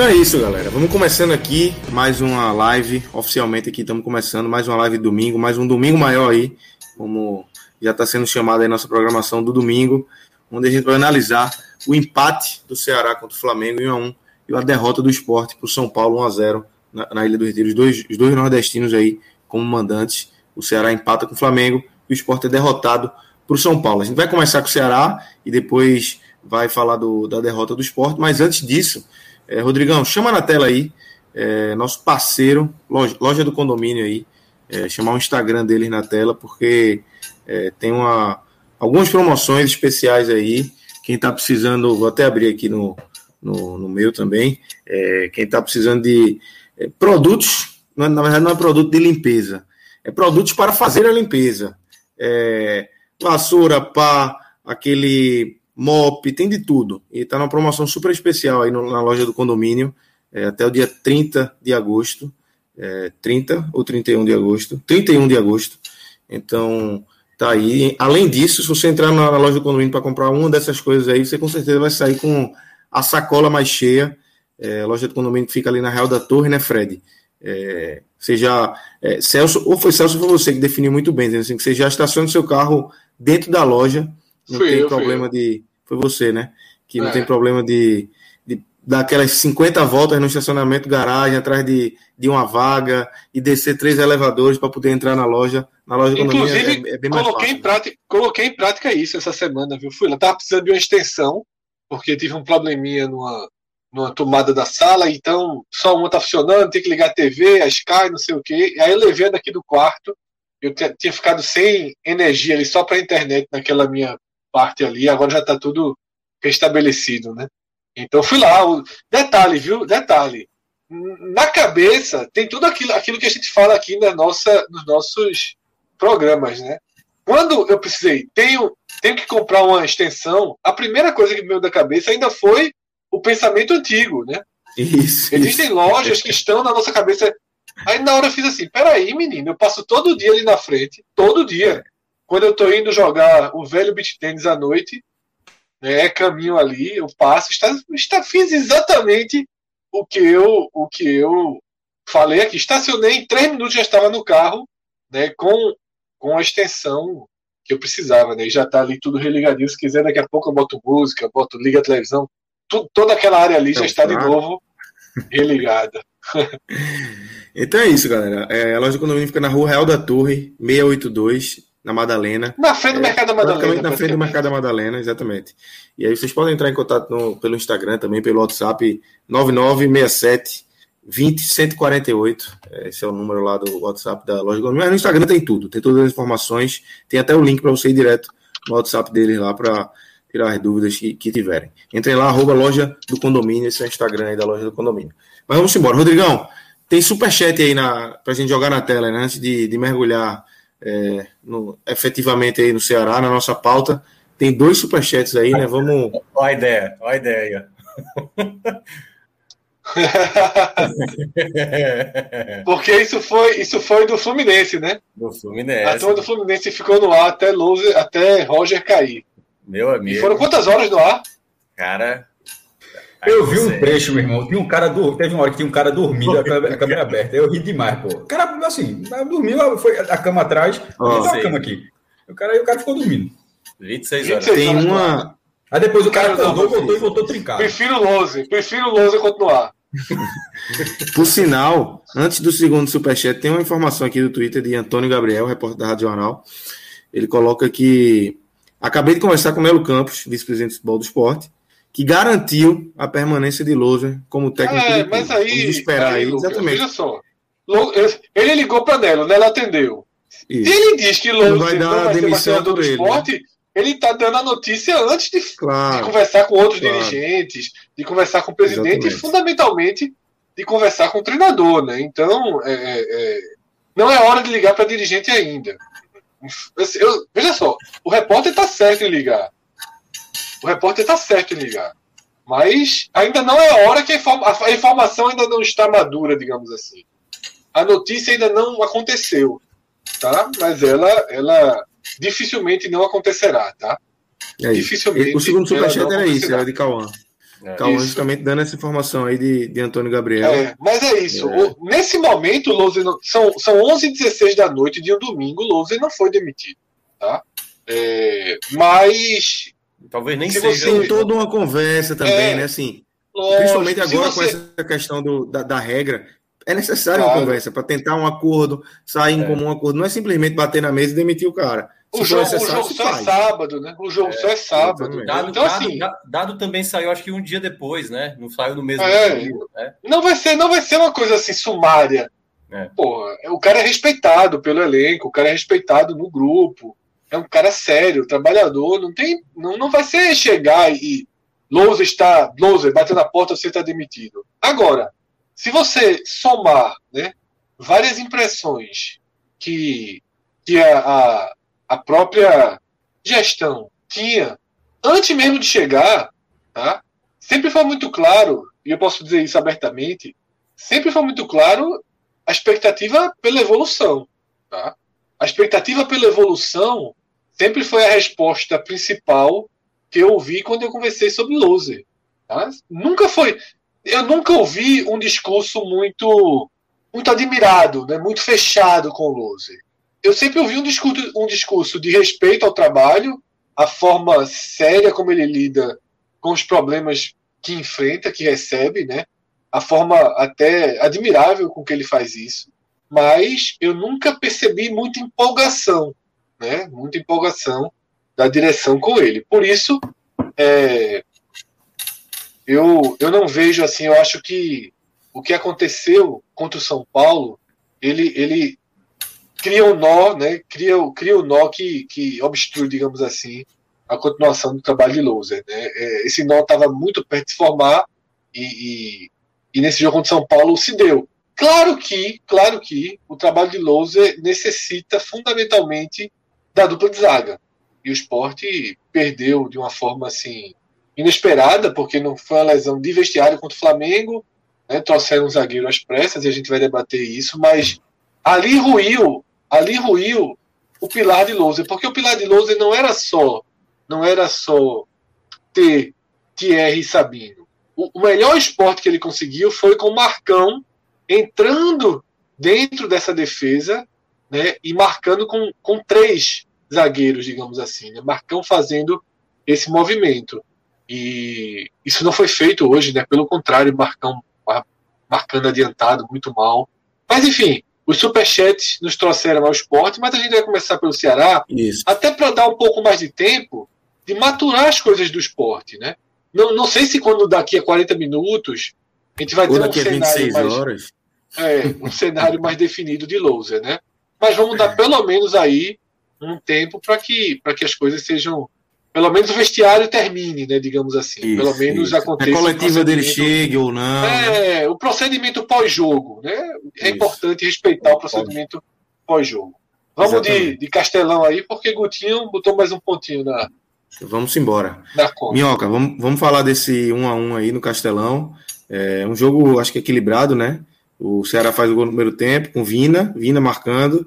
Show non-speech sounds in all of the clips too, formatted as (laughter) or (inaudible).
Então é isso, galera. Vamos começando aqui mais uma live. Oficialmente aqui estamos começando mais uma live domingo, mais um domingo maior aí, como já está sendo chamada aí nossa programação do domingo, onde a gente vai analisar o empate do Ceará contra o Flamengo em 1 a 1 e a derrota do esporte para o São Paulo 1 a 0 na, na Ilha do Retiro. Os dois, os dois nordestinos aí como mandantes. O Ceará empata com o Flamengo e o esporte é derrotado para o São Paulo. A gente vai começar com o Ceará e depois vai falar do, da derrota do esporte, mas antes disso é, Rodrigão, chama na tela aí, é, nosso parceiro, loja, loja, do condomínio aí, é, chamar o Instagram deles na tela, porque é, tem uma, algumas promoções especiais aí. Quem está precisando, vou até abrir aqui no, no, no meu também, é, quem está precisando de é, produtos, na verdade não é produto de limpeza, é produtos para fazer a limpeza. vassoura, pá, aquele mop, tem de tudo. E está numa promoção super especial aí no, na loja do condomínio, é, até o dia 30 de agosto. É, 30 ou 31 de agosto? 31 de agosto. Então, tá aí. Além disso, se você entrar na loja do condomínio para comprar uma dessas coisas aí, você com certeza vai sair com a sacola mais cheia. É, a loja do condomínio que fica ali na Real da Torre, né, Fred? É, seja é, Celso, ou foi Celso ou foi você que definiu muito bem, dizendo assim, que você já estaciona o seu carro dentro da loja, não fui tem eu, problema de foi você, né? Que não é. tem problema de, de dar aquelas 50 voltas no estacionamento, garagem, atrás de, de uma vaga e descer três elevadores para poder entrar na loja. Na loja Inclusive, é, é bem mais coloquei, fácil. Em prática, coloquei em prática isso essa semana, viu? Fui lá, tava precisando de uma extensão, porque tive um probleminha numa, numa tomada da sala, então só uma tá funcionando, tem que ligar a TV, a Sky, não sei o quê. Aí eu levei daqui do quarto, eu tinha ficado sem energia ali só para internet naquela minha parte ali, agora já está tudo restabelecido, né? Então fui lá. O... Detalhe, viu? Detalhe. Na cabeça tem tudo aquilo, aquilo que a gente fala aqui na nossa, nos nossos programas, né? Quando eu precisei, tenho, tenho que comprar uma extensão, a primeira coisa que me veio da cabeça ainda foi o pensamento antigo, né? Isso, Existem isso. lojas que estão na nossa cabeça. Aí na hora eu fiz assim: peraí, menino, eu passo todo dia ali na frente, todo dia. Quando eu estou indo jogar o velho beat tênis à noite, né, caminho ali, eu passo, está, está, fiz exatamente o que eu o que eu falei aqui. Estacionei em três minutos, já estava no carro, né, com, com a extensão que eu precisava, né, e já está ali tudo religadinho. Se quiser, daqui a pouco eu boto música, boto liga a televisão, tu, toda aquela área ali já está de novo religada. (laughs) Então é isso, galera. É, a loja do condomínio fica na rua Real da Torre, 682 na Madalena. Na frente do é, Mercado da Madalena. Na frente do Mercado da Madalena, exatamente. E aí vocês podem entrar em contato no, pelo Instagram também, pelo WhatsApp 9967 20148. Esse é o número lá do WhatsApp da loja Mas no Instagram tem tudo, tem todas as informações, tem até o link para você ir direto no WhatsApp deles lá para tirar as dúvidas que, que, tiverem. Entrem lá, arroba loja do condomínio, esse é o Instagram aí da loja do condomínio. Mas vamos embora. Rodrigão, tem superchat aí na, pra gente jogar na tela, né? Antes de, de mergulhar é, no, efetivamente aí no Ceará, na nossa pauta. Tem dois superchats aí, né? Vamos. Olha a ideia, olha a ideia (laughs) Porque isso foi, isso foi do Fluminense, né? Do Fluminense. A turma do Fluminense ficou no ar até, Lose, até Roger cair. Meu amigo. E foram quantas horas no ar? Cara, eu vi um trecho, meu irmão. Tinha um cara do... Teve uma hora que tinha um cara dormindo, a câmera, a câmera aberta. Eu ri demais, pô. O cara, assim, dormiu, foi a cama atrás, oh, a cama aqui. O cara, o cara ficou dormindo. 26 horas. Tem uma. Aí depois o cara acordou, voltou e voltou trincado. Prefiro o Lose, prefiro o Lose continuar. (laughs) Por sinal, antes do segundo superchat, tem uma informação aqui do Twitter de Antônio Gabriel, repórter da Rádio Jornal. Ele coloca que Acabei de conversar com o Melo Campos, vice-presidente de futebol do esporte, que garantiu a permanência de Loser como técnico. É, mas aí. Vamos esperar aí, aí Lucas, exatamente. Veja só. Ele ligou para Nelo, Nelo atendeu. Isso. Se ele diz que Loser Não vai dar não vai ser do né? esporte, ele está dando a notícia antes de, de Claro. conversar com outros claro. dirigentes, de conversar com o presidente Exatamente. e, fundamentalmente, de conversar com o treinador. Né? Então, é, é, é, não é hora de ligar para dirigente ainda. Eu- veja só, o repórter está certo em ligar. O repórter está certo em ligar. Mas ainda não é hora que a, informa- a informação ainda não está madura, digamos assim. A notícia ainda não aconteceu, tá? Mas ela, ela dificilmente não acontecerá, tá? É. Dificilmente. O segundo superchat era isso, acontecerá. era de Cauã. É. Cauã Isso. justamente dando essa informação aí de, de Antônio Gabriel. É, mas é isso. É. O- nesse momento, o Louser não- são, são 11h16 da noite de um domingo, o Louser não foi demitido. Tá? É, mas. Talvez nem Se seja. Tem toda uma conversa também, É. né? Assim, lógico, principalmente agora você- com essa questão do, da, da regra. É necessário Claro. uma conversa para tentar um acordo, sair em É. comum acordo. Não é simplesmente bater na mesa e demitir o cara. Se O jogo, o jogo só é faz. sábado, né? O jogo só é sábado. exatamente. Dado, então, dado, assim, da- dado também saiu, acho que um dia depois, né? Não saiu no mesmo É. dia. Né? não vai ser, não vai ser uma coisa assim sumária. É. Porra, o cara é respeitado pelo elenco, o cara é respeitado no grupo. É um cara sério, trabalhador, não tem, não, não vai ser chegar e Lousa está, Lousa bater na porta, você está demitido. Agora, se você somar, né, várias impressões que que a, a, a própria gestão tinha antes mesmo de chegar, tá? Sempre foi muito claro, e eu posso dizer isso abertamente, sempre foi muito claro a expectativa pela evolução. Tá? A expectativa pela evolução sempre foi a resposta principal que eu ouvi quando eu conversei sobre Loser. Tá? Nunca foi. Eu nunca ouvi um discurso muito muito admirado, né? muito fechado com o Loser. Eu sempre ouvi um discurso, um discurso de respeito ao trabalho, a forma séria como ele lida com os problemas que enfrenta, que recebe, né? A forma até admirável com que ele faz isso. Mas eu nunca percebi muita empolgação, né? Muita empolgação da direção com ele. Por isso, é, eu, eu não vejo assim, eu acho que o que aconteceu contra o São Paulo, ele, ele cria um nó, né? Cria, cria um nó que, que obstrui, digamos assim, a continuação do trabalho de Loser. Né? É, esse nó estava muito perto de se formar e, e, e nesse jogo contra o São Paulo se deu. Claro que, claro que o trabalho de Loser necessita fundamentalmente da dupla de zaga. E o esporte perdeu de uma forma assim inesperada, porque não foi uma lesão de vestiário contra o Flamengo, né? trouxeram um zagueiro às pressas e a gente vai debater isso, mas ali ruiu, ali ruiu o pilar de Loser, porque o pilar de Loser não era só não era só ter Thierry Sabino. O, o melhor esporte que ele conseguiu foi com o Marcão entrando dentro dessa defesa né, e marcando com, com três zagueiros, digamos assim. Né, Marcão fazendo esse movimento. E isso não foi feito hoje, né? Pelo contrário, Marcão marcando adiantado, muito mal. Mas enfim, os superchats nos trouxeram ao esporte, mas a gente vai começar pelo Ceará, Isso. até para dar um pouco mais de tempo de maturar as coisas do esporte, né? Não, não sei se quando daqui a 40 minutos a gente vai Ou ter um cenário 26 mais, horas. é, um cenário mais definido de loser, né? Mas vamos dar pelo menos aí um tempo para que que as coisas sejam pelo menos o vestiário termine, né? Digamos assim, Isso, pelo menos isso. aconteça. A coletiva dele chegue ou não. É, o procedimento pós-jogo, né? É Isso. importante respeitar o procedimento pós-jogo. Vamos de, Exatamente. de Castelão aí, porque Gutinho botou mais um pontinho na, Vamos embora. na. Minhoca, vamos, vamos falar desse 1 a 1 aí no Castelão. É um jogo, acho que equilibrado, né? O Ceará faz o gol no primeiro tempo, com Vina, Vina marcando,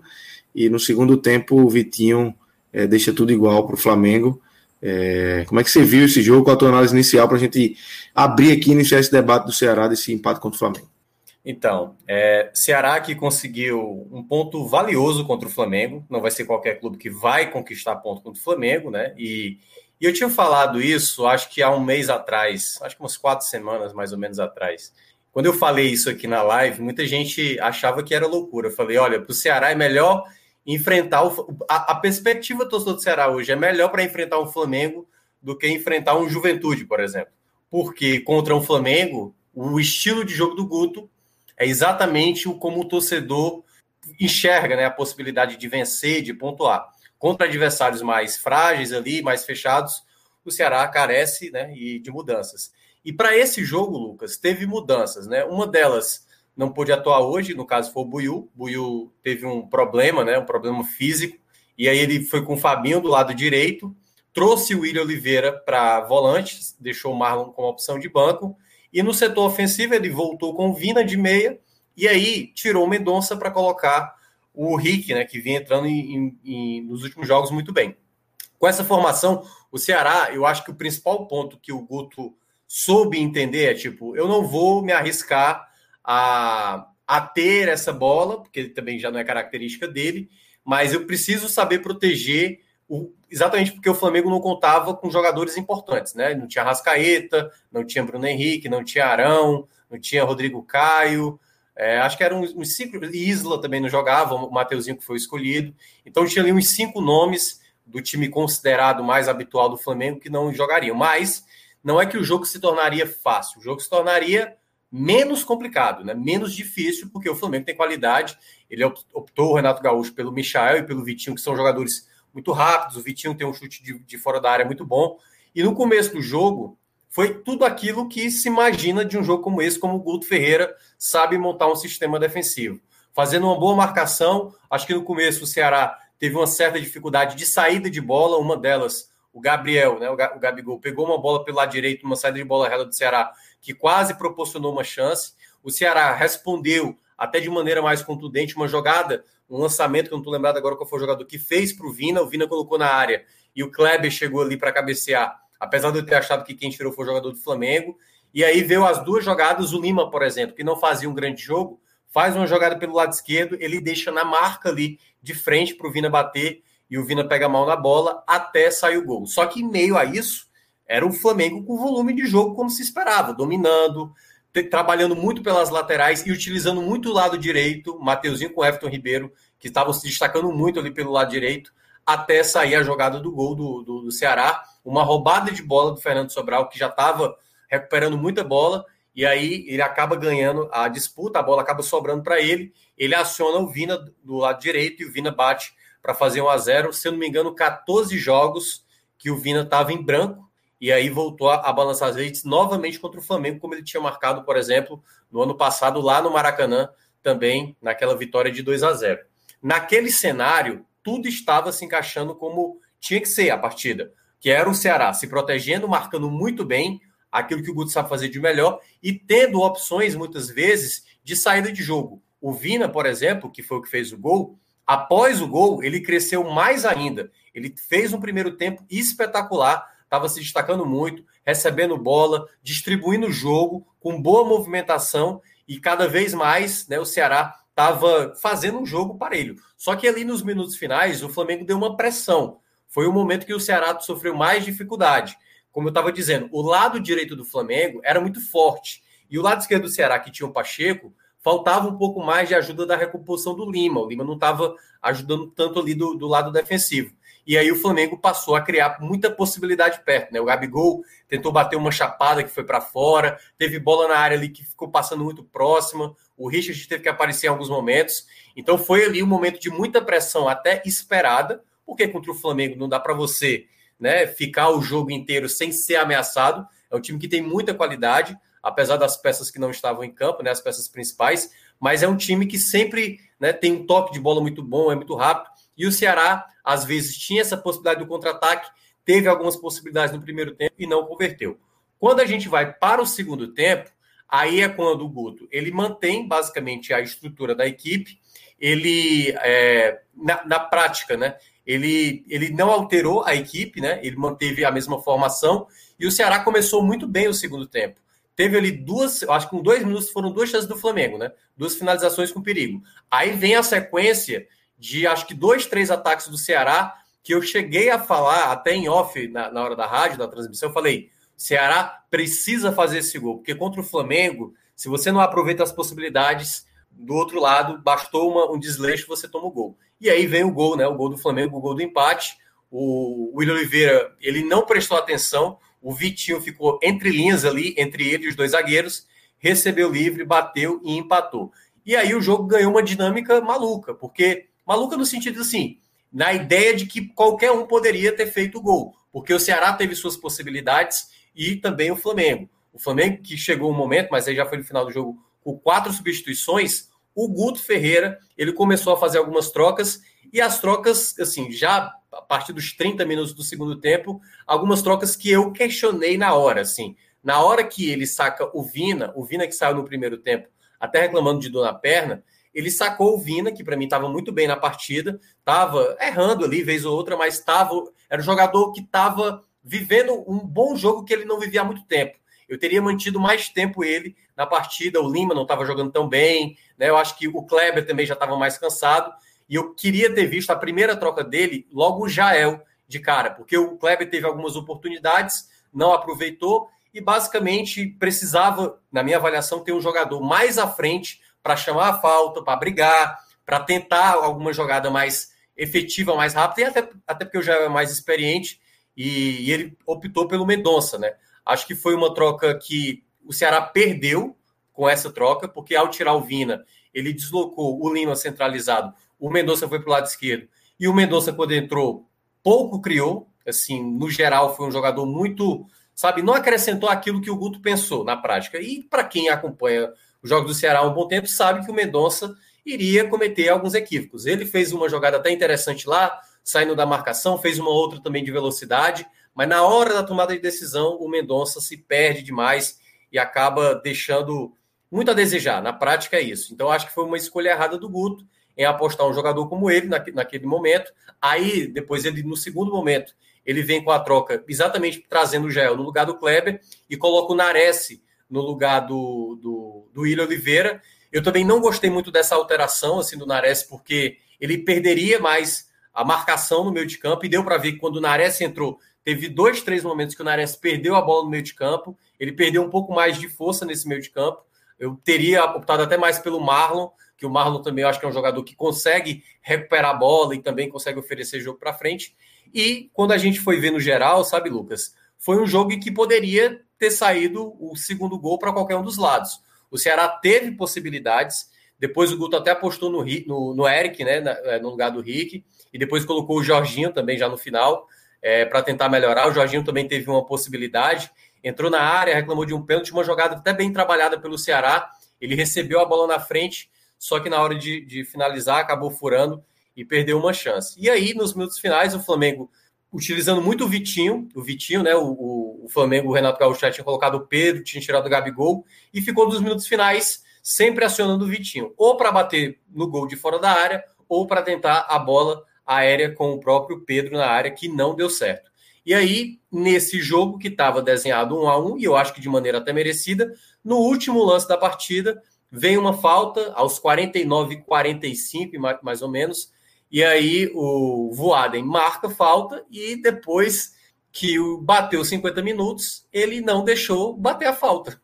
e no segundo tempo o Vitinho é, deixa tudo igual para o Flamengo. É, como é que você viu esse jogo com a tua análise inicial para a gente abrir aqui e iniciar esse debate do Ceará desse empate contra o Flamengo? Então, é, Ceará que conseguiu um ponto valioso contra o Flamengo. Não vai ser qualquer clube que vai conquistar ponto contra o Flamengo, né? E, e eu tinha falado isso, acho que há um mês atrás, acho que umas quatro semanas mais ou menos atrás. Quando eu falei isso aqui na live, muita gente achava que era loucura. Eu falei: olha, para o Ceará é melhor enfrentar o, a, a perspectiva do torcedor do Ceará hoje é melhor para enfrentar o Flamengo do que enfrentar um Juventude, por exemplo. Porque contra um Flamengo, o estilo de jogo do Guto é exatamente o como o torcedor enxerga né, a possibilidade de vencer, de pontuar. Contra adversários mais frágeis ali, mais fechados, o Ceará carece né, e de mudanças. E para esse jogo, Lucas, teve mudanças. Né? Uma delas não pôde atuar hoje, no caso foi o Buiu. Buiu teve um problema, né, um problema físico, e aí ele foi com o Fabinho do lado direito, trouxe o William Oliveira para volante, deixou o Marlon com opção de banco, e no setor ofensivo ele voltou com o Vina de meia, e aí tirou o Mendonça para colocar o Rick, né, que vinha entrando em, em, nos últimos jogos muito bem. Com essa formação, o Ceará, eu acho que o principal ponto que o Guto soube entender é tipo, eu não vou me arriscar a, a ter essa bola, porque também já não é característica dele, mas eu preciso saber proteger o, exatamente porque o Flamengo não contava com jogadores importantes, né? Não tinha Rascaeta, não tinha Bruno Henrique, não tinha Arão, não tinha Rodrigo Caio, é, acho que eram uns cinco. Isla também não jogava, o Mateuzinho que foi escolhido. Então tinha ali uns cinco nomes do time considerado mais habitual do Flamengo que não jogariam. Mas não é que o jogo se tornaria fácil, o jogo se tornaria menos complicado, né? menos difícil, porque o Flamengo tem qualidade. Ele optou, o Renato Gaúcho, pelo Michael e pelo Vitinho, que são jogadores muito rápidos. O Vitinho tem um chute de, de fora da área muito bom. E no começo do jogo, foi tudo aquilo que se imagina de um jogo como esse, como o Guto Ferreira sabe montar um sistema defensivo. Fazendo uma boa marcação, acho que no começo o Ceará teve uma certa dificuldade de saída de bola, uma delas, o Gabriel, né, o Gabigol, pegou uma bola pelo lado direito, uma saída de bola reta do Ceará, que quase proporcionou uma chance. O Ceará respondeu até de maneira mais contundente, uma jogada, um lançamento, que eu não estou lembrado agora qual foi o jogador que fez para o Vina, o Vina colocou na área e o Kleber chegou ali para cabecear apesar de eu ter achado que quem tirou foi o jogador do Flamengo. E aí veio as duas jogadas, o Lima, por exemplo, que não fazia um grande jogo, faz uma jogada pelo lado esquerdo, ele deixa na marca ali de frente para o Vina bater e o Vina pega mal na bola até sair o gol. Só que em meio a isso, era o Flamengo com volume de jogo como se esperava, dominando, trabalhando muito pelas laterais e utilizando muito o lado direito, Mateuzinho com Everton Ribeiro, que estavam se destacando muito ali pelo lado direito, até sair a jogada do gol do, do, do Ceará uma roubada de bola do Fernando Sobral, que já estava recuperando muita bola, e aí ele acaba ganhando a disputa, a bola acaba sobrando para ele, ele aciona o Vina do lado direito e o Vina bate para fazer 1 a 0 se eu não me engano, 14 jogos que o Vina estava em branco, e aí voltou a, a balançar as redes novamente contra o Flamengo, como ele tinha marcado, por exemplo, no ano passado, lá no Maracanã, também naquela vitória de 2 a 0 Naquele cenário, tudo estava se encaixando como tinha que ser a partida que era o Ceará se protegendo, marcando muito bem aquilo que o Guto sabe fazer de melhor e tendo opções, muitas vezes, de saída de jogo. O Vina, por exemplo, que foi o que fez o gol, após o gol, ele cresceu mais ainda. Ele fez um primeiro tempo espetacular, estava se destacando muito, recebendo bola, distribuindo o jogo, com boa movimentação e cada vez mais né, o Ceará estava fazendo um jogo parelho. Só que ali nos minutos finais, o Flamengo deu uma pressão foi o momento que o Ceará sofreu mais dificuldade. Como eu estava dizendo, o lado direito do Flamengo era muito forte. E o lado esquerdo do Ceará, que tinha o Pacheco, faltava um pouco mais de ajuda da recomposição do Lima. O Lima não estava ajudando tanto ali do, do, lado defensivo. E aí o Flamengo passou a criar muita possibilidade perto. Né? O Gabigol tentou bater uma chapada que foi para fora, teve bola na área ali que ficou passando muito próxima. O Richard teve que aparecer em alguns momentos. Então foi ali um momento de muita pressão, até esperada, porque contra o Flamengo não dá para você né, ficar o jogo inteiro sem ser ameaçado. É um time que tem muita qualidade, apesar das peças que não estavam em campo, né, as peças principais, mas é um time que sempre né, tem um toque de bola muito bom, é muito rápido. E o Ceará, às vezes, tinha essa possibilidade do contra-ataque, teve algumas possibilidades no primeiro tempo e não converteu. Quando a gente vai para o segundo tempo, aí é quando o Guto ele mantém basicamente a estrutura da equipe, ele é, na, na prática, né? Ele, ele não alterou a equipe, né? Ele manteve a mesma formação e o Ceará começou muito bem o segundo tempo. Teve ali duas, acho que com dois minutos foram duas chances do Flamengo, né? Duas finalizações com perigo. Aí vem a sequência de acho que dois, três ataques do Ceará que eu cheguei a falar até em off na, na hora da rádio, da transmissão. Eu falei: Ceará precisa fazer esse gol, porque contra o Flamengo, se você não aproveita as possibilidades, do outro lado, bastou uma, um desleixo, você toma o gol. E aí vem o gol, né? O gol do Flamengo, o gol do empate. O William Oliveira, ele não prestou atenção. O Vitinho ficou entre linhas ali, entre ele e os dois zagueiros, recebeu livre, bateu e empatou. E aí o jogo ganhou uma dinâmica maluca, porque maluca no sentido assim, na ideia de que qualquer um poderia ter feito o gol, porque o Ceará teve suas possibilidades e também o Flamengo. O Flamengo que chegou um momento, mas aí já foi no final do jogo, com quatro substituições, o Guto Ferreira, ele começou a fazer algumas trocas e as trocas, assim, já a partir dos 30 minutos do segundo tempo, algumas trocas que eu questionei na hora, assim. Na hora que ele saca o Vina, o Vina que saiu no primeiro tempo, até reclamando de dor na perna, ele sacou o Vina, que para mim estava muito bem na partida, estava errando ali, vez ou outra, mas estava. Era um jogador que estava vivendo um bom jogo que ele não vivia há muito tempo. Eu teria mantido mais tempo ele na partida. O Lima não estava jogando tão bem, né? Eu acho que o Kleber também já estava mais cansado. E eu queria ter visto a primeira troca dele, logo o Jael de cara, porque o Kleber teve algumas oportunidades, não aproveitou e basicamente precisava, na minha avaliação, ter um jogador mais à frente para chamar a falta, para brigar, para tentar alguma jogada mais efetiva, mais rápida, e até, até porque eu já é mais experiente, e, e, ele optou pelo Mendonça, né? Acho que foi uma troca que o Ceará perdeu com essa troca, porque ao tirar o Vina, ele deslocou o Lima centralizado, o Mendonça foi para o lado esquerdo, e o Mendonça, quando entrou, pouco criou, assim, no geral, foi um jogador muito, sabe, não acrescentou aquilo que o Guto pensou na prática. E para quem acompanha os jogos do Ceará há um bom tempo, sabe que o Mendonça iria cometer alguns equívocos. Ele fez uma jogada até interessante lá, saindo da marcação, fez uma outra também de velocidade, mas na hora da tomada de decisão, o Mendonça se perde demais e acaba deixando muito a desejar. Na prática é isso. Então acho que foi uma escolha errada do Guto em apostar um jogador como ele naquele momento. Aí, depois ele, no segundo momento, ele vem com a troca exatamente trazendo o Gel no lugar do Kleber e coloca o Nares no lugar do, do, do William Oliveira. Eu também não gostei muito dessa alteração assim do Nares, porque ele perderia mais a marcação no meio de campo, e deu para ver que quando o Nares entrou, teve dois, três momentos que o Nares perdeu a bola no meio de campo, ele perdeu um pouco mais de força nesse meio de campo. Eu teria optado até mais pelo Marlon, que o Marlon também eu acho que é um jogador que consegue recuperar a bola e também consegue oferecer jogo para frente. E quando a gente foi ver no geral, sabe, Lucas, foi um jogo que poderia ter saído o segundo gol para qualquer um dos lados. O Ceará teve possibilidades. Depois o Guto até apostou no, no, no Eric, né, é, no lugar do Rick, e depois colocou o Jorginho também já no final é, para tentar melhorar. O Jorginho também teve uma possibilidade, entrou na área, reclamou de um pênalti, uma jogada até bem trabalhada pelo Ceará. Ele recebeu a bola na frente, só que na hora de, de finalizar acabou furando e perdeu uma chance. E aí, nos minutos finais, o Flamengo utilizando muito o Vitinho, o Vitinho, né? O, o, o Flamengo, o Renato Gaúcho já tinha colocado o Pedro, tinha tirado o Gabigol, e ficou nos minutos finais sempre acionando o Vitinho, ou para bater no gol de fora da área, ou para tentar a bola aérea com o próprio Pedro na área, que não deu certo. E aí, nesse jogo que estava desenhado um a um, e eu acho que de maneira até merecida, no último lance da partida, vem uma falta aos 49 45 mais ou menos, e aí o Voaden marca falta e depois que bateu 50 minutos, ele não deixou bater a falta.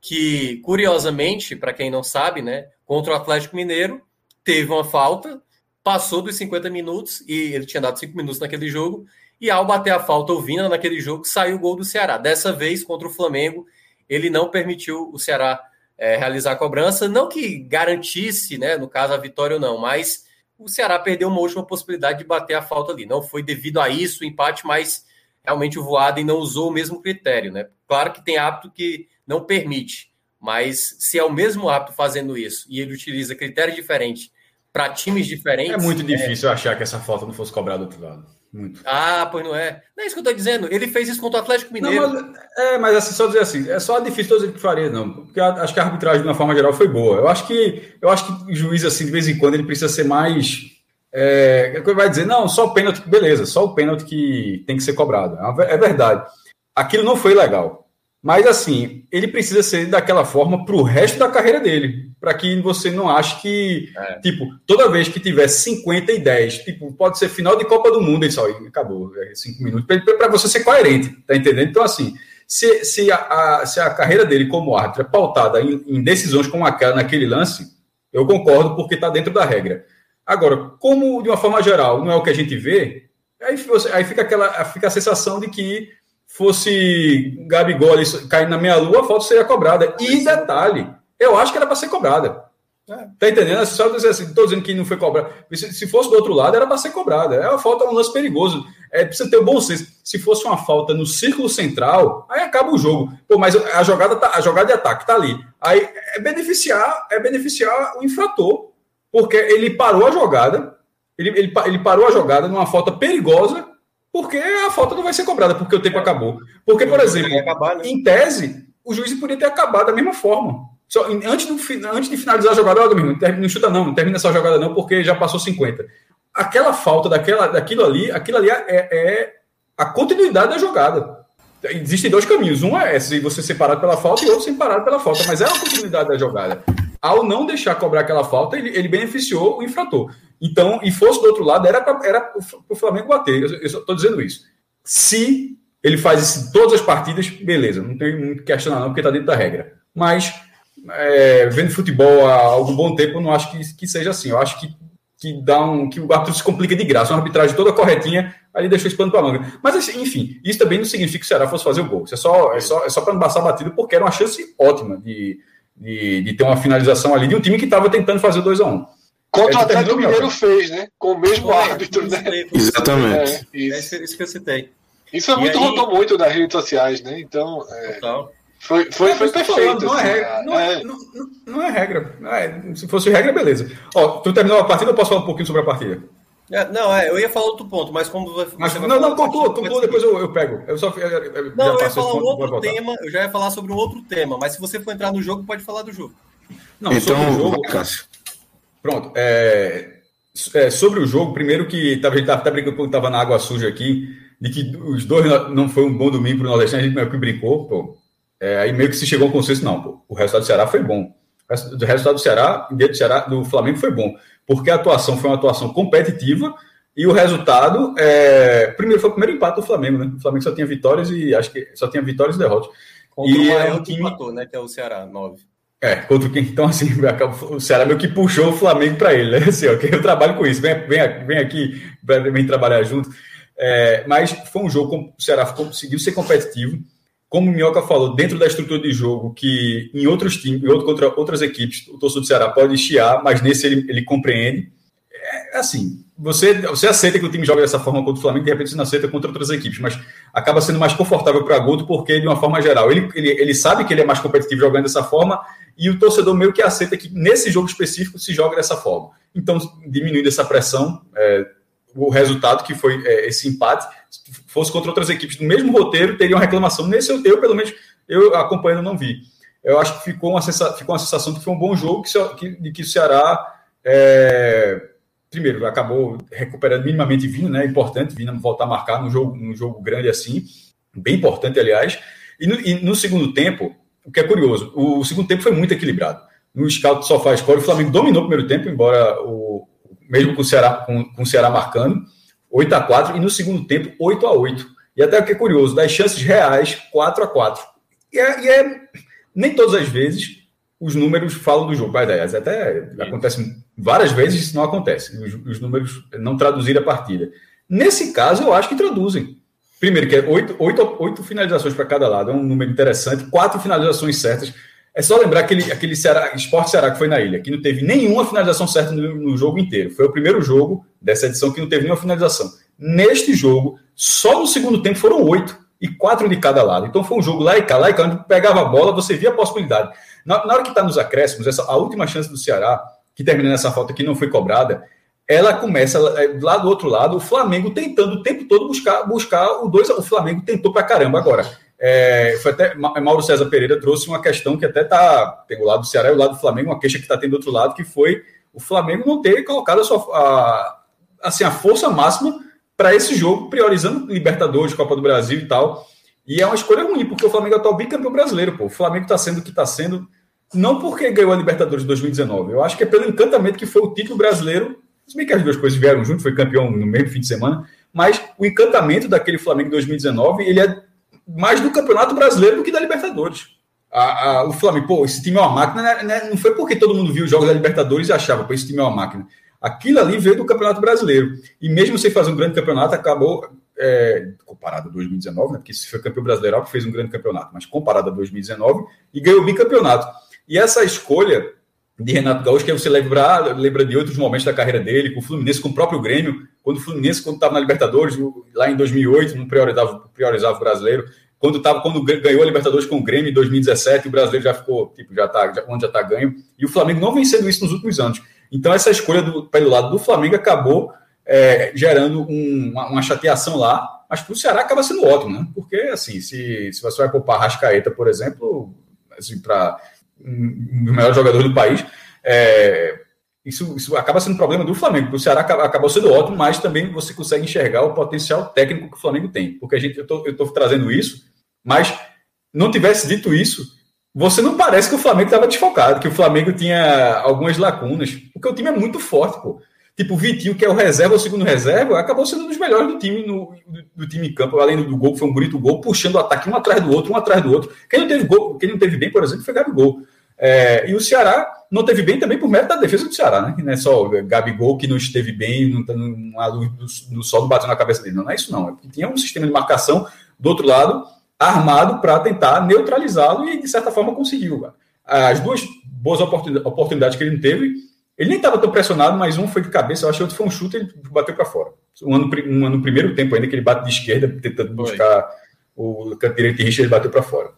Que, curiosamente, para quem não sabe, né, contra o Atlético Mineiro, teve uma falta, passou dos 50 minutos, e ele tinha dado 5 minutos naquele jogo, e ao bater a falta, o Vina naquele jogo, saiu o gol do Ceará. Dessa vez, contra o Flamengo, ele não permitiu o Ceará é, realizar a cobrança, não que garantisse, né, no caso, a vitória ou não, mas o Ceará perdeu uma última possibilidade de bater a falta ali. Não foi devido a isso o empate, mas realmente o Voaden não usou o mesmo critério, né? Claro que tem hábito que não permite, mas se é o mesmo hábito fazendo isso e ele utiliza critério diferente para times diferentes. É muito difícil é... achar que essa falta não fosse cobrada do outro lado. Muito. Ah, pois não é. Não é isso que eu tô dizendo. Ele fez isso contra o Atlético Mineiro. Não, mas, é, mas assim, só dizer assim, é só difícil dizer que faria, não. Porque acho que a arbitragem, de uma forma geral, foi boa. Eu acho que eu acho que o juiz, assim, de vez em quando, ele precisa ser mais. É, é que vai dizer, não, só o pênalti, beleza, só o pênalti que tem que ser cobrado. É, é verdade. Aquilo não foi legal. Mas assim, ele precisa ser daquela forma para o resto da carreira dele. Para que você não ache que, é. tipo, toda vez que tiver 50 e 10, tipo, pode ser final de Copa do Mundo, e só acabou, é cinco minutos, para você ser coerente, tá entendendo? Então, assim, se, se, a, a, se a carreira dele como árbitro é pautada em, em decisões como aquela naquele lance, Eu concordo porque está dentro da regra. Agora, como de uma forma geral não é o que a gente vê, aí, aí fica aquela fica a sensação de que fosse Gabigol cair na meia lua, a falta seria cobrada. E detalhe, eu acho que era para ser cobrada. É. Tá entendendo? Só dizer assim, estou dizendo que não foi cobrado. Se, se, fosse do outro lado, era para ser cobrada. É uma falta, um lance perigoso. É, precisa ter o bom senso. Se fosse uma falta no círculo central, aí acaba o jogo. Pô, mas a jogada, tá, a jogada de ataque tá ali. Aí é beneficiar, é beneficiar o infrator, porque ele parou a jogada, ele, ele, ele parou a jogada numa falta perigosa, porque a falta não vai ser cobrada, porque o tempo é. acabou. Porque, por exemplo, acabar, né? em tese, o juiz poderia ter acabado da mesma forma. Só, antes, do, antes de finalizar a jogada, olha, meu irmão, não chuta não, não termina essa jogada não, porque já passou 50. Aquela falta daquela, daquilo ali, aquilo ali é, é a continuidade da jogada. Existem dois caminhos. Um é se você separado pela falta e outro separado pela falta, mas é a continuidade da jogada. Ao não deixar cobrar aquela falta, ele, ele beneficiou o infrator. Então, e fosse do outro lado, era para era o Flamengo bater. Eu estou dizendo isso. Se ele faz isso em todas as partidas, beleza, não tem muito que questionar, não, porque está dentro da regra. Mas é, vendo futebol há algum bom tempo, eu não acho que, que seja assim. Eu acho que, que dá um que o árbitro se complica de graça. Uma arbitragem toda corretinha, ali deixou esse pano para manga. Mas, assim, enfim, isso também não significa que o Ceará fosse fazer o gol. Isso é só, é só, é só para não passar batido, porque era uma chance ótima de, de, de ter uma finalização ali de um time que estava tentando fazer 2 a 1 um. Contra é, o Atlético Mineiro fez, né? Com o mesmo é, árbitro, né? (laughs) Exatamente. É, isso. É isso que eu citei. Isso é muito, aí... rodou muito nas redes sociais, né? Então. É... Total. Foi, foi, foi perfeito. não, é assim, regra, não, é, não, não, é regra. É, se fosse regra, beleza. Ó, tu terminou a partida ou posso falar um pouquinho sobre a partida? É, não, é, eu ia falar outro ponto, mas como você mas, vai Não, não, conclua, conclua, depois eu, eu pego. Eu só, eu, eu não, eu ia falar um outro tema, eu já ia falar sobre um outro tema, mas se você for entrar no jogo, pode falar do jogo. Não, então, sobre o jogo. Cássio. Pronto. É, é, sobre o jogo, primeiro que tava, a gente até brincando quando estava na água suja aqui, de que os dois não foi um bom domingo para o Nordeste, a gente meio que brincou, pô. É, aí meio que se chegou a um consenso, não, pô, o resultado do Ceará foi bom. O resultado do Ceará, do Ceará, do Flamengo foi bom, porque a atuação foi uma atuação competitiva e o resultado, é, primeiro foi o primeiro empate do Flamengo, né? O Flamengo só tinha vitórias e acho que só tinha vitórias e derrotas. Contra e o maior é um time... empatou, né? Que é o Ceará, 9. É, contra quem? Então, assim, (laughs) o Ceará meio que puxou o Flamengo para ele, né? (laughs) Assim, ó, eu trabalho com isso, vem, vem, vem aqui, vem trabalhar junto. É, mas foi um jogo o Ceará conseguiu ser competitivo. Como o Minhoca falou, dentro da estrutura de jogo, que em outros times, em outro, contra outras equipes, o torcedor do Ceará pode chiar, mas nesse ele, ele compreende. É assim, você, você aceita que o time joga dessa forma contra o Flamengo, de repente você não aceita contra outras equipes, mas acaba sendo mais confortável para Guto, porque, de uma forma geral, ele, ele, ele sabe que ele é mais competitivo jogando dessa forma, e o torcedor meio que aceita que nesse jogo específico se joga dessa forma. Então, diminuindo essa pressão, é, o resultado que foi é, esse empate, fosse contra outras equipes do mesmo roteiro, teria uma reclamação. Nesse eu, eu pelo menos, eu acompanhando, não vi. Eu acho que ficou uma, sensação, ficou uma sensação de que foi um bom jogo, que, de que o Ceará, é, primeiro, acabou recuperando minimamente vindo, né? Importante, vindo voltar a marcar num jogo, num jogo grande assim, bem importante, aliás. E no, e no segundo tempo, o que é curioso, o segundo tempo foi muito equilibrado. No scout só faz score, o Flamengo dominou o primeiro tempo, embora o mesmo com o Ceará, com, com o Ceará marcando, 8 a 4 e no segundo tempo 8 a 8. E até o que é curioso, das chances reais 4 a 4. E é, e é nem todas as vezes os números falam do jogo. Aliás, até acontece várias vezes isso não acontece. Os, os números não traduzirem a partida. Nesse caso, eu acho que traduzem. Primeiro, que é oito, oito, oito finalizações para cada lado, é um número interessante, quatro finalizações certas. É só lembrar aquele, aquele Ceará, Esporte Ceará que foi na ilha, que não teve nenhuma finalização certa no, no, jogo inteiro. Foi o primeiro jogo dessa edição que não teve nenhuma finalização. Neste jogo, só no segundo tempo foram oito e quatro de cada lado. Então foi um jogo lá e cá, lá e cá, onde pegava a bola, você via a possibilidade. Na, na hora que está nos acréscimos, essa, a última chance do Ceará, que termina nessa falta que não foi cobrada, ela começa é, lá do outro lado, o Flamengo tentando o tempo todo buscar, buscar o dois. O Flamengo tentou para caramba agora. É, foi até Mauro César Pereira trouxe uma questão que até tá tem o lado do Ceará e o lado do Flamengo, uma queixa que está tendo do outro lado, que foi o Flamengo não ter colocado a sua a, assim a força máxima para esse jogo, priorizando Libertadores, Copa do Brasil e tal. E é uma escolha ruim, porque o Flamengo é atual bicampeão brasileiro, pô. O Flamengo está sendo o que está sendo, não porque ganhou a Libertadores de 2019. Eu acho que é pelo encantamento que foi o título brasileiro se bem que as duas coisas vieram junto, foi campeão no mesmo fim de semana, mas o encantamento daquele Flamengo 2019, ele é mais do Campeonato Brasileiro do que da Libertadores. a, a, o Flamengo, pô, esse time é uma máquina, né, né, não foi porque todo mundo viu os jogos da Libertadores e achava, pô, esse time é uma máquina. Aquilo ali veio do Campeonato Brasileiro. E mesmo sem fazer um grande campeonato, acabou, é, comparado a 2019, né, porque se foi campeão brasileiro, fez um grande campeonato, mas comparado a 2019, e ganhou o bicampeonato. E essa escolha de Renato Gaúcho, que você lembra, lembra de outros momentos da carreira dele, com o Fluminense, com o próprio Grêmio, quando o Fluminense, quando estava na Libertadores, lá em 2008, não priorizava, priorizava o brasileiro, quando, tava, quando ganhou a Libertadores com o Grêmio em 2017, o brasileiro já ficou, tipo, já tá, já, onde já está ganho, e o Flamengo não vem sendo isso nos últimos anos. Então, essa escolha do, pelo lado do Flamengo acabou é, gerando um, uma, uma, chateação lá, mas para o Ceará acaba sendo ótimo, né? Porque, assim, se, se você vai poupar Rascaeta, por exemplo, assim, para um, um melhor jogador do país, é, isso, isso acaba sendo um problema do Flamengo. O Ceará acabou sendo ótimo, mas também você consegue enxergar o potencial técnico que o Flamengo tem. Porque a gente, eu estou trazendo isso, mas não tivesse dito isso, você não parece que o Flamengo estava desfocado, que o Flamengo tinha algumas lacunas, porque o time é muito forte, pô. Tipo, o Vitinho, que é o reserva, o segundo reserva, acabou sendo um dos melhores do time no, do, do, time em campo, além do gol, que foi um bonito gol, puxando o ataque um atrás do outro, um atrás do outro. Quem não teve gol, quem não teve bem, por exemplo, foi Gabigol. É, e o Ceará não teve bem também por mérito da defesa do Ceará, né? Não é só o Gabigol que não esteve bem, não, não, a luz do, do sol bateu na cabeça dele. Não, não é isso, não. É porque tinha um sistema de marcação do outro lado, armado para tentar neutralizá-lo e, de certa forma, conseguiu. As duas boas oportunidades que ele não teve, ele nem estava tão pressionado, mas um foi de cabeça, eu acho que outro foi um chute e ele bateu para fora. Um ano, um ano no primeiro tempo ainda, que ele bate de esquerda, tentando buscar o canto direito de Richard, ele bateu para fora.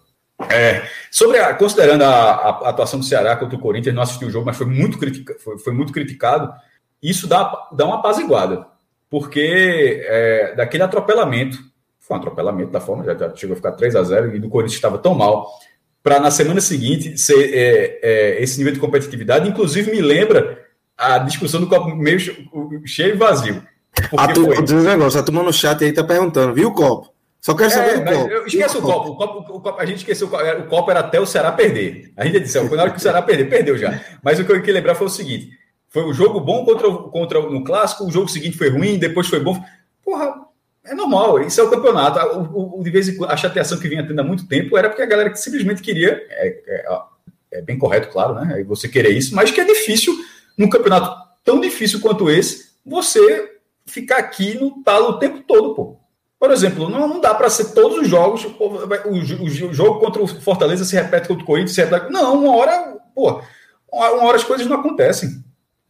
É, sobre a, considerando a, a, atuação do Ceará contra o Corinthians, não assisti o jogo, mas foi muito, critica, foi, foi muito criticado. Isso dá, dá uma apaziguada, porque é, daquele atropelamento, foi um atropelamento da forma, já, já chegou a ficar 3 a 0 e do Corinthians estava tão mal, para na semana seguinte ser é, é, esse nível de competitividade, inclusive me lembra a discussão do copo meio cheio e vazio. A turma, foi... negócio, a turma no chat aí tá perguntando, viu o copo? Só quero saber é, do copo. Eu esqueço o copo. O copo, o copo. A gente esqueceu. O copo era até o Ceará perder. A gente disse, na hora que o Ceará perder, perdeu já. Mas o que eu queria lembrar foi o seguinte: foi um jogo bom contra, contra no clássico, o jogo seguinte foi ruim, depois foi bom. Porra, é normal, isso é o campeonato. O, o, de vez em quando, a chateação que vinha tendo há muito tempo era porque a galera que simplesmente queria. É, é, é bem correto, claro, né? Você querer isso, mas que é difícil, num campeonato tão difícil quanto esse, você ficar aqui no talo o tempo todo, pô. Por exemplo, não, não dá para ser todos os jogos, o, o, o, jogo contra o Fortaleza se repete contra o Corinthians, se repete. Não, uma hora, pô, uma hora as coisas não acontecem.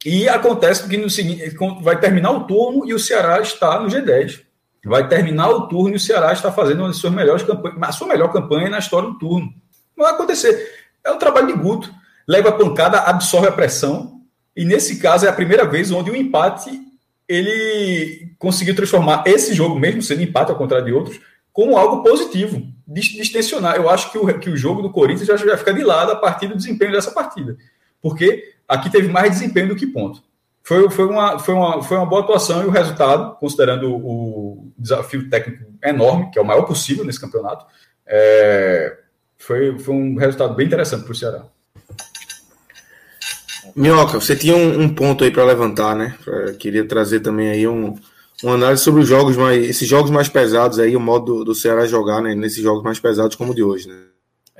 E acontece porque no seguinte, vai terminar o turno e o Ceará está no G10. Vai terminar o turno e o Ceará está fazendo uma das suas melhores campanhas, a sua melhor campanha na história do turno. Não vai acontecer. É o trabalho de Guto. Leva a pancada, absorve a pressão. E nesse caso é a primeira vez onde o empate ele conseguiu transformar esse jogo, mesmo sendo empate ao contrário de outros, como algo positivo, distensionar. Eu acho que o, que o jogo do Corinthians já vai ficar de lado a partir do desempenho dessa partida. Porque aqui teve mais desempenho do que ponto. Foi, foi, uma, foi, uma, foi uma boa atuação e o resultado, considerando o desafio técnico enorme, que é o maior possível nesse campeonato, é, foi, foi um resultado bem interessante para o Ceará. Minhoca, você tinha um, um ponto aí para levantar, né? Pra, queria trazer também aí um, uma análise sobre os jogos mais, esses jogos mais pesados aí, o modo do, do Ceará jogar, né? Nesses jogos mais pesados como o de hoje, né?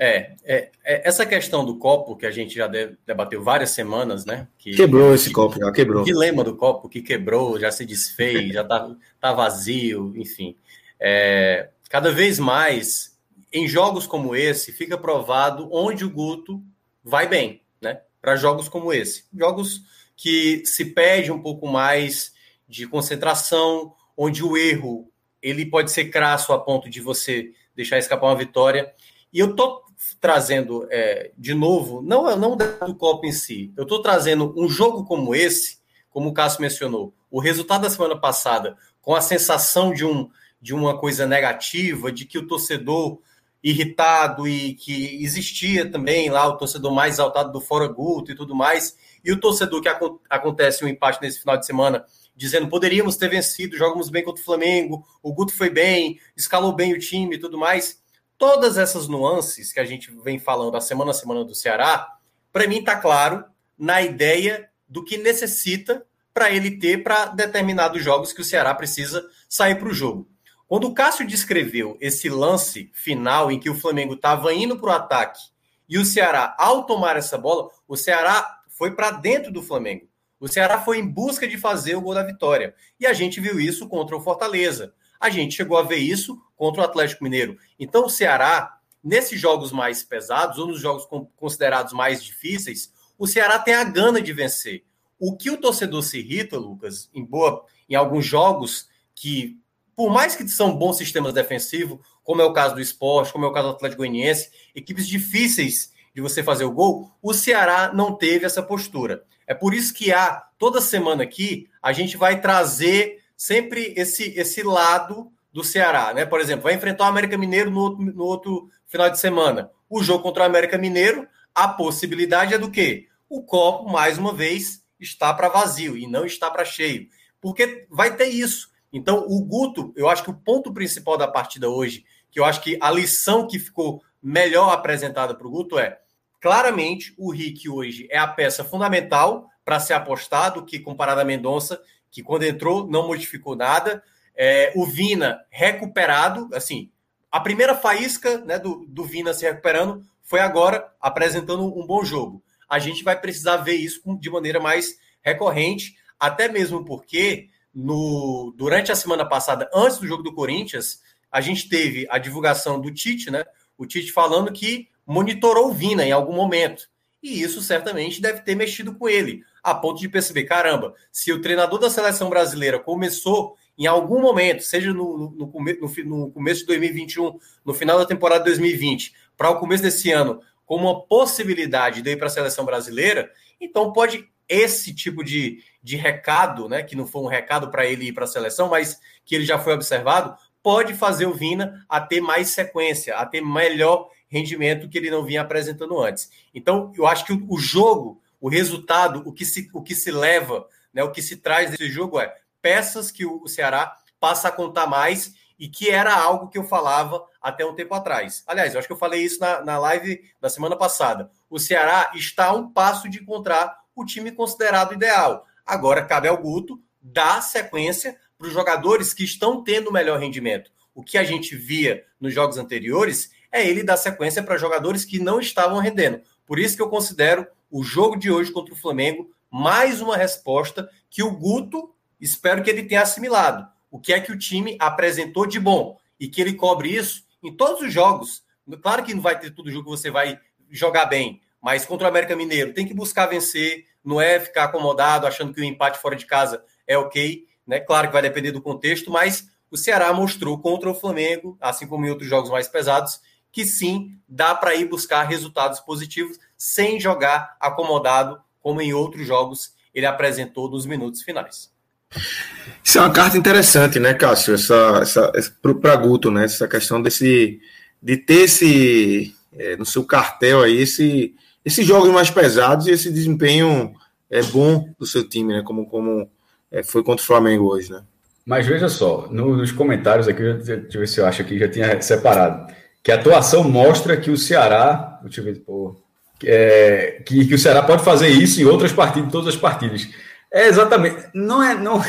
É, é, é, essa questão do copo que a gente já debateu várias semanas, né? Que, quebrou esse que, copo, já quebrou. O dilema do copo que quebrou, já se desfez, já tá, tá vazio, enfim. É, cada vez mais, em jogos como esse, fica provado onde o Guto vai bem, né? para jogos como esse. Jogos que se pede um pouco mais de concentração, onde o erro ele pode ser crasso a ponto de você deixar escapar uma vitória. E eu tô trazendo é, de novo, não não do copo em si, eu tô trazendo um jogo como esse, como o Cássio mencionou, o resultado da semana passada, com a sensação de um de uma coisa negativa, de que o torcedor irritado e que existia também lá o torcedor mais exaltado do Fora Guto e tudo mais, e o torcedor que ac acontece um empate nesse final de semana, dizendo poderíamos ter vencido, jogamos bem contra o Flamengo, o Guto foi bem, escalou bem o time e tudo mais. Todas essas nuances que a gente vem falando a semana a semana do Ceará, para mim está claro na ideia do que necessita para ele ter para determinados jogos que o Ceará precisa sair para o jogo. Quando o Cássio descreveu esse lance final em que o Flamengo estava indo para o ataque E o Ceará, ao tomar essa bola, o Ceará foi para dentro do Flamengo. O Ceará foi em busca de fazer o gol da vitória. E a gente viu isso contra o Fortaleza. A gente chegou a ver isso contra o Atlético Mineiro. Então, o Ceará, nesses jogos mais pesados, ou nos jogos considerados mais difíceis, o Ceará tem a gana de vencer. O que o torcedor se irrita, Lucas, em boa, em alguns jogos que, por mais que são bons sistemas defensivos, como é o caso do esporte, como é o caso do Atlético Goianiense, equipes difíceis de você fazer o gol, o Ceará não teve essa postura. É por isso que há, toda semana aqui, a gente vai trazer sempre esse, esse lado do Ceará, né? Por exemplo, vai enfrentar o América Mineiro no outro, no outro final de semana. O jogo contra o América Mineiro, a possibilidade é do quê? O copo, mais uma vez, está para vazio e não está para cheio. Porque vai ter isso. Então, o Guto, eu acho que o ponto principal da partida hoje, que eu acho que a lição que ficou melhor apresentada para o Guto é claramente o Rick hoje é a peça fundamental para ser apostado, que comparado a Mendonça, que quando entrou não modificou nada. É, o Vina recuperado, assim, a primeira faísca né, do, do Vina se recuperando foi agora apresentando um bom jogo. A gente vai precisar ver isso de maneira mais recorrente, até mesmo porque no, durante a semana passada, antes do jogo do Corinthians, a gente teve a divulgação do Tite, né? O Tite falando que monitorou o Vina em algum momento. E isso certamente deve ter mexido com ele, a ponto de perceber: caramba, se o treinador da seleção brasileira começou em algum momento, seja no, no, no, no começo de 2021, no final da temporada de 2020, para o começo desse ano, como uma possibilidade de ir para a seleção brasileira, então pode esse tipo de, de recado, né, que não foi um recado para ele ir para a seleção, mas que ele já foi observado, pode fazer o Vina a ter mais sequência, a ter melhor rendimento que ele não vinha apresentando antes. Então, eu acho que o, jogo, o resultado, o que se, o que se leva, né, o que se traz desse jogo é peças que o Ceará passa a contar mais e que era algo que eu falava até um tempo atrás. Aliás, eu acho que eu falei isso na, na live da semana passada. O Ceará está a um passo de encontrar o time considerado ideal. Agora cabe ao Guto dar sequência para os jogadores que estão tendo melhor rendimento. O que a gente via nos jogos anteriores é ele dar sequência para jogadores que não estavam rendendo. Por isso que eu considero o jogo de hoje contra o Flamengo mais uma resposta que o Guto espero que ele tenha assimilado. O que é que o time apresentou de bom e que ele cobre isso em todos os jogos. Claro que não vai ter todo jogo que você vai jogar bem, mas contra o América Mineiro tem que buscar vencer, não é ficar acomodado achando que o empate fora de casa é ok, né? Claro que vai depender do contexto, mas o Ceará mostrou contra o Flamengo, assim como em outros jogos mais pesados, que sim, dá para ir buscar resultados positivos sem jogar acomodado, como em outros jogos ele apresentou nos minutos finais. Isso é uma carta interessante, né, Cássio? Essa, essa, essa para Guto, né? Essa questão desse de ter esse é, no seu cartel aí esse esses jogos mais pesados e esse desempenho é bom do seu time, né? Como como é, foi contra o Flamengo hoje, né? Mas veja só, no, nos comentários aqui, deixa eu ver se eu acho que já tinha separado que a atuação mostra que o Ceará, deixa eu ver, pô, é, que, que o Ceará pode fazer isso em outras partidas, todas as partidas. É exatamente, não é, não,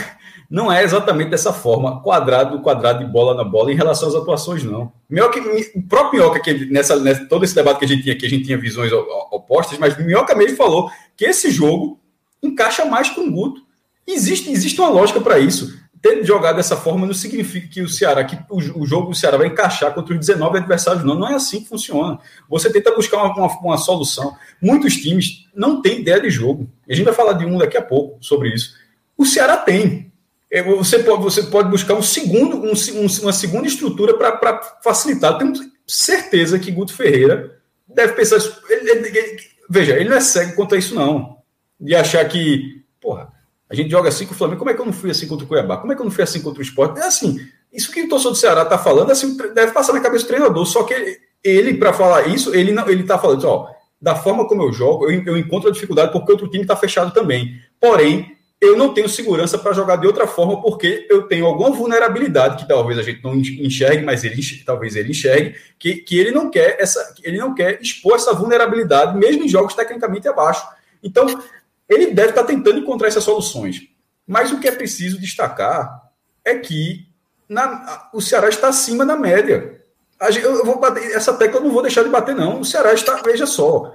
não é exatamente dessa forma, quadrado, quadrado de bola na bola em relação às atuações, não. Minhoca, o próprio Minhoca, que nessa, nessa, todo esse debate que a gente tinha aqui, a gente tinha visões opostas, mas Minhoca mesmo falou que esse jogo encaixa mais com o Guto. Existe, existe uma lógica para isso ter jogado dessa forma não significa que o Ceará, que o, jogo do Ceará vai encaixar contra os 19 adversários, não. Não é assim que funciona. Você tenta buscar uma, uma, uma, solução. Muitos times não têm ideia de jogo. A gente vai falar de um daqui a pouco sobre isso. O Ceará tem. É, você pode, você pode buscar um segundo, um, um, uma segunda estrutura para facilitar. Tenho certeza que Guto Ferreira deve pensar isso. Ele, ele, ele, veja, ele não é cego quanto a isso, não. De achar que, porra, a gente joga assim com o Flamengo. Como é que eu não fui assim contra o Cuiabá? Como é que eu não fui assim contra o esporte? É assim, isso que o torcedor do Ceará está falando, assim, deve passar na cabeça do treinador. Só que ele, para falar isso, ele não, ele está falando, ó, da forma como eu jogo, eu, eu encontro a dificuldade porque outro time está fechado também. Porém, eu não tenho segurança para jogar de outra forma porque eu tenho alguma vulnerabilidade que talvez a gente não enxergue, mas ele talvez ele enxergue que, que ele não quer essa, ele não quer expor essa vulnerabilidade mesmo em jogos tecnicamente abaixo. Então, ele deve estar tentando encontrar essas soluções. Mas o que é preciso destacar é que na, o Ceará está acima da média. eu vou bater, essa tecla eu não vou deixar de bater, não. O Ceará está, veja só.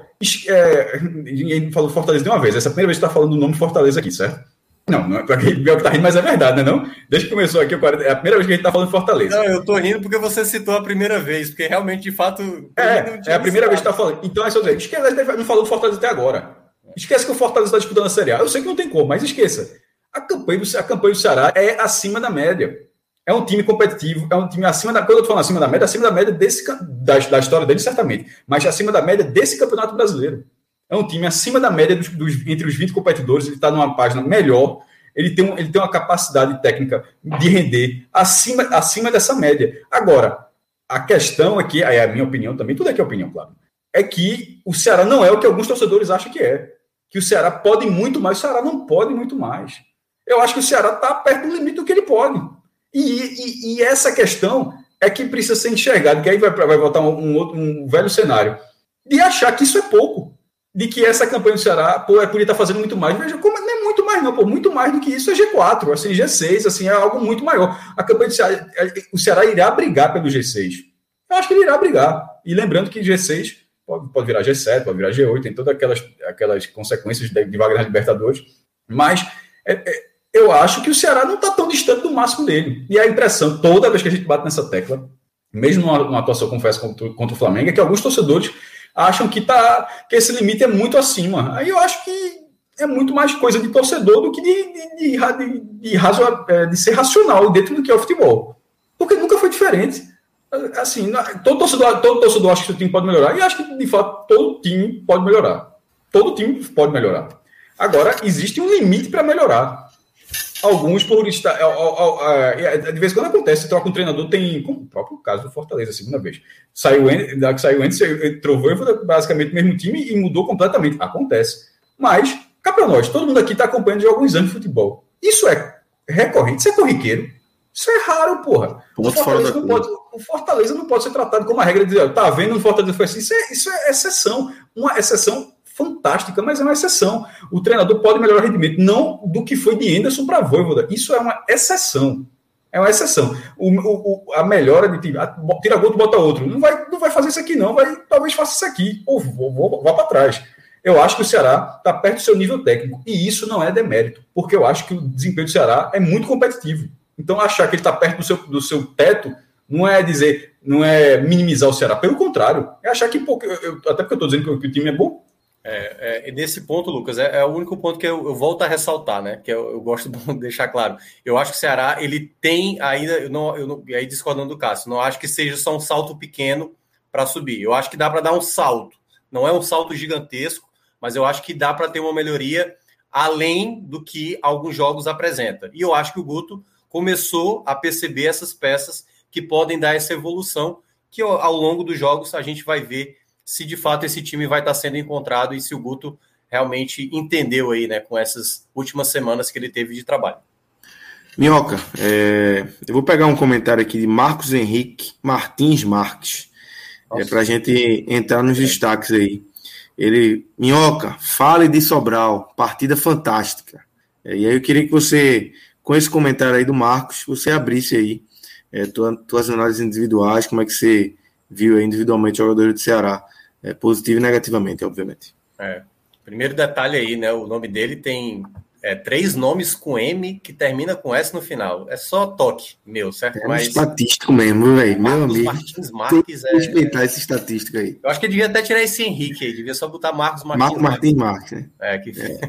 É, ninguém falou Fortaleza de uma vez. Essa é a primeira vez que está falando o nome Fortaleza aqui, certo? Não, não é para quem que tá rindo, mas é verdade, né? Não? Desde que começou aqui, é a primeira vez que a gente está falando Fortaleza. Não, eu tô rindo porque você citou a primeira vez, porque realmente, de fato. É, é a primeira vez que está falando. Então, é só dizer, esquece, não falou Fortaleza até agora. Esquece que o Fortaleza está disputando a Série A. Eu sei que não tem como, mas esqueça. A campanha, do, a campanha do Ceará é acima da média. É um time competitivo, é um time acima da. Quando eu tô falando acima da média, acima da média desse, da, da história dele, certamente. Mas acima da média desse campeonato brasileiro. É um time acima da média dos, dos entre os 20 competidores, ele está numa página melhor. Ele tem, um, ele tem uma capacidade técnica de render acima, acima dessa média. Agora, a questão é que, é a minha opinião também, tudo aqui é opinião, claro, é que o Ceará não é o que alguns torcedores acham que é. Que o Ceará pode muito mais, o Ceará não pode muito mais. Eu acho que o Ceará está perto do limite do que ele pode. E, e, e, essa questão é que precisa ser enxergada, que aí vai, vai voltar um, um, outro, um velho cenário, de achar que isso é pouco, de que essa campanha do Ceará, pô, é, podia estar fazendo muito mais. Veja, como não é muito mais, não, pô, muito mais do que isso é G4, assim, G6, assim, é algo muito maior. A campanha do Ceará, é, o Ceará irá brigar pelo G6. Eu acho que ele irá brigar. E lembrando que G6 pode, pode virar G7, pode virar G8, tem todas aquelas, aquelas consequências de, de vaga na Libertadores, mas é, é eu acho que o Ceará não está tão distante do máximo dele. E a impressão, toda vez que a gente bate nessa tecla, mesmo numa, numa atuação, confesso, contra, contra o Flamengo, é que alguns torcedores acham que, tá, que esse limite é muito acima. Aí eu acho que é muito mais coisa de torcedor do que de, de, de, de, é, de ser racional dentro do que é o futebol. Porque nunca foi diferente. Assim, todo torcedor, todo torcedor acha que o time pode melhorar, e acho que, de fato, todo time pode melhorar. Todo time pode melhorar. Agora, existe um limite para melhorar alguns por estar. De vez em quando acontece, troca um treinador, tem. Como o próprio caso do Fortaleza, a segunda vez. Saiu da que saiu antes, entrou basicamente o mesmo time e mudou completamente. Acontece. Mas, cá para nós, todo mundo aqui está acompanhando de alguns anos de futebol. Isso é recorrente, isso é corriqueiro. Isso é raro, porra. O Fortaleza, não pode, o Fortaleza não pode ser tratado como uma regra de dizer, tá vendo o Fortaleza foi assim. Isso é, isso é exceção. Uma exceção fantástica, mas é uma exceção. O treinador pode melhorar o rendimento, não do que foi de Anderson para Voivoda. Isso é uma exceção. É uma exceção. O, o, a melhora de time, tira gol, bota outro. Não vai, não vai fazer isso aqui, não. Vai, talvez faça isso aqui. Ou vá para trás. Eu acho que o Ceará está perto do seu nível técnico. E isso não é demérito, porque eu acho que o desempenho do Ceará é muito competitivo. Então, achar que ele está perto do seu, do seu teto não é dizer, não é minimizar o Ceará. Pelo contrário, é achar que, eu, até porque eu estou dizendo que, que o time é bom, é, é, nesse ponto, Lucas, é, é, o único ponto que eu, eu, volto a ressaltar, né? Que eu, eu, gosto de (laughs) deixar claro. Eu acho que o Ceará ele tem ainda, eu não, eu não, e aí discordando do Cássio, não acho que seja só um salto pequeno para subir. Eu acho que dá para dar um salto. Não é um salto gigantesco, mas eu acho que dá para ter uma melhoria além do que alguns jogos apresenta. E eu acho que o Guto começou a perceber essas peças que podem dar essa evolução, que ao longo dos jogos a gente vai ver se de fato esse time vai estar sendo encontrado e se o Guto realmente entendeu aí, né, com essas últimas semanas que ele teve de trabalho. Minhoca, é, eu vou pegar um comentário aqui de Marcos Henrique Martins Marques, é, para a gente entrar nos destaques aí. Ele, Minhoca, fale de Sobral, partida fantástica. É, e aí eu queria que você, com esse comentário aí do Marcos, você abrisse aí é, tua, tuas análises individuais, como é que você viu aí individualmente o jogador do Ceará é, positivo e negativamente, obviamente. É. Primeiro detalhe aí, né? O nome dele tem é, três nomes com M que termina com S no final. É só toque meu, certo? É um Mas... estatístico mesmo, velho. Meu amigo. Martins Marques é. Respeitar essa estatística aí. Eu acho que devia até tirar esse Henrique aí, devia só botar Marcos Martins. Marcos Martins Marques, né? É, que... É.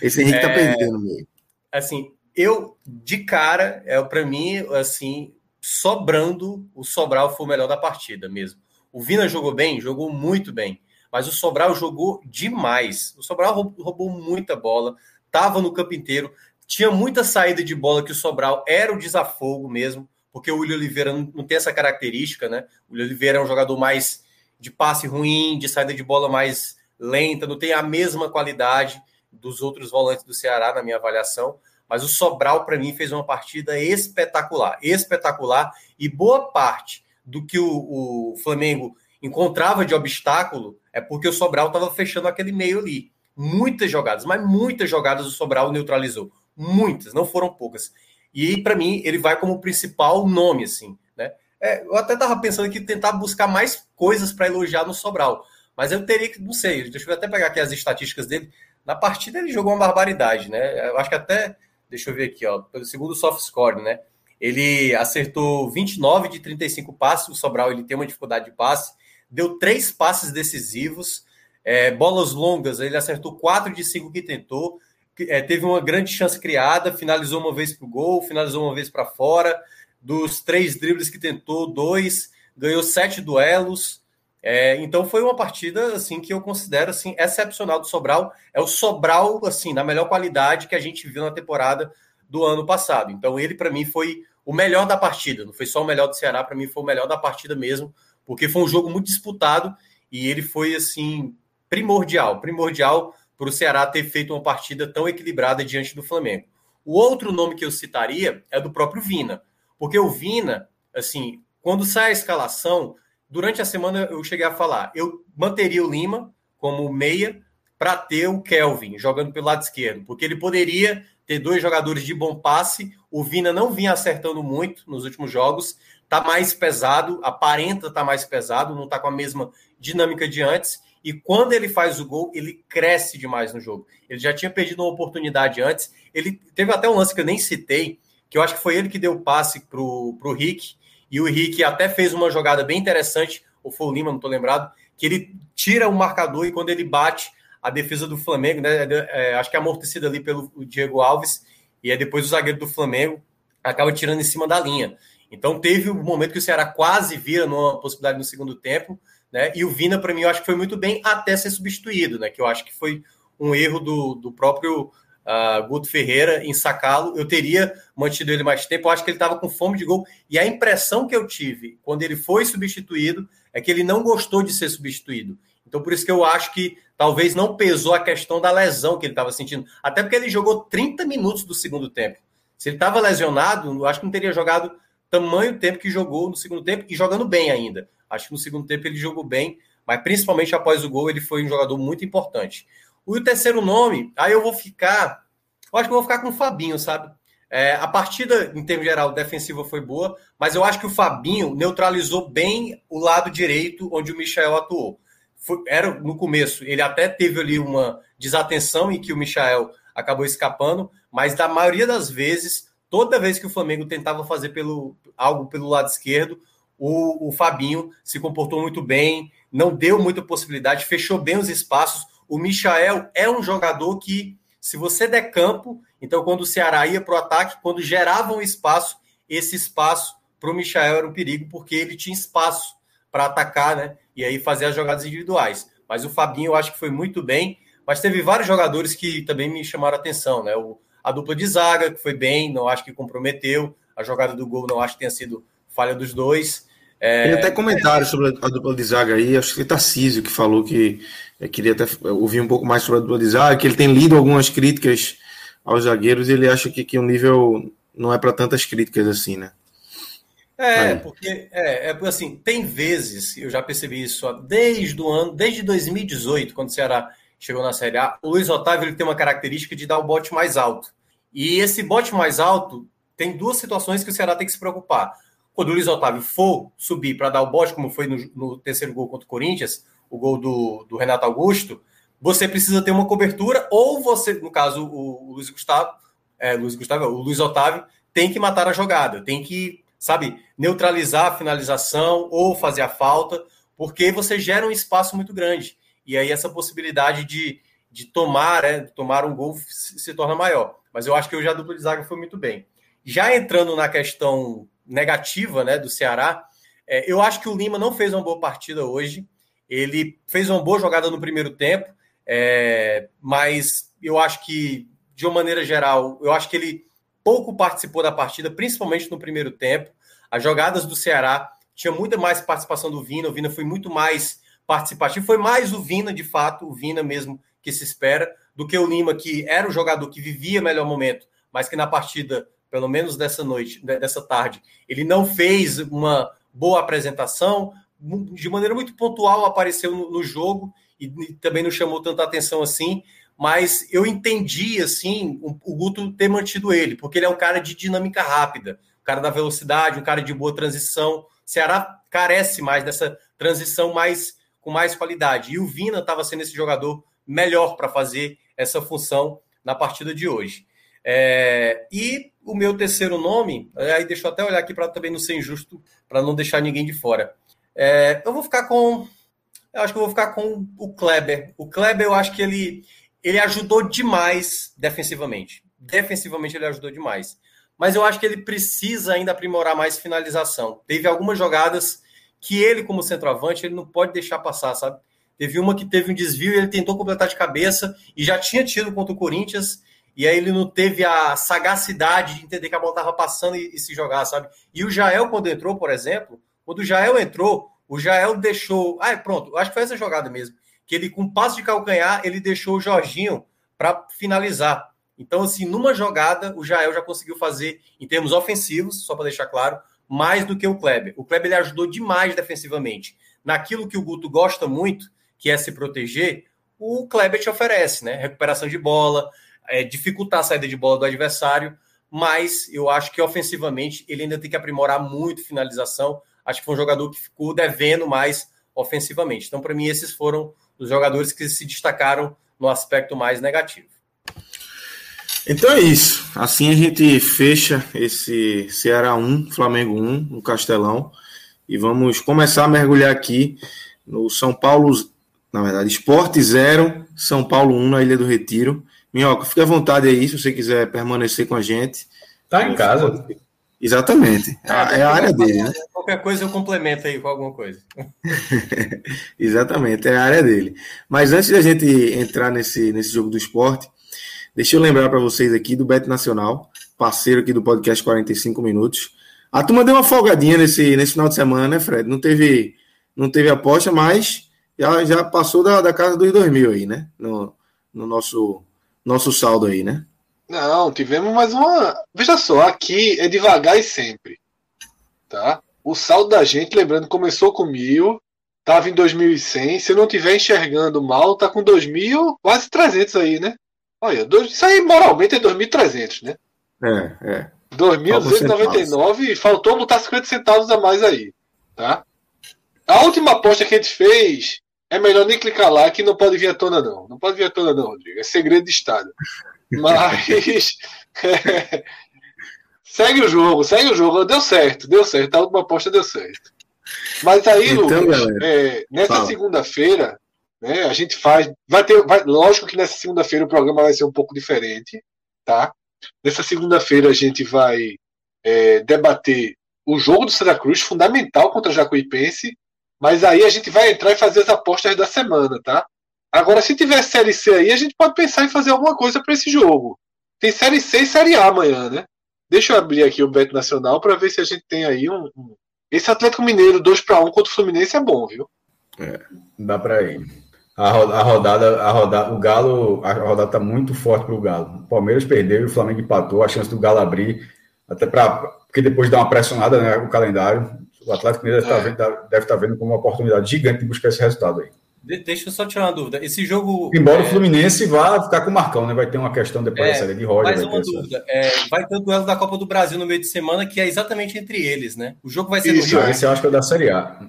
Esse Henrique tá é... perdendo mesmo. Assim, eu, de cara, é para mim, assim, sobrando, o Sobral foi o melhor da partida mesmo. O Vina jogou bem, jogou muito bem, mas o Sobral jogou demais. O Sobral roubou muita bola, estava no campo inteiro, tinha muita saída de bola que o Sobral era o desafogo mesmo, porque o William Oliveira não, tem essa característica, né? O William Oliveira é um jogador mais de passe ruim, de saída de bola mais lenta, não tem a mesma qualidade dos outros volantes do Ceará, na minha avaliação. Mas o Sobral, para mim, fez uma partida espetacular, espetacular, e boa parte do que o, o Flamengo encontrava de obstáculo é porque o Sobral estava fechando aquele meio ali. Muitas jogadas, mas muitas jogadas o Sobral neutralizou. Muitas, não foram poucas. E para mim, ele vai como principal nome, assim, né? É, eu até estava pensando que tentar buscar mais coisas para elogiar no Sobral. Mas eu teria que, não sei, deixa eu até pegar aqui as estatísticas dele. Na partida ele jogou uma barbaridade, né? Eu acho que até, deixa eu ver aqui, ó, pelo segundo soft score, né? Ele acertou 29 de 35 passes, o Sobral ele tem uma dificuldade de passe, deu três passes decisivos, é, bolas longas, ele acertou quatro de cinco que tentou, é, teve uma grande chance criada, finalizou uma vez para o gol, finalizou uma vez para fora, dos três dribles que tentou, dois, ganhou sete duelos, é, então foi uma partida assim que eu considero assim excepcional do Sobral. É o Sobral assim na melhor qualidade que a gente viu na temporada do ano passado. Então ele para mim foi o melhor da partida. Não foi só o melhor do Ceará, para mim foi o melhor da partida mesmo, porque foi um jogo muito disputado e ele foi assim primordial, primordial para o Ceará ter feito uma partida tão equilibrada diante do Flamengo. O outro nome que eu citaria é do próprio Vina, porque o Vina, assim, quando sai a escalação, durante a semana eu cheguei a falar, eu manteria o Lima como meia para ter o Kelvin jogando pelo lado esquerdo, porque ele poderia ter dois jogadores de bom passe. O Vina não vinha acertando muito nos últimos jogos, tá mais pesado, aparenta tá mais pesado, não tá com a mesma dinâmica de antes. E quando ele faz o gol, ele cresce demais no jogo. Ele já tinha perdido uma oportunidade antes. Ele teve até um lance que eu nem citei, que eu acho que foi ele que deu o passe pro, pro Rick, e o Henrique até fez uma jogada bem interessante, ou foi o Lima, não estou lembrado, que ele tira o marcador e quando ele bate a defesa do Flamengo, né, é, é, acho que é amortecida ali pelo Diego Alves, e aí depois o zagueiro do Flamengo acaba tirando em cima da linha. Então teve um momento que o Ceará quase vira numa possibilidade no segundo tempo, né? E o Vina, para mim, eu acho que foi muito bem até ser substituído, né? Que eu acho que foi um erro do, do próprio uh, Guto Ferreira em sacá-lo. Eu teria mantido ele mais tempo. Eu acho que ele estava com fome de gol. E a impressão que eu tive quando ele foi substituído é que ele não gostou de ser substituído. Então, por isso que eu acho que talvez não pesou a questão da lesão que ele estava sentindo. Até porque ele jogou 30 minutos do segundo tempo. Se ele estava lesionado, eu acho que não teria jogado tamanho tempo que jogou no segundo tempo e jogando bem ainda. Acho que no segundo tempo ele jogou bem, mas principalmente após o gol ele foi um jogador muito importante. O terceiro nome, aí eu vou ficar. Eu acho que eu vou ficar com o Fabinho, sabe? É, a partida, em termos geral, defensiva foi boa, mas eu acho que o Fabinho neutralizou bem o lado direito onde o Michel atuou. Foi, era no começo, ele até teve ali uma desatenção em que o Michel acabou escapando, mas da maioria das vezes, toda vez que o Flamengo tentava fazer pelo, algo pelo lado esquerdo, o, o Fabinho se comportou muito bem, não deu muita possibilidade, fechou bem os espaços. O Michael é um jogador que, se você der campo, então quando o Ceará ia para o ataque, quando gerava um espaço, esse espaço para o Michael era um perigo, porque ele tinha espaço para atacar, né? E aí fazer as jogadas individuais. Mas o Fabinho eu acho que foi muito bem, mas teve vários jogadores que também me chamaram a atenção, né? O, a dupla de zaga, que foi bem, não acho que comprometeu. A jogada do gol não acho que tenha sido falha dos dois. É... Tem até comentário sobre a dupla de zaga aí, acho que foi Tarcísio que falou que eu queria até ouvir um pouco mais sobre de zaga, que ele tem lido algumas críticas aos zagueiros e ele acha que, que o nível não é para tantas críticas assim, né? É, aí. porque é, é assim, tem vezes, eu já percebi isso desde o ano, desde 2018, quando o Ceará chegou na Série A, o Luiz Otávio ele tem uma característica de dar o bote mais alto. E esse bote mais alto tem duas situações que o Ceará tem que se preocupar quando o Luiz Otávio for subir para dar o bote, como foi no, no, terceiro gol contra o Corinthians, o gol do, do, Renato Augusto, você precisa ter uma cobertura, ou você, no caso, o, o Luiz Gustavo, é, Luiz Gustavo, o Luiz Otávio, tem que matar a jogada, tem que, sabe, neutralizar a finalização ou fazer a falta, porque você gera um espaço muito grande. E aí essa possibilidade de, de tomar, é, de tomar um gol se, se torna maior. Mas eu acho que hoje a dupla de zaga foi muito bem. Já entrando na questão negativa né, do Ceará. É, eu acho que o Lima não fez uma boa partida hoje. Ele fez uma boa jogada no primeiro tempo, é, mas eu acho que, de uma maneira geral, eu acho que ele pouco participou da partida, principalmente no primeiro tempo. As jogadas do Ceará tinha muita mais participação do Vina, o Vina foi muito mais participativo, foi mais o Vina, de fato, o Vina mesmo que se espera, do que o Lima, que era o jogador que vivia melhor momento, mas que na partida pelo menos dessa noite, dessa tarde, ele não fez uma boa apresentação, de maneira muito pontual apareceu no, no jogo e, e, também não chamou tanta atenção assim, mas eu entendi assim o, o, Guto ter mantido ele, porque ele é um cara de dinâmica rápida, um cara da velocidade, um cara de boa transição, Ceará carece mais dessa transição mais com mais qualidade. E o Vina estava sendo esse jogador melhor para fazer essa função na partida de hoje. É, e o meu terceiro nome, aí deixa eu até olhar aqui para também não ser injusto, para não deixar ninguém de fora. É, eu vou ficar com. Eu acho que eu vou ficar com o Kleber. O Kleber, eu acho que ele, ele ajudou demais defensivamente. Defensivamente, ele ajudou demais. Mas eu acho que ele precisa ainda aprimorar mais finalização. Teve algumas jogadas que ele, como centroavante, ele não pode deixar passar, sabe? Teve uma que teve um desvio e ele tentou completar de cabeça e já tinha tido contra o Corinthians, e aí ele não teve a sagacidade de entender que a bola estava passando e, e, se jogar, sabe? E o Jael, quando entrou, por exemplo, quando o Jael entrou, o Jael deixou. Ah, pronto, acho que foi essa jogada mesmo. Que ele, com passo de calcanhar, ele deixou o Jorginho para finalizar. Então, assim, numa jogada, o Jael já conseguiu fazer, em termos ofensivos, só para deixar claro, mais do que o Kleber. O Kleber ele ajudou demais defensivamente. Naquilo que o Guto gosta muito, que é se proteger, o Kleber te oferece, né? Recuperação de bola, é, dificultar a saída de bola do adversário, mas eu acho que ofensivamente ele ainda tem que aprimorar muito finalização. Acho que foi um jogador que ficou devendo mais ofensivamente. Então, para mim, esses foram os jogadores que se destacaram no aspecto mais negativo. Então é isso. Assim a gente fecha esse Ceará 1, Flamengo 1, no Castelão. E vamos começar a mergulhar aqui no São Paulo, na verdade, Esporte 0, São Paulo 1 na Ilha do Retiro. Minhoca, fique à vontade aí se você quiser permanecer com a gente. Tá em casa. Exatamente. É, é a área dele, né? Qualquer coisa eu complemento aí com alguma coisa. (laughs) Exatamente, é a área dele. Mas antes da gente entrar nesse, nesse jogo do esporte, Deixa eu lembrar para vocês aqui do Bet Nacional, parceiro aqui do podcast 45 Minutos. A turma deu uma folgadinha nesse, nesse final de semana, né, Fred? Não teve, não teve aposta, mas já, já passou da, da casa dos 2 mil aí, né? No, no nosso, nosso saldo aí, né? Não, tivemos mais uma. Veja só, aqui é devagar e sempre. Tá? O saldo da gente, lembrando, começou com mil, tava em 2.100. Se eu não estiver enxergando mal, tá com 2.000, quase 300 aí, né? Olha, isso aí moralmente é 2.300, né? É, é. 2.299 e faltou botar 50 centavos a mais aí, tá? A última aposta que a gente fez é melhor nem clicar lá que não pode vir à tona não. Não pode vir à tona não, Rodrigo. É segredo de Estado. Mas é, (laughs) segue o jogo, segue o jogo. Deu certo, deu certo. A última aposta deu certo. Mas aí, então, Lucas, é, nessa segunda-feira, né? A gente faz. Vai ter. Vai, lógico que nessa segunda-feira o programa vai ser um pouco diferente. Tá? Nessa segunda-feira a gente vai é, debater o jogo do Santa Cruz, fundamental contra a Jacuipense. Mas aí a gente vai entrar e fazer as apostas da semana, tá? Agora, se tiver Série C aí, a gente pode pensar em fazer alguma coisa para esse jogo. Tem Série C e Série A amanhã, né? Deixa eu abrir aqui o Beto Nacional para ver se a gente tem aí um. um... Esse Atlético Mineiro 2 para 1 contra o Fluminense é bom, viu? É, dá para ir. A, rodada, a rodada, o Galo, a rodada está muito forte para o Galo. O Palmeiras perdeu e o Flamengo empatou. A chance do Galo abrir, até para. Porque depois dá uma pressionada né, o calendário. O Atlético Mineiro é. deve, deve estar vendo como uma oportunidade gigante de buscar esse resultado aí. De, deixa eu só tirar uma dúvida. Esse jogo. Embora é... o Fluminense vá ficar com o Marcão, né? Vai ter uma questão depois é, da série de Roger. Mais uma dúvida. É, vai ter o duelo da Copa do Brasil no meio de semana, que é exatamente entre eles, né? O jogo vai ser Isso, no Rio. Esse eu acho que é da Série A.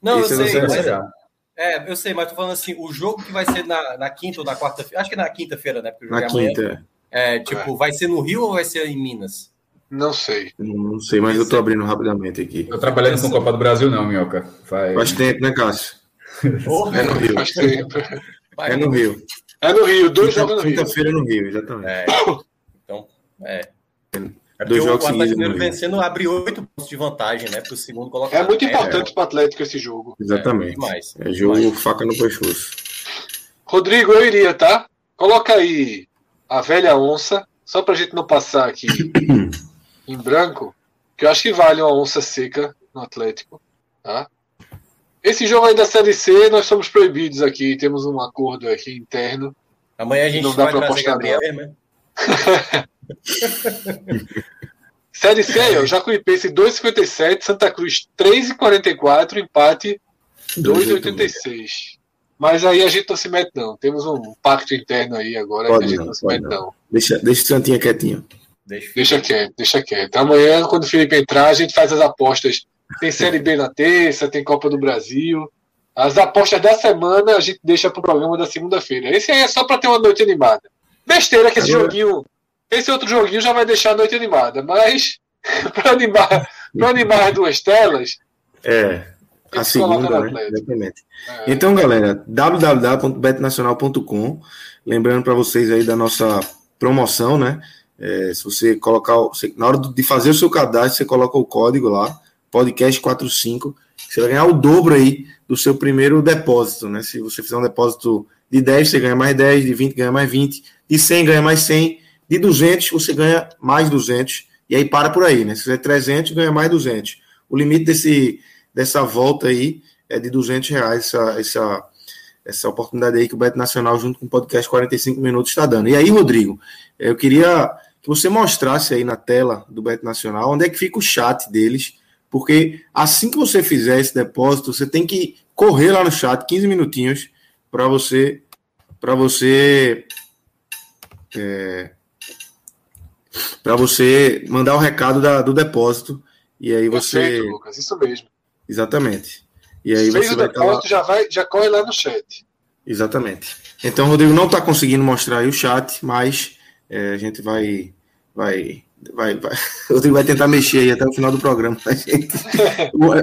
Não, esse eu é sei. Da Série A. É, eu sei, mas tô falando assim, o jogo que vai ser na, na quinta ou na quarta-feira, acho que é na quinta-feira, né? Porque na é quinta. É, tipo, é. vai ser no Rio ou vai ser em Minas? Não sei. Não sei, mas eu tô abrindo rapidamente aqui. Eu trabalhando com Copa do Brasil, não, Minhoca. Faz, Faz tempo, né, Cássio? É no Rio. É no Rio. É no Rio, dois jogos no Rio. Quinta-feira no Rio, exatamente. É. Então, é. É dois jogos o Atlético Mineiro vencendo abre oito pontos de vantagem, né? Para o segundo colocado. É muito importante é. para o Atlético esse jogo. Exatamente. É, é jogo demais. faca no pescoço. Rodrigo, eu iria, tá? Coloca aí a velha onça, só para a gente não passar aqui (coughs) em branco, que eu acho que vale uma onça seca no Atlético, tá? Esse jogo aí da Série C, nós somos proibidos aqui, temos um acordo aqui interno. Amanhã a gente não dá vai trazer Gabriel, né? (laughs) Série C, ó, Jacuipense 2,57, Santa Cruz 3,44, empate 2,86. Mas aí a gente não se mete, não. Temos um pacto interno aí agora pode que a gente não, não se mete, não. não. Deixa, deixa o Santinha quietinho. Deixa, deixa quieto, deixa quieto. Amanhã, quando o Felipe entrar, a gente faz as apostas Tem Série B na terça, tem Copa do Brasil. As apostas da semana a gente deixa para o programa da segunda-feira. Esse aí é só para ter uma noite animada. Besteira que esse joguinho. Esse outro joguinho já vai deixar a noite animada, mas (laughs) para animar, animar as duas telas. É. A segunda, né? Exatamente. É. Então, galera, www.betnacional.com. Lembrando para vocês aí da nossa promoção, né? É, se você colocar, na hora de fazer o seu cadastro, você coloca o código lá, podcast45, você vai ganhar o dobro aí do seu primeiro depósito, né? Se você fizer um depósito de 10, você ganha mais 10, de 20 ganha mais 20, de 100 ganha mais 100, de 200 você ganha mais 200, e aí para por aí, né? Se fizer 300, ganha mais 200. O limite desse, dessa volta aí é de 200 reais, essa, essa, essa oportunidade aí que o Beto Nacional, junto com o podcast 45 Minutos, está dando. E aí, Rodrigo, eu queria que você mostrasse aí na tela do Beto Nacional onde é que fica o chat deles, porque assim que você fizer esse depósito, você tem que correr lá no chat 15 minutinhos para você para você é, para você mandar o recado da, do depósito e aí você Perfeito, Lucas, isso mesmo. Exatamente. E aí Fez você o vai depósito, lá... já vai já corre lá no chat. Exatamente. Então o Rodrigo não está conseguindo mostrar aí o chat, mas é, a gente vai vai vai, vai. (laughs) O Rodrigo vai tentar mexer aí até o final do programa, tá, gente?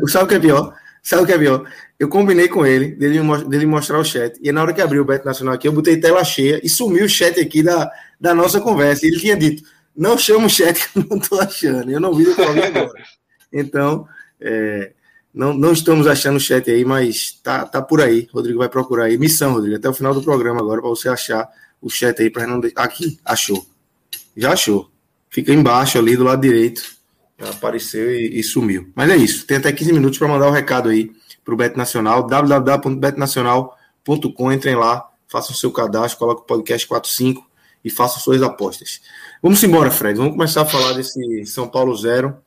Sabe o que é pior? Sabe o que é pior? Eu combinei com ele, dele, dele mostrar o chat. E na hora que abriu o Beto Nacional aqui, eu botei tela cheia e sumiu o chat aqui da, da nossa conversa. E ele tinha dito: não chama o chat que eu não estou achando. Eu não vi o agora. Então, é, não, não estamos achando o chat aí, mas tá, tá por aí. Rodrigo vai procurar aí. Missão, Rodrigo, até o final do programa agora, para você achar o chat aí, para não. Aqui, achou. Já achou. Fica embaixo ali do lado direito. Apareceu e, e sumiu. Mas é isso. Tem até 15 minutos para mandar o um recado aí para o Bet Nacional. www.betnacional.com. Entrem lá, façam seu cadastro, coloquem o podcast 45 e façam suas apostas. Vamos embora, Fred. Vamos começar a falar desse São Paulo 0.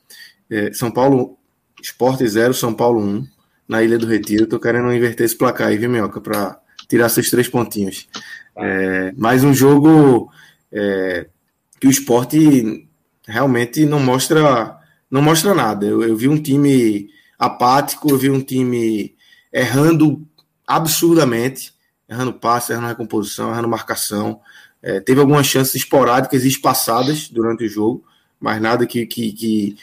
É, São Paulo Esporte 0, São Paulo 1, na Ilha do Retiro. Tô querendo inverter esse placar aí, viu, Minhoca, para tirar seus três pontinhos. É, mais um jogo é, que o esporte realmente não mostra não mostra nada. Eu, eu vi um time apático, eu vi um time errando absurdamente, errando passe, errando recomposição, errando marcação. É, teve algumas chances esporádicas e espaçadas durante o jogo, mas nada que, que, que,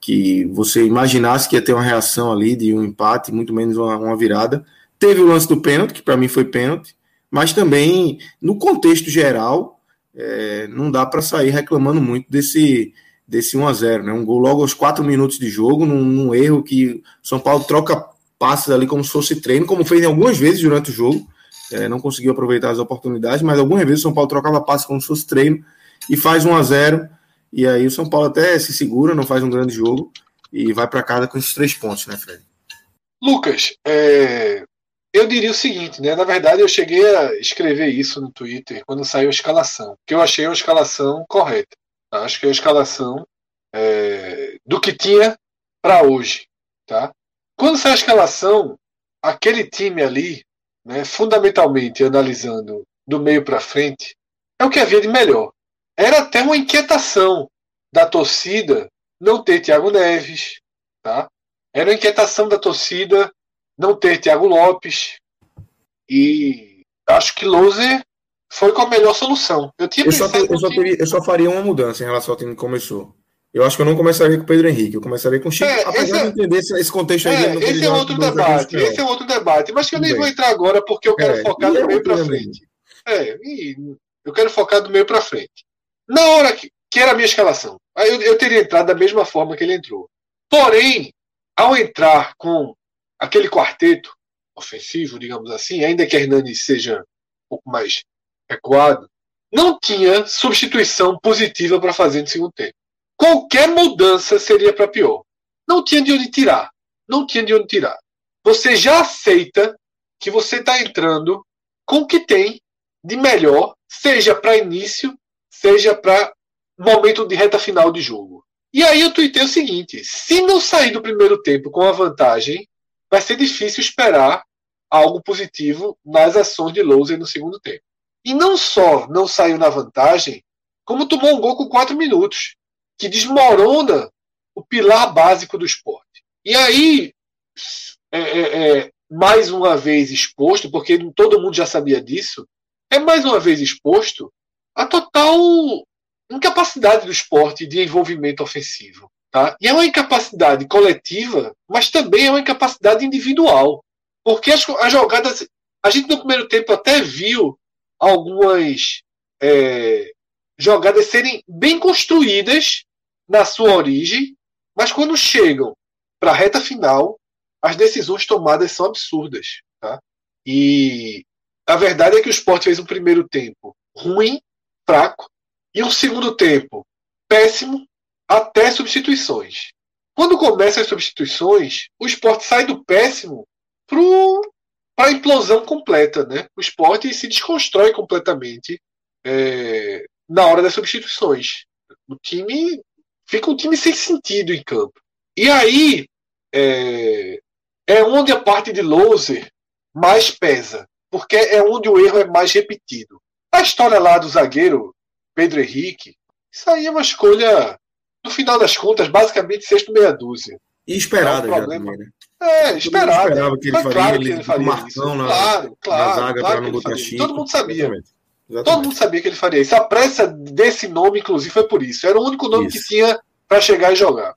que, você imaginasse que ia ter uma reação ali de um empate, muito menos uma, uma virada. Teve o lance do pênalti, que para mim foi pênalti, mas também, no contexto geral, é, não dá para sair reclamando muito desse, desse 1 a 0 né? Um gol logo aos 4 minutos de jogo, num, num erro que São Paulo troca passes ali como se fosse treino, como fez algumas vezes durante o jogo. É, não conseguiu aproveitar as oportunidades, mas algumas vezes o São Paulo trocava passes como se fosse treino e faz 1 a 0 E aí o São Paulo até se segura, não faz um grande jogo e vai para casa com esses três pontos, né, Fred? Lucas, é, eu diria o seguinte, né? Na verdade, eu cheguei a escrever isso no Twitter quando saiu a escalação, que eu achei a escalação correta. Tá? Acho que é a escalação é, do que tinha para hoje, tá? Quando sai a escalação, aquele time ali, né, fundamentalmente analisando do meio para frente, é o que havia de melhor. Era até uma inquietação da torcida não ter Thiago Neves, tá? Era uma inquietação da torcida não ter Thiago Lopes. E acho que Loser foi com a melhor solução. Eu, tinha eu, só, eu, só teria, eu só faria uma mudança em relação ao time que começou. Eu acho que eu não começaria com o Pedro Henrique, eu começaria com o Chico, é, apesar é, de entender esse contexto aí. É, esse é outro debate, esse é outro debate, mas que eu nem vou entrar agora porque eu quero é, focar do meio para frente. É, eu quero focar do meio para frente. Na hora que, que era a minha escalação, eu, eu teria entrado da mesma forma que ele entrou. Porém, ao entrar com aquele quarteto ofensivo, digamos assim, ainda que Hernani seja um pouco mais recuado, não tinha substituição positiva para fazer no segundo tempo. Qualquer mudança seria para pior. Não tinha de onde tirar. Não tinha de onde tirar. Você já aceita que você está entrando com o que tem de melhor, seja para início, seja para momento de reta final de jogo. E aí eu tuitei o seguinte: se não sair do primeiro tempo com a vantagem, vai ser difícil esperar algo positivo nas ações de Louser no segundo tempo. E não só não saiu na vantagem, como tomou um gol com quatro minutos, que desmorona o pilar básico do esporte. E aí, é, é, é, mais uma vez exposto, porque todo mundo já sabia disso, é mais uma vez exposto a total incapacidade do esporte de envolvimento ofensivo. Tá? E é uma incapacidade coletiva, mas também é uma incapacidade individual. Porque as, as jogadas. A gente no primeiro tempo até viu algumas é, jogadas serem bem construídas na sua origem, mas quando chegam para a reta final, as decisões tomadas são absurdas. Tá? E a verdade é que o Sport fez um primeiro tempo ruim, fraco, e um segundo tempo péssimo, até substituições. Quando começam as substituições, o Sport sai do péssimo para a implosão completa. Né? O esporte se desconstrói completamente é, na hora das substituições. O time fica um time sem sentido em campo. E aí é, é onde a parte de loser mais pesa, porque é onde o erro é mais repetido. A história lá do zagueiro Pedro Henrique, isso aí é uma escolha, no final das contas, basicamente sexto meia dúzia. E esperada é um já também, né? É, esperado. esperava que ele faria, claro ele, que ele faria Marcão na, claro, claro, na zaga claro para não botar. Chico. Todo mundo sabia. Exatamente. Exatamente. Todo mundo sabia que ele faria isso. A pressa desse nome, inclusive, foi por isso. Era o único nome Isso. que tinha para chegar e jogar.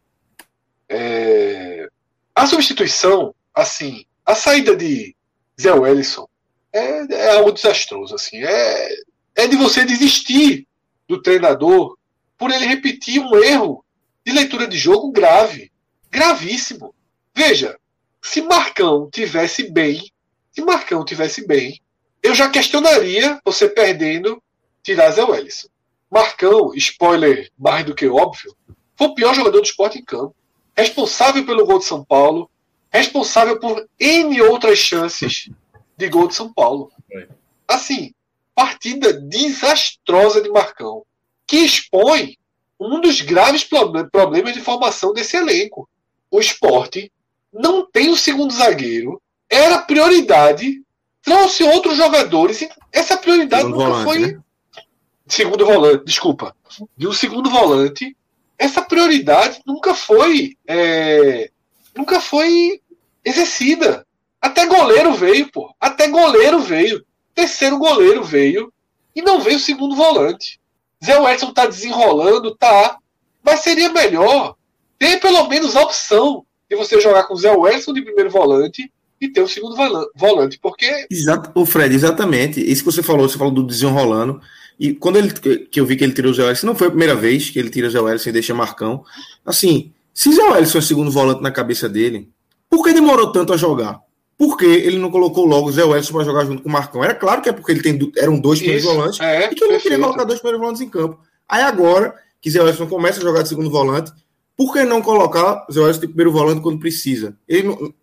É, A substituição, assim, a saída de Zé Wellison é, é algo desastroso. Assim. É, é de você desistir do treinador por ele repetir um erro de leitura de jogo grave. Gravíssimo. Veja, se Marcão tivesse bem, se Marcão tivesse bem, eu já questionaria você perdendo tirar Zé Wellison. Marcão, spoiler mais do que óbvio, foi o pior jogador do esporte em campo. Responsável pelo gol de São Paulo, responsável por N outras chances de gol de São Paulo. Foi. Assim, partida desastrosa de Marcão, que expõe um dos graves proble- problemas de formação desse elenco. O esporte não tem o segundo zagueiro, era prioridade, trouxe outros jogadores, e essa prioridade Segundo nunca volante, foi. né? Segundo volante, desculpa. De um segundo volante, essa prioridade nunca foi. é, nunca foi exercida. Até goleiro veio, pô. Até goleiro veio. Terceiro goleiro veio. E não veio o segundo volante. Zé Edson tá desenrolando, tá. Mas seria melhor ter pelo menos a opção de você jogar com o Zé Edson de primeiro volante e ter o segundo volan- volante. Porque Exato, o Fred, exatamente. Isso que você falou, você falou do desenrolando. E quando ele que eu vi que ele tirou o Zé Wellison, não foi a primeira vez que ele tira o Zé Wellison e deixa Marcão. Assim, se Zé Wellison é segundo volante na cabeça dele, por que demorou tanto a jogar? Por que ele não colocou logo o Zé Wellison para jogar junto com o Marcão? Era claro que é porque ele tem, eram dois primeiros Isso, volantes é, e que ele não queria colocar dois primeiros volantes em campo. Aí agora que Zé Wellison começa a jogar de segundo volante, por que não colocar Zé Wellison de primeiro volante quando precisa? Ele não-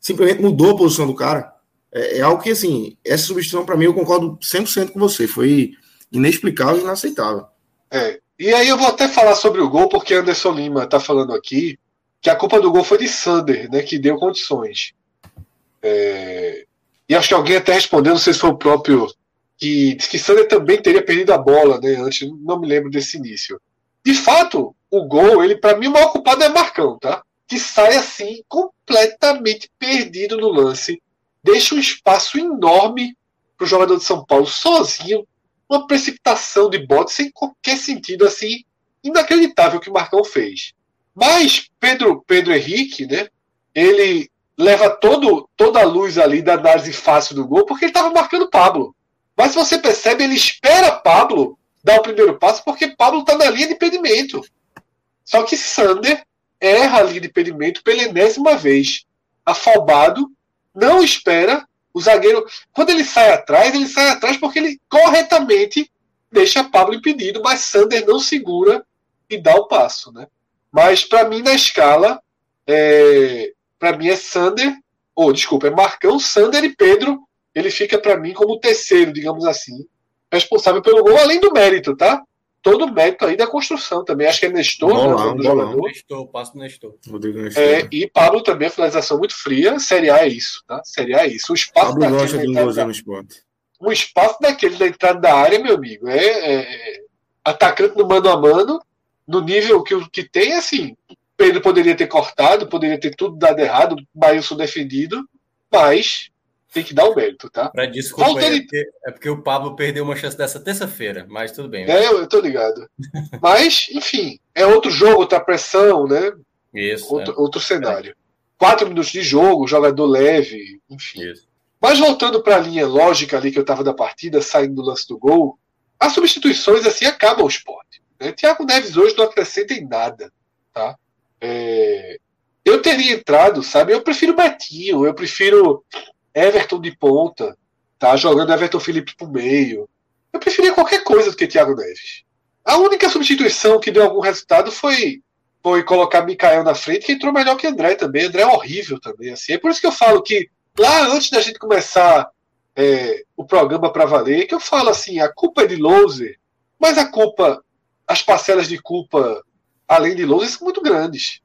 simplesmente mudou a posição do cara. É, é algo que, assim, essa substituição, para mim, eu concordo 100% com você. Foi inexplicável e inaceitável. É. E aí eu vou até falar sobre o gol, porque Anderson Lima tá falando aqui que a culpa do gol foi de Sander, né? Que deu condições. É, E acho que alguém até respondeu, não sei se foi o próprio, que disse que Sander também teria perdido a bola, né? Antes, não me lembro desse início. De fato, o gol, ele para mim o maior culpado é Marcão, tá? Que sai assim, completamente perdido no lance, deixa um espaço enorme pro jogador de São Paulo sozinho, uma precipitação de bote sem qualquer sentido, assim, inacreditável que o Marcão fez. Mas Pedro, Pedro Henrique, né? Ele leva todo, toda a luz ali da análise fácil do gol, porque ele estava marcando Pablo. Mas se você percebe, ele espera Pablo dar o primeiro passo, porque Pablo está na linha de impedimento. Só que Sander erra a linha de impedimento pela enésima vez. Afobado, não espera o zagueiro. Quando ele sai atrás, ele sai atrás porque ele corretamente deixa Pablo impedido, mas Sander não segura e dá o passo, né? Mas para mim na escala, é, para mim é Sander, ou desculpa, é Marcão, Sander e Pedro. Ele fica para mim como o terceiro, digamos assim, responsável pelo gol, além do mérito, tá? Todo o mérito aí da construção também. Acho que é Nestor, Bolão, né, o bolão. jogador. Nestor, passo Nestor. Rodrigo Nestor. É, e Pablo também, a finalização muito fria. Série A é isso, tá? Série A é isso. O espaço Pablo daquele gosta de um golzinho no esporte. um espaço daquele da entrada da área, meu amigo, é, é- atacante no mano a mano, no nível que, o- que tem, assim, Pedro poderia ter cortado, poderia ter tudo dado errado, o Maílson defendido, mas tem que dar o mérito, tá? Para desculpa, Voltando... é, porque, é porque o Pablo perdeu uma chance dessa terça-feira, mas tudo bem. É, eu, eu tô ligado. (laughs) mas, enfim, é outro jogo, outra pressão, né? Isso. Outro, é. outro cenário. É. Quatro minutos de jogo, jogador leve, enfim. Isso. Mas voltando para a linha lógica ali que eu estava da partida, saindo do lance do gol, as substituições assim acabam o esporte. Né? Thiago Neves hoje não acrescenta em nada. Tá? É... Eu teria entrado, sabe? Eu prefiro Betinho, eu prefiro Everton de ponta, tá? Jogando Everton Felipe pro meio. Eu preferia qualquer coisa do que Thiago Neves. A única substituição que deu algum resultado foi foi colocar Mikael na frente, que entrou melhor que André também. André é horrível também. Assim. É por isso que eu falo que lá antes da gente começar é, o programa para valer, que eu falo assim, a culpa é de Louser, mas a culpa, as parcelas de culpa além de são muito grandes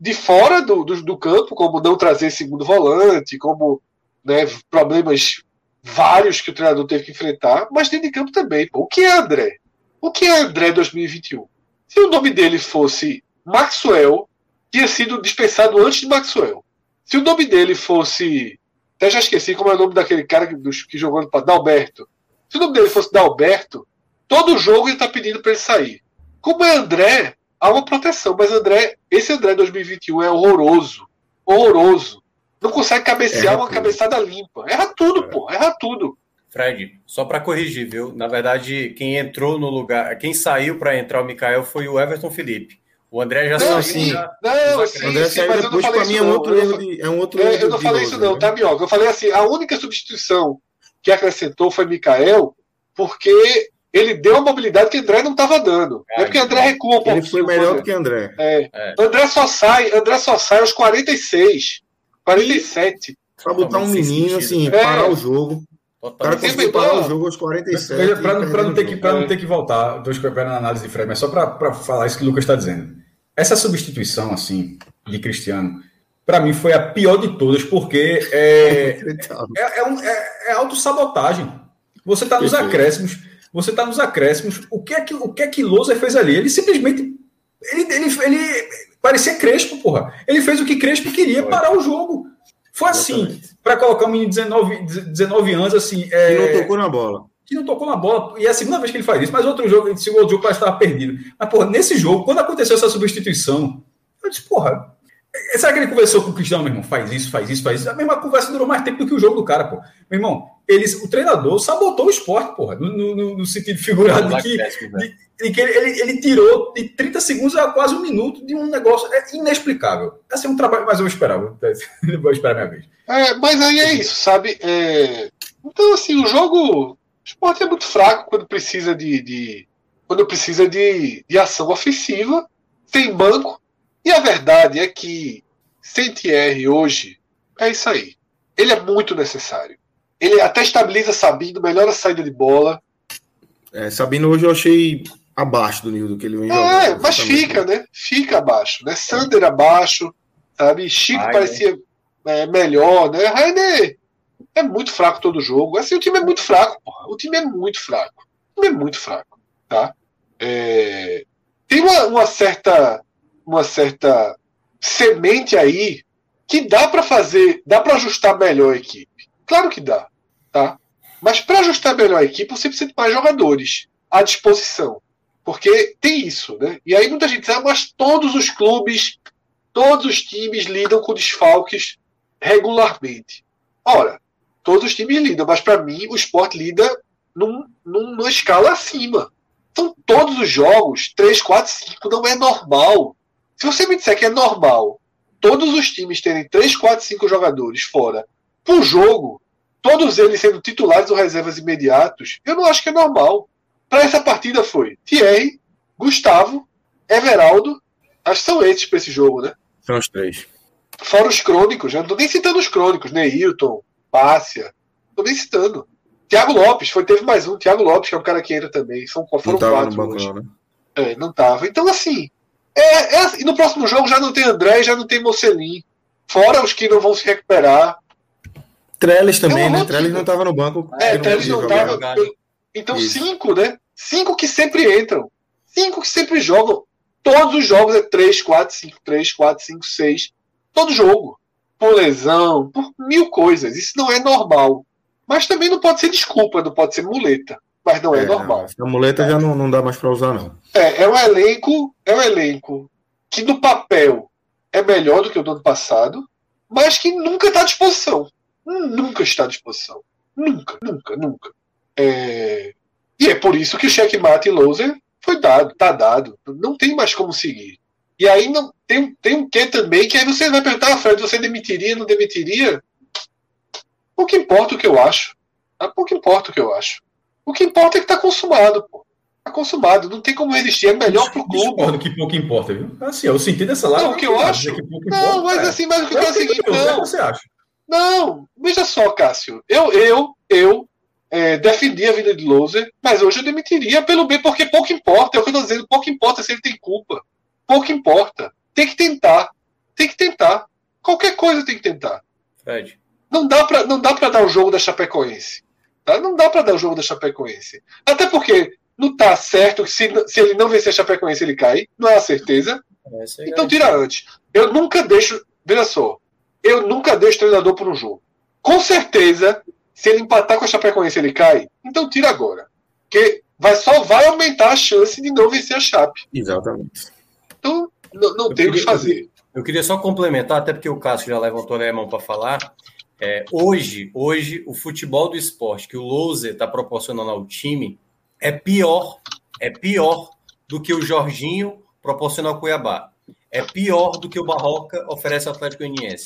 de fora do, do, do, campo, como não trazer segundo volante, como né, problemas vários que o treinador teve que enfrentar, mas dentro de campo também. Pô. O que é André? O que é André 2021? Se o nome dele fosse Maxwell, tinha sido dispensado antes de Maxwell. Se o nome dele fosse. Até já esqueci como é o nome daquele cara que, que jogou no Dalberto. Se o nome dele fosse Dalberto, todo jogo ele está pedindo para ele sair. Como é André, há uma proteção. Mas André, esse André 2021 é horroroso. Horroroso. Não consegue cabecear uma cabeçada limpa. Erra tudo, é. pô. Erra tudo. Fred, só para corrigir, viu? Na verdade, quem entrou no lugar, quem saiu para entrar o Mikael foi o Everton Felipe. O André já não, saiu. Sim. Já... Não, sim, André sim, mas eu não falei isso. Mim é um outro erro de, é um outro eu, eu não falei isso, não, né? tá, Mioca? Eu falei assim: a única substituição que acrescentou foi Mikael, porque ele deu a mobilidade que André não estava dando. É, é porque André recua um pouco. Ele foi melhor do que André. É. é. André só sai, André só sai aos 46, 47. Para botar um menino assim, é. parar o jogo. O cara conseguiu parar o jogo aos 47. Para não, não, ter que, não ter que voltar, estou esperando a análise de Fred, mas só para falar isso que o Lucas está dizendo. Essa substituição, assim, de Cristiano, para mim foi a pior de todas, porque é, (laughs) é, é, um, é, é autossabotagem. Você está nos acréscimos você está nos acréscimos. O que é que o que é que Loser fez ali? Ele simplesmente ele, ele, ele parecia Crespo, porra. Ele fez o que Crespo queria, parar o jogo. Foi assim, para colocar um menino de 19, 19 anos, assim. É, que não tocou na bola. Que não tocou na bola. E é a segunda vez que ele faz isso, mas outro jogo, esse outro jogo parece que estava perdido. Mas, porra, nesse jogo, quando aconteceu essa substituição, eu disse, porra, Será que ele conversou com o Cristiano, meu irmão? Faz isso, faz isso, faz isso. A mesma conversa durou mais tempo do que o jogo do cara, pô. Meu irmão, eles, o treinador sabotou o esporte, porra, no, no, no sentido figurado de que, de, de que ele, ele, ele, tirou de 30 segundos a quase um minuto de um negócio é inexplicável. Esse é um trabalho, mas eu vou esperar, vou, (laughs) vou esperar minha vez. É, mas aí é isso, sabe? É... Então, assim, o jogo. O esporte é muito fraco quando precisa de. de quando precisa de, de ação ofensiva, tem banco e a verdade é que sem Thierry hoje é isso aí. Ele é muito necessário. Ele até estabiliza Sabino, melhora a saída de bola. É, Sabino hoje eu achei abaixo do nível do que ele vem É, mas fica, né? Fica abaixo. Né? Sander abaixo, sabe? Chico Ai, parecia é, melhor, né? Rainer é muito fraco todo jogo. Assim, o time é muito fraco, porra. O time é muito fraco. O time é muito fraco, tá? É... Tem uma, uma certa uma certa semente aí que dá para fazer, dá para ajustar melhor a equipe. Claro que dá, tá? Mas para ajustar melhor a equipe, você precisa de mais jogadores à disposição. Porque tem isso, né? E aí muita gente diz, ah, mas todos os clubes, todos os times lidam com desfalques regularmente. Ora, todos os times lidam, mas para mim o esporte lida num, numa escala acima. Então, todos os jogos, 3, 4, 5, não é normal. Se você me disser que é normal todos os times terem 3, 4, 5 jogadores fora por jogo, todos eles sendo titulares ou reservas imediatos, eu não acho que é normal. Para essa partida foi Thierry, Gustavo, Everaldo, acho que são esses para esse jogo, né? São os três. Fora os crônicos, já não estou nem citando os crônicos, Neilton, Pássia, estou nem citando. Thiago Lopes, foi, teve mais um, Thiago Lopes, que é um cara que entra também. São, foram quatro banco, hoje. Não, né? É, não tava. Então, assim, é, é, e no próximo jogo já não tem André, já não tem Mocelin. Fora os que não vão se recuperar. Trellis também, né? Trellis não estava no banco. É, Trellis não estava. Então, Isso. cinco, né? Cinco que sempre entram. Cinco que sempre jogam. Todos os jogos é 3, 4, 5, 3, 4, 5, 6. Todo jogo. Por lesão, por mil coisas. Isso não é normal. Mas também não pode ser desculpa, não pode ser muleta. Mas não é, é normal. A muleta é. já não, não dá mais para usar, não. É, é um elenco, é um elenco que no papel é melhor do que o do ano passado, mas que nunca está à disposição. Nunca está à disposição. Nunca, nunca, nunca. É... E é por isso que o checkmate loser foi dado, tá dado. Não tem mais como seguir. E aí não tem, tem um quê também, que aí você vai perguntar, ah, Fred, você demitiria, não demitiria? Pouco importa o que eu acho. Tá? Pouco importa o que eu acho. O que importa é que tá consumado, pô. Tá consumado, não tem como resistir, é melhor pro clube. Discordo que pouco importa, viu? Assim, eu senti dessa lá. Não, o que eu acho. Que não, importa, mas é. assim, mas o que é o seguinte, não. O que você acha? Não, veja só, Cássio. Eu, eu, eu é, defendi a vida de Loser, mas hoje eu demitiria pelo bem, porque pouco importa. É o que eu tô dizendo, pouco importa se ele tem culpa. Pouco importa. Tem que tentar. Tem que tentar. Qualquer coisa tem que tentar. Fred. Não dá para não dá para dar o jogo da Chapecoense. Tá? Não dá para dar o jogo da Chapecoense. Até porque não tá certo que se, se ele não vencer a Chapecoense ele cai. Não é a certeza. É então tira antes. Eu nunca deixo. Veja só. Eu nunca deixo treinador por um jogo. Com certeza, se ele empatar com a Chapecoense ele cai. Então tira agora. Porque vai, só vai aumentar a chance de não vencer a Chape. Exatamente. Então não, não tem o que fazer. Eu queria só complementar, até porque o Cássio já levantou a mão para falar. É, hoje, hoje, o futebol do esporte que o Louser está proporcionando ao time é pior, é pior do que o Jorginho proporciona ao Cuiabá. É pior do que o Barroca oferece ao Atlético Goianiense.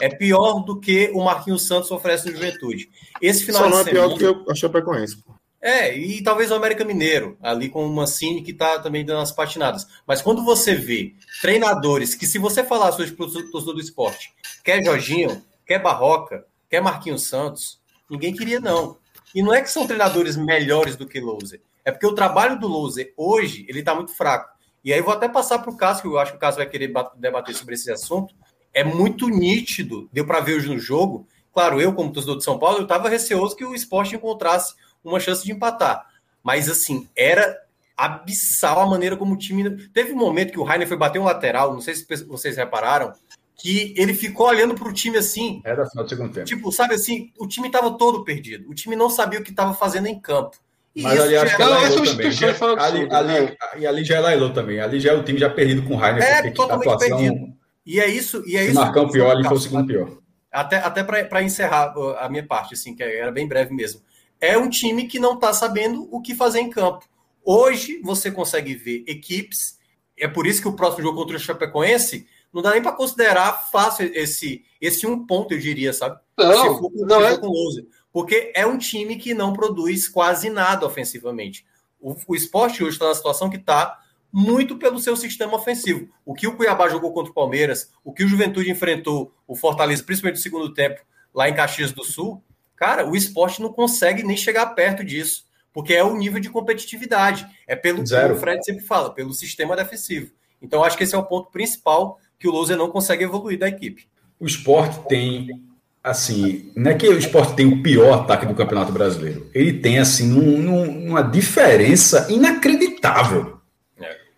É pior do que o Marquinhos Santos oferece no Juventude. Esse final Só não é pior do que eu achei Chapecoense. É, e talvez o América Mineiro, ali com o Mancini, que está também dando as patinadas. Mas quando você vê treinadores que, se você falar sobre o torcedor do esporte, quer Jorginho, quer Barroca, quer Marquinhos Santos, ninguém queria, não. E não é que são treinadores melhores do que Louser. É porque o trabalho do Louser hoje ele está muito fraco. E aí eu vou até passar para o Cássio, que eu acho que o Cássio vai querer debater sobre esse assunto. É muito nítido, deu para ver hoje no jogo. Claro, eu, como torcedor de São Paulo, eu estava receoso que o esporte encontrasse uma chance de empatar. Mas, assim, era abissal a maneira como o time. Teve um momento que o Rainer foi bater um lateral, não sei se vocês repararam, que ele ficou olhando para o time assim. Era final do segundo tempo. Tipo, sabe assim, o time estava todo perdido. O time não sabia o que estava fazendo em campo. E Mas ali acho que é Lailô também. Já, ali, ali, né? E ali já é Lailô também. Ali já é o time já perdido com o Rainer. É, totalmente perdido. E é isso. E é isso Marcão pior, ali foi o segundo pior. Até, até para encerrar a minha parte, assim, que era bem breve mesmo. É um time que não está sabendo o que fazer em campo. Hoje você consegue ver equipes. É por isso que o próximo jogo contra o Chapecoense não dá nem para considerar fácil esse, esse um ponto, eu diria, sabe? Não, se for, não é. com. Porque é um time que não produz quase nada ofensivamente. O, o esporte hoje está na situação que está muito pelo seu sistema ofensivo. O que o Cuiabá jogou contra o Palmeiras, o que o Juventude enfrentou o Fortaleza, principalmente no segundo tempo, lá em Caxias do Sul, cara, o esporte não consegue nem chegar perto disso, porque é o nível de competitividade. É pelo Zero. que o Fred sempre fala, pelo sistema defensivo. Então, acho que esse é o ponto principal que o Louser não consegue evoluir da equipe. O esporte tem, assim, não é que o esporte tem o pior ataque do Campeonato Brasileiro. Ele tem, assim, um, uma diferença inacreditável.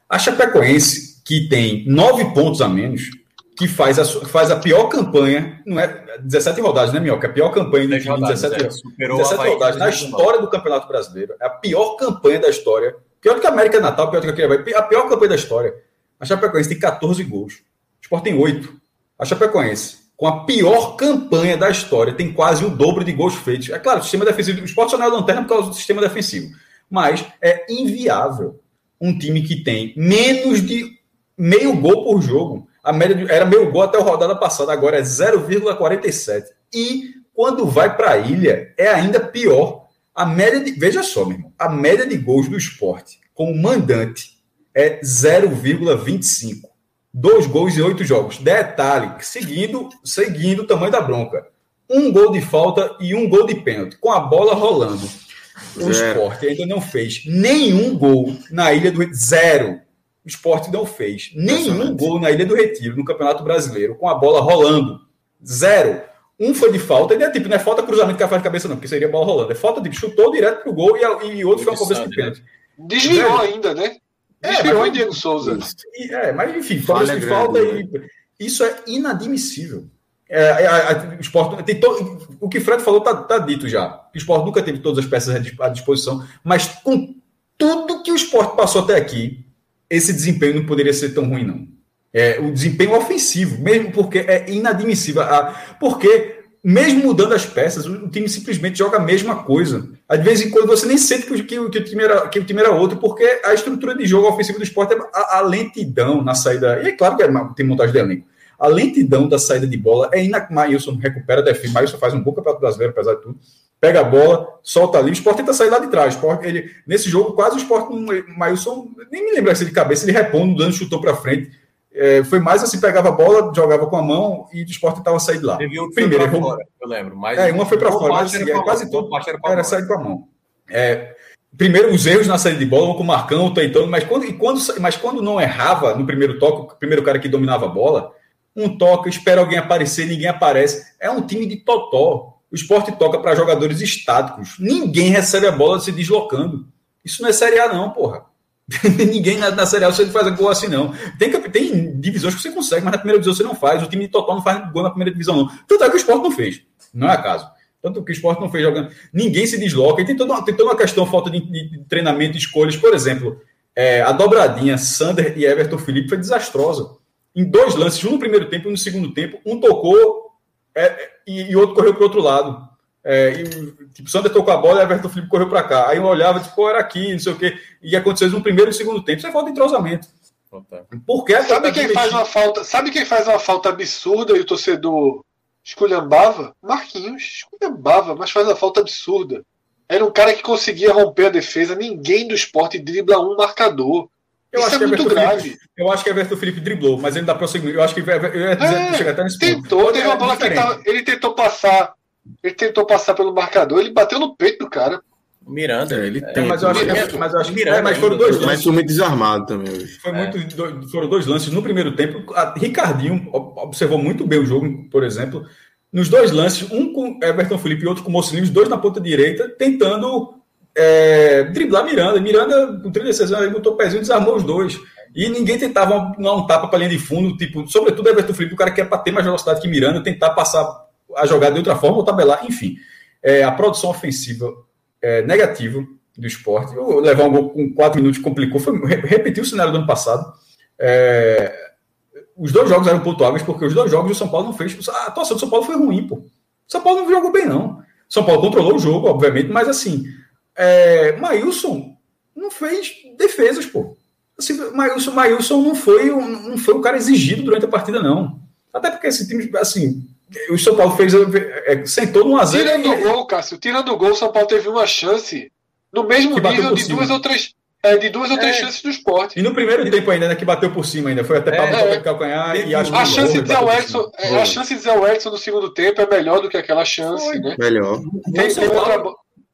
A Chapecoense, que tem nove pontos a menos, que faz a, faz a pior campanha, não é 17 rodadas, né, Mioca? A pior campanha de rodadas, 17, é, 17 rodadas na história do Campeonato Brasileiro. É a pior campanha da história. Pior do que a América Natal, pior do que a A pior campanha da história. A Chapecoense tem 14 gols. Sport tem oito. A Chapecoense, com a pior campanha da história, tem quase o dobro de gols feitos. É claro, o sistema defensivo. O Sport só não é lanterna por causa do sistema defensivo. Mas é inviável um time que tem menos de meio gol por jogo. A média de, era meio gol até a rodada passada, agora é 0,47. E quando vai para a ilha, é ainda pior. A média de. Veja só, meu irmão. A média de gols do esporte com o mandante é 0,25. Dois gols em oito jogos. Detalhe, seguindo, seguindo o tamanho da bronca. Um gol de falta e um gol de pênalti, com a bola rolando. O esporte ainda não fez nenhum gol na Ilha do Zero. O esporte não fez nenhum gol na Ilha do Retiro, no Campeonato Brasileiro, com a bola rolando. Zero. Um foi de falta, e é tipo, não é falta cruzamento que faz de cabeça, não, porque seria bola rolando. É falta de tipo, chutou direto pro gol e, e outro foi uma cobrança de pênalti. Desviou ainda, né? É, mas, Diego Souza. É, mas enfim, falta, falta e, né? isso é inadmissível. É, a, a, a, o esporte tem to, o que Fred falou está tá dito já. O esporte nunca teve todas as peças à disposição, mas com tudo que o esporte passou até aqui, esse desempenho não poderia ser tão ruim, não. É, o desempenho ofensivo, mesmo porque é inadmissível. A, porque, mesmo mudando as peças, o, o, time simplesmente joga a mesma coisa. Às vezes, quando você nem sente que, que, que, o time era, que o time era outro, porque a estrutura de jogo ofensivo do esporte é a, a lentidão na saída. E é claro que é, tem montagem de elenco a lentidão da saída de bola é inacreditável. Maílson recupera, defende. Maílson faz um bom campeonato brasileiro, apesar de tudo. Pega a bola, solta ali. O Sport tenta sair lá de trás. Sport, ele, nesse jogo, quase o Sport, Maílson, nem me lembro se de cabeça, ele repondo, dando chutou para frente. É, foi mais assim, pegava a bola, jogava com a mão e o Sport tentava sair de lá. Primeiro, errou, fora, eu lembro. Mas é, uma foi para fora, mas assim, é, quase todo era, era sair com a mão. É, primeiro, os erros na saída de bola, com o Marcão, tentando, mas quando, quando, mas quando não errava no primeiro toque, o primeiro cara que dominava a bola, um toca, espera alguém aparecer, ninguém aparece. É um time de totó. O esporte toca para jogadores estáticos. Ninguém recebe a bola se deslocando. Isso não é Série A, não, porra. (laughs) ninguém na, na Série A você faz gol assim, não. Tem, tem divisões que você consegue, mas na primeira divisão você não faz. O time de totó não faz gol na primeira divisão, não. Tanto é que o esporte não fez. Não é acaso. Tanto que o esporte não fez jogando. Ninguém se desloca. E tem toda uma, tem toda uma questão, falta de, de treinamento, escolhas. Por exemplo, é, a dobradinha Sander e Everton Felipe foi desastrosa em dois lances, um no primeiro tempo e um no segundo tempo, um tocou é, e, e, outro correu para o outro lado. É, e, tipo, Sander tocou a bola e Everton Felipe correu para cá. Aí eu olhava, tipo, era aqui, não sei o quê. E aconteceu no primeiro e no segundo tempo. Isso é falta de entrosamento. Por que sabe quem faz uma falta? Sabe quem faz uma falta absurda e o torcedor esculhambava? Marquinhos, esculhambava, mas faz uma falta absurda. Era um cara que conseguia romper a defesa. Ninguém do esporte dribla um marcador. Eu Isso acho é que é muito grave. Felipe, eu acho que Everton Felipe driblou, mas ele dá prosseguimento. Eu acho que eu ia dizer, é, chegar até nesse tentou, ponto. Teve uma bola que tava, ele tentou passar. Ele tentou passar pelo marcador, ele bateu no peito do cara. Miranda, é, ele tem. mas eu acho, que, mas eu acho Miranda, é, mas foram dois lances. Mas foi muito desarmado também hoje. Foi muito, é. foram dois lances no primeiro tempo. A Ricardinho observou muito bem o jogo, por exemplo. Nos dois lances, um com Everton Felipe e outro com Mocinho, os dois na ponta direita, tentando é, driblar Miranda. Miranda, com 36 anos, ele botou o pezinho e desarmou os dois. E ninguém tentava dar um tapa para linha de fundo, tipo, sobretudo Everton Felipe, o cara que é para ter mais velocidade que Miranda, tentar passar a jogada de outra forma ou tabelar, enfim. É, a produção ofensiva é, negativa do esporte. Eu levar um gol com quatro minutos complicou, foi, repetiu o cenário do ano passado. É, os dois jogos eram pontuáveis, porque os dois jogos o São Paulo não fez. A atuação do São Paulo foi ruim, pô. O São Paulo não jogou bem, não. São Paulo controlou o jogo, obviamente, mas assim, é, Maílson não fez defesas, pô. Assim, Maílson, Maílson não foi, não foi o cara exigido durante a partida, não. Até porque esse time, assim, o São Paulo fez, é, sentou no a Tirando o gol, Cássio, tirando o gol, o São Paulo teve uma chance no mesmo nível de duas ou três. É, de duas ou três é. chances do esporte. E no primeiro tempo ainda, né, que bateu por cima ainda. Foi até para é, calcanhar e acho a chance de Zé Edson, é, A chance de Zé Edson no segundo tempo é melhor do que aquela chance, foi. né? Melhor. Tem, tem outra,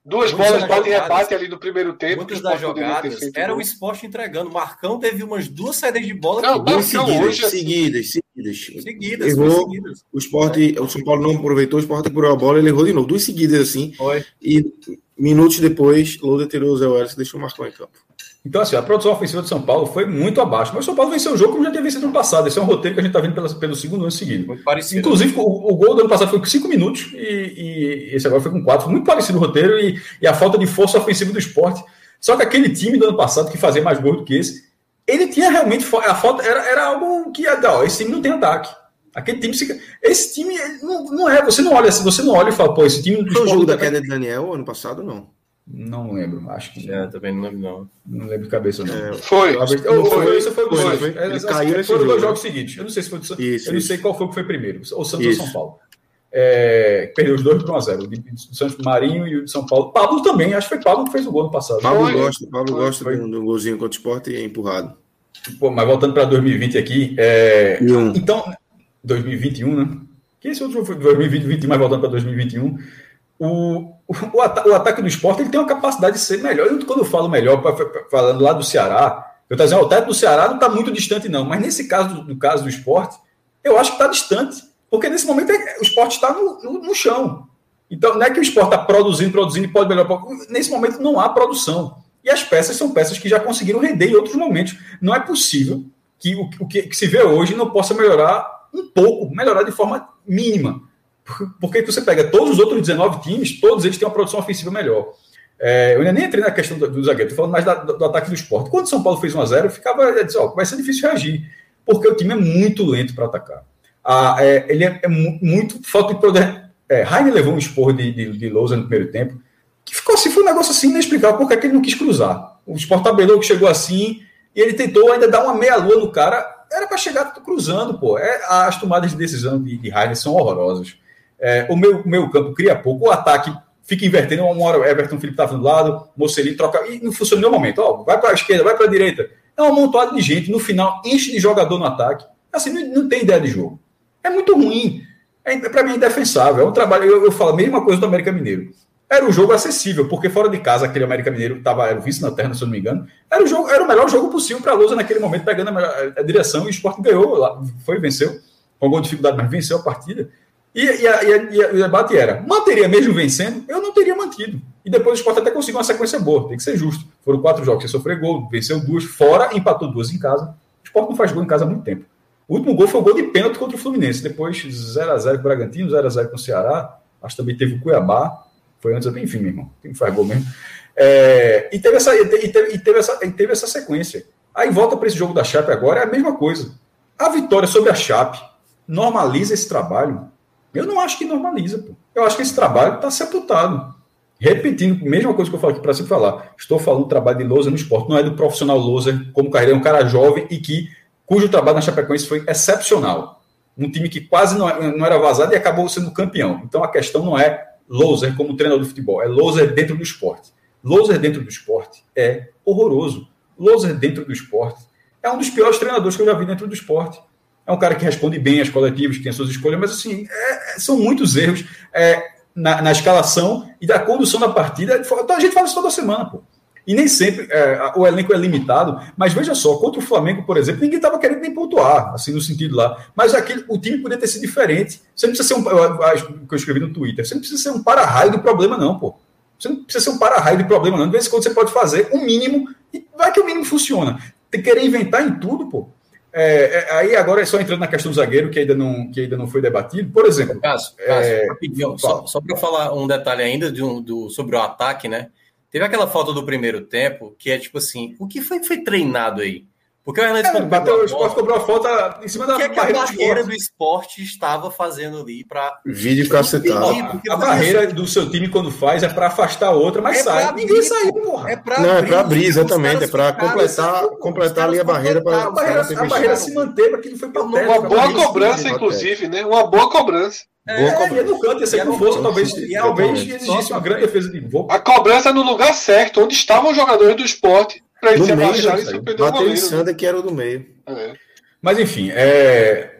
Duas Muitas bolas bate e rebate ali no primeiro tempo. Muitas das jogadas era o esporte entregando. Marcão teve umas duas saídas de bola. Não, duas seguidas, hoje, seguidas, seguidas. Seguidas, errou, seguidas. O esporte, o São Paulo não aproveitou, o esporte apurou a bola, ele errou de novo. Duas seguidas assim. Foi. E minutos depois, Lourdes tirou o Zé Welles e deixou o Marcão em campo. Então, assim, a produção ofensiva de São Paulo foi muito abaixo. Mas o São Paulo venceu o jogo como já tinha vencido no passado. Esse é um roteiro que a gente está vendo pelo, pelo segundo ano seguido. Muito parecido. Inclusive, o, o, gol do ano passado foi com cinco minutos e, e, esse agora foi com quatro. Foi muito parecido o roteiro e, e, a falta de força ofensiva do esporte. Só que aquele time do ano passado, que fazia mais gols do que esse, ele tinha realmente. A falta era, era algo que. Ó, esse time não tem ataque. Aquele time. Esse time não, não é. Você não olha assim, você não olha e fala, pô, esse time. Foi o jogo da queda de Daniel ano passado, não? Não lembro, acho que. É, também não lembro, não. Não lembro de cabeça, não. É, foi. Eu, eu, foi. Isso foi, foi, foi. Ele caiu foram dois jogos seguintes. Eu não sei se foi do isso, Eu não sei qual foi que foi primeiro. O Santos ou São Paulo. É, perdeu os dois por 1x0. O de Santos Marinho e o de São Paulo. Pablo também, acho que foi Pablo que fez o gol no passado. Pablo foi, gosta, Pablo foi, gosta foi. do golzinho contra o esporte e é empurrado. Pô, mas voltando para 2020 aqui. É... Então, 2021, né? Que esse outro foi 2020, 2021, mas voltando para 2021 o, o, o, ataque do esporte ele tem uma capacidade de ser melhor. Eu, quando eu falo melhor, falando lá do Ceará, eu estou dizendo, o teto do Ceará não está muito distante, não. Mas nesse caso, no caso do esporte, eu acho que está distante. Porque nesse momento é, o esporte está no, no, no, chão. Então, não é que o esporte está produzindo, produzindo e pode melhorar. Nesse momento não há produção. E as peças são peças que já conseguiram render em outros momentos. Não é possível que o, o que, que, se vê hoje não possa melhorar um pouco, melhorar de forma mínima. Porque você pega todos os outros 19 times, todos eles têm uma produção ofensiva melhor. É, eu ainda nem entrei na questão do, do zagueiro, estou falando mais da, do, do, ataque do esporte. Quando o São Paulo fez 1x0, eu ficava, eu disse, ó, vai ser difícil reagir, porque o time é muito lento para atacar. Ah, é, ele é, é, muito falta de poder. É, Heine levou um esporro de, de, de Lousa no primeiro tempo, que ficou assim, foi um negócio assim inexplicável, porque é que ele não quis cruzar. O Sport tabelou que chegou assim, e ele tentou ainda dar uma meia-lua no cara, era para chegar cruzando, pô. É, as tomadas de decisão de, de Heine são horrorosas. É, o meu, meu campo cria pouco, o ataque fica invertendo, uma hora o Everton Felipe estava do lado, Mocelin troca, e não funciona no momento. Ó, vai para a esquerda, vai para a direita. É um amontoado de gente, no final enche de jogador no ataque. Assim, não, não tem ideia de jogo. É muito ruim. É, para mim é indefensável. É um trabalho, eu, eu falo a mesma coisa do América Mineiro. Era um jogo acessível, porque fora de casa aquele América Mineiro estava era vice na terra, se eu não me engano. Era o, jogo, era o melhor jogo possível para a Lousa naquele momento, pegando a, a, direção e o esporte ganhou, foi venceu, com alguma dificuldade, mas venceu a partida. E, e, e, e, o debate era: manteria mesmo vencendo? Eu não teria mantido. E depois o esporte até conseguiu uma sequência boa, tem que ser justo. Foram quatro jogos, você sofreu gol, venceu duas, fora, empatou duas em casa. O esporte não faz gol em casa há muito tempo. O último gol foi o gol de pênalti contra o Fluminense. Depois 0x0 com o Bragantino, 0x0 com o Ceará. Acho que também teve o Cuiabá. Foi antes, enfim, meu irmão. Quem faz gol mesmo. É, e, teve essa, e, teve, e, teve essa, e teve essa sequência. Aí volta para esse jogo da Chape agora, é a mesma coisa. A vitória sobre a Chape normaliza esse trabalho eu não acho que normaliza, pô. Eu acho que esse trabalho está sepultado. Repetindo, mesma coisa que eu falo aqui para sempre falar. Estou falando do trabalho de Lousa no esporte, não é do profissional Lousa como carreira, é um cara jovem e que cujo trabalho na Chapecoense foi excepcional. Um time que quase não, é, não era vazado e acabou sendo campeão. Então a questão não é Louser como treinador de futebol, é Louser dentro do esporte. Louser dentro do esporte é horroroso. Louser dentro do esporte é um dos piores treinadores que eu já vi dentro do esporte. É um cara que responde bem às coletivas, que tem as suas escolhas, mas assim, é, são muitos erros é, na, na, escalação e da condução da partida. Então a gente fala isso toda semana, pô. E nem sempre é, o elenco é limitado, mas veja só, contra o Flamengo, por exemplo, ninguém estava querendo nem pontuar, assim, no sentido lá. Mas aquele, o time poderia ter sido diferente. Você não precisa ser um. Que eu escrevi no Twitter, você não precisa ser um para-raio do problema, não, pô. Você não precisa ser um para-raio do problema, não. De vez em quando você pode fazer o mínimo, e vai que o mínimo funciona. Tem que querer inventar em tudo, pô. É, é, aí agora é só entrando na questão do zagueiro, que ainda não, que ainda não foi debatido. Por exemplo. Caso, é... rapidinho, só, só para falar um detalhe ainda de um, do, sobre o ataque, né? Teve aquela falta do primeiro tempo, que é tipo assim: o que foi foi treinado aí? Porque o Hernandes é, bateu, o esporte cobrou a falta em cima da que é que a barreira do esporte estava fazendo ali para. Vídeo cacetado. A barreira do seu time, quando faz, é para afastar a outra, mas é sai. Abrir, Ninguém saiu, porra. É pra Não, abrir, é para abrir, exatamente. É para completar, completar ali a barreira para. A barreira, a barreira se manter, para que não foi para Uma boa cobrança, inclusive, né? Uma boa cobrança. É, boa ia no canto, ia ser com força, talvez, talvez exigisse uma grande defesa de voo. A cobrança no lugar certo, onde estavam os jogadores do esporte para ele se abaixar e surpreender o goleiro. Sander, que era o do meio. É. Mas enfim, é...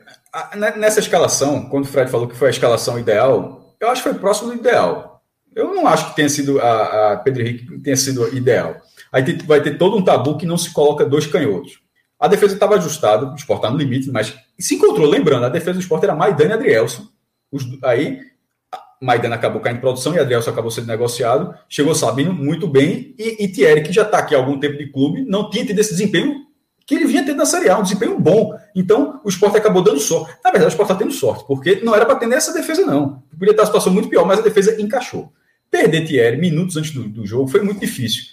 nessa escalação, quando o Fred falou que foi a escalação ideal, eu acho que foi próximo do ideal. Eu não acho que tenha sido a, a Pedro Henrique tenha sido ideal. Aí tem, vai ter todo um tabu que não se coloca dois canhotos. A defesa estava ajustada, o esporte está no limite, mas se encontrou, lembrando, a defesa do esporte era Maidana e Adrielson. Os, aí Maidana acabou caindo em produção e Adrielson acabou sendo negociado. Chegou Sabino muito bem e, e Thierry, que já está aqui há algum tempo de clube, não tinha tido esse desempenho que ele vinha tendo na Série A, um desempenho bom. Então, o esporte acabou dando sorte. Na verdade, o esporte está tendo sorte, porque não era para ter nessa defesa, não. Podia estar uma situação muito pior, mas a defesa encaixou. Perder Thierry minutos antes do, do jogo foi muito difícil.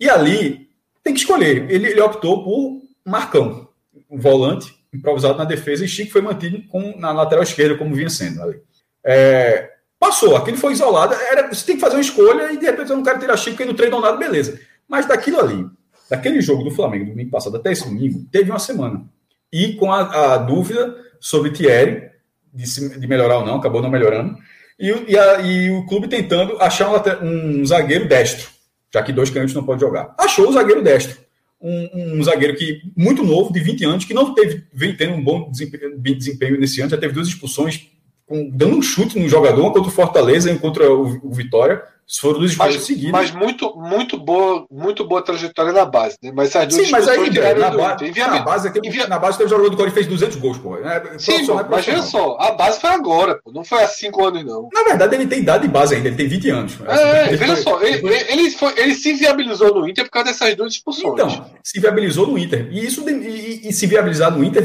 E ali, tem que escolher. Ele, ele optou por Marcão, um volante improvisado na defesa, e Chico foi mantido com, na lateral esquerda, como vinha sendo ali. É, Passou, aquilo foi isolado. Era, você tem que fazer uma escolha e de repente eu não quero tirar Chico porque não treinou nada, beleza. Mas daquilo ali, daquele jogo do Flamengo, domingo passado até esse domingo, teve uma semana. E com a, a dúvida sobre Thierry, de, de, melhorar ou não, acabou não melhorando. E, e, a, e o clube tentando achar um, um, zagueiro destro, já que dois canhotos não podem jogar. Achou o zagueiro destro. Um, um, zagueiro que muito novo, de 20 anos, que não teve, vem tendo um bom desempenho, desempenho nesse ano, já teve duas expulsões com, dando um chute no jogador, um contra o Fortaleza um contra o, o, Vitória, Foram duas escolhas seguidas. Mas muito, muito boa, muito boa trajetória na base, né? Mas as duas Sim, mas aí, na, ba na base, aqui, Envia... na base teve um jogador do Corinthians fez 200 gols, pô. É, Sim, pô, mas veja só, a base foi agora, pô. Não foi há 5 anos, não. Na verdade, ele tem idade de base ainda, ele tem 20 anos. É, ele veja só, ele, ele, foi, ele se viabilizou no Inter por causa dessas duas expulsões. Então, se viabilizou no Inter. E isso e, e se viabilizar no Inter,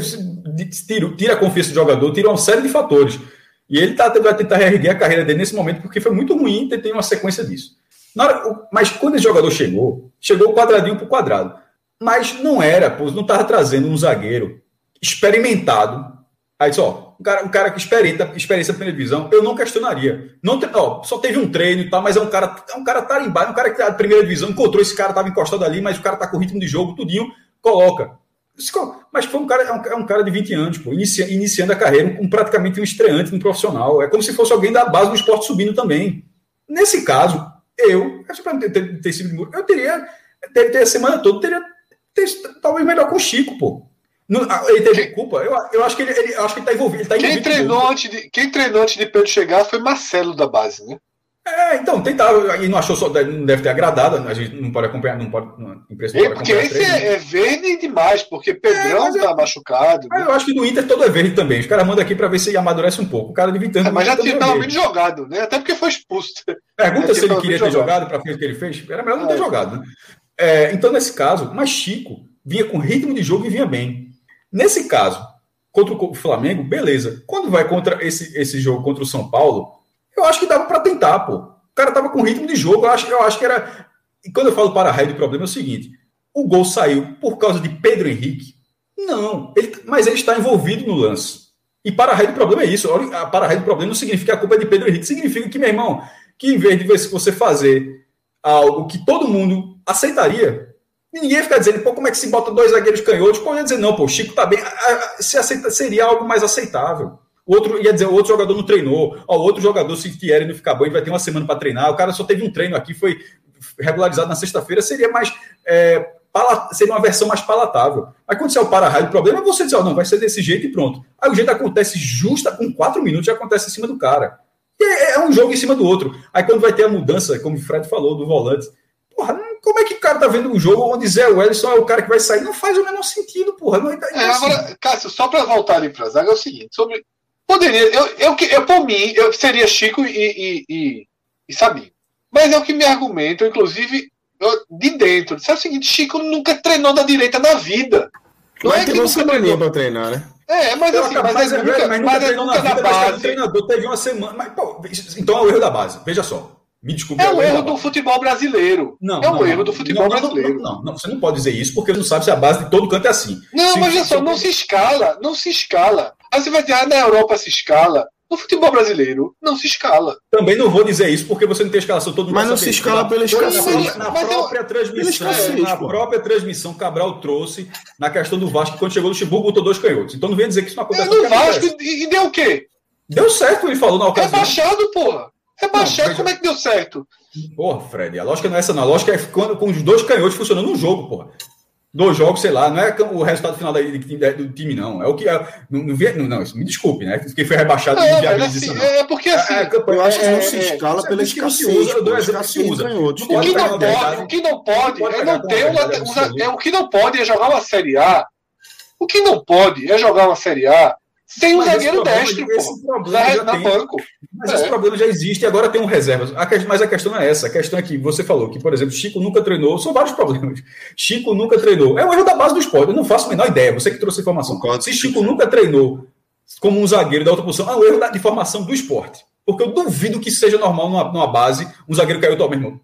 tira, tira a confiança do jogador, tira uma série de fatores. E ele tá, vai tentar reerguer a carreira dele nesse momento, porque foi muito ruim ter, ter uma sequência disso. Hora, mas quando esse jogador chegou, chegou quadradinho por quadrado. Mas não era, pô, não estava trazendo um zagueiro experimentado. Aí só, um cara, um cara que experimenta, experiência primeira divisão, eu não questionaria. Não ó, só teve um treino e tal, mas é um cara, é um cara tarimbado, um cara que na primeira divisão, encontrou esse cara, estava encostado ali, mas o cara tá com ritmo de jogo, tudinho, coloca. Mas foi um cara, é um, é um cara de 20 anos, pô, inicia, iniciando a carreira com praticamente um estreante no profissional. É como se fosse alguém da base do esporte subindo também. Nesse caso, eu, ter, ter sido, eu teria, ter, ter a semana toda, teria ter, talvez melhor com o Chico, pô. ele teve culpa. Eu, eu acho que ele, ele acho que ele tá envolvido. Ele tá quem, treinou antes de, quem treinou antes de Pedro chegar foi Marcelo da base, né? É, então, tentava, e não achou só, não deve ter agradado, a gente não pode acompanhar, não pode, não, não pode Porque esse é, é, verde demais, porque Pedrão é, tá eu, machucado. Né? Eu acho que no Inter todo é verde também, os caras mandam aqui para ver se amadurece um pouco, o cara de 20 anos... É, mas já tinha tava bem jogado, né, até porque foi expulso. Pergunta é, se ele queria ter jogado, para ver o que ele fez, era melhor não ter é. jogado, né? É, então, nesse caso, mas Chico vinha com ritmo de jogo e vinha bem. Nesse caso, contra o Flamengo, beleza. Quando vai contra esse, esse jogo contra o São Paulo, eu acho que dava para tentar, pô. O cara tava com ritmo de jogo, eu acho, eu acho que era. E quando eu falo para raio de problema é o seguinte: o gol saiu por causa de Pedro Henrique? Não, ele, mas ele está envolvido no lance. E para raio de problema é isso. A para raio de problema não significa a culpa é de Pedro Henrique, significa que, meu irmão, que em vez de você fazer algo que todo mundo aceitaria, ninguém fica dizendo, pô, como é que se bota dois zagueiros canhotos? Pô, ia dizer, não, pô, o Chico tá bem. Se aceita, seria algo mais aceitável. O outro ia dizer, o outro jogador não treinou. O outro jogador, se Thierry não ficar bom, ele vai ter uma semana para treinar. O cara só teve um treino aqui, foi regularizado na sexta-feira, seria mais. É, seria uma versão mais palatável. Mas quando você é o para-raio, o problema é você dizer, ó, não, vai ser desse jeito e pronto. Aí o jeito acontece justa, com quatro minutos já acontece em cima do cara. É, é um jogo em cima do outro. Aí quando vai ter a mudança, como o Fred falou, do volante, porra, como é que o cara tá vendo um jogo onde Zé Wellison é o cara que vai sair? Não faz o menor sentido, porra. Não, é, é, agora, Cássio, só para voltar ali para zaga é o seguinte, sobre Poderia, eu, eu, eu por mim, eu seria Chico e, e, e, e Sabino. Mas é o que me argumentam, inclusive, eu, de dentro. Disse, é o seguinte, Chico nunca treinou da direita na vida. Não mas é que nunca treinou para treinar, né? É, mas assim, mas, mas, é, nunca, mas nunca, mas treinou na vida, base. o treinador teve uma semana. Mas, pô, então é o erro da base. Veja só. Me desculpe. É o erro do futebol brasileiro. Não, é o erro do futebol não, brasileiro. Não, não, você não pode dizer isso porque você não sabe se a base de todo canto é assim. Não, se, mas olha só, não se escala, não se escala. Aí você vai dizer, ah, na Europa se escala. No futebol brasileiro, não se escala. Também não vou dizer isso, porque você não tem escalação todo mundo. Mas não se escala pela escassez. Na, na própria eu, transmissão, escassez, na própria transmissão, Cabral trouxe na questão do Vasco, quando chegou no Chiburgo, botou dois canhotos. Então não vem dizer que isso não acontece. É, no Vasco, e, e deu o quê? Deu certo, ele falou na ocasião. Rebaixado, porra. Rebaixado, não, como é que deu certo? Porra, Fred, a lógica não é essa, não. A lógica é quando, com os dois canhotos funcionando no jogo, porra dois jogos, sei lá, não é o resultado final do time, não. É o que. É, não, não, não, isso me desculpe, né? Porque foi rebaixado não, é, assim, não. É porque assim. É, eu acho que não se escala pela escassez. O que não pode, o que não pode é não ter um, é, o que não pode é jogar uma Série A. O que não pode é jogar uma Série A sem um zagueiro destro, esse problema na, banco. Mas é. esse problema já existe e agora tem um reserva. Mas a questão não é essa. A questão é que você falou que, por exemplo, Chico nunca treinou. São vários problemas. Chico nunca treinou. É um erro da base do esporte. Eu não faço a menor ideia. Você que trouxe a informação. Concordo. Se Chico nunca treinou como um zagueiro da outra posição, é um erro de formação do esporte. Porque eu duvido que seja normal numa, numa base um zagueiro caiu tua mesmo.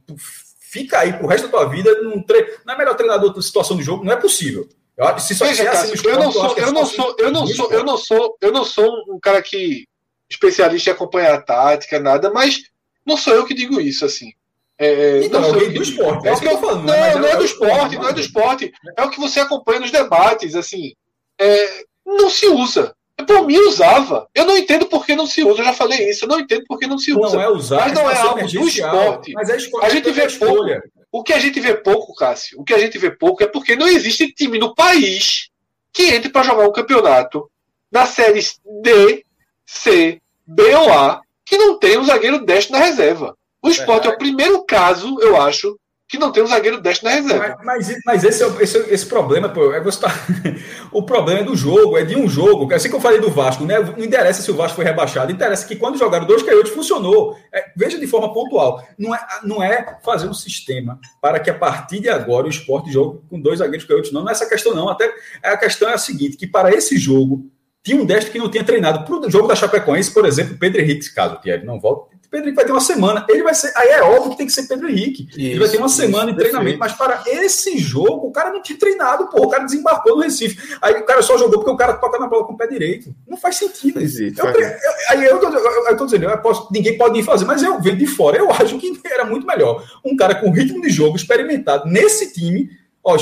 Fica aí pro resto da tua vida. Num tre... Não é melhor treinador da situação de jogo? Não é possível. Eu, se Veja, Cássio, assim, eu, não sou, eu, não sou, eu não sou, eu não sou, eu não sou um cara que especialista em acompanhar a tática, nada, mas não sou eu que digo isso, assim. É, é então, não é do esporte. É, é o que eu falando. Não, não, não é do esporte, não é do esporte. É o que você acompanha nos debates, assim. É, não se usa. Por mim, usava. Eu não entendo por que não se usa. Eu já falei isso. Eu não entendo por que não se usa. Não é usar, mas não é algo do esporte. Mas é a gente vê pouco. O que a gente vê pouco, Cássio, o que a gente vê pouco é porque não existe time no país que entre para jogar um campeonato na série D, C, B ou A que não tem um zagueiro destro na reserva. O esporte é o primeiro caso, eu acho, que não tem um zagueiro destro na reserva. Mas, mas, mas esse, é esse, esse problema, pô, é tá... (laughs) o problema é do jogo, é de um jogo. Assim que eu falei do Vasco, né? Não interessa se o Vasco foi rebaixado, interessa que quando jogaram dois canhotos funcionou. É, veja de forma pontual. Não é, não é fazer um sistema para que a partir de agora o esporte jogue com dois zagueiros canhotos. Não, não é essa questão, não. Até a questão é a seguinte: que para esse jogo tinha um destro que não tinha treinado. Para o jogo da Chapecoense, por exemplo, Pedro Henrique, caso o Thierry não volte, Pedro Henrique vai ter uma semana. Ele vai ser. Aí é óbvio que tem que ser Pedro Henrique. Isso, ele vai ter uma semana isso, de treinamento. Mas para esse jogo, o cara não tinha treinado, pô. O cara desembarcou no Recife. Aí o cara só jogou porque o cara toca na bola com o pé direito. Não faz sentido. Existe, eu, eu, aí eu, eu, eu tô dizendo, eu posso, ninguém pode ir fazer, mas eu venho de fora. Eu (laughs) acho que era muito melhor. Um cara com ritmo de jogo experimentado nesse time. Ó,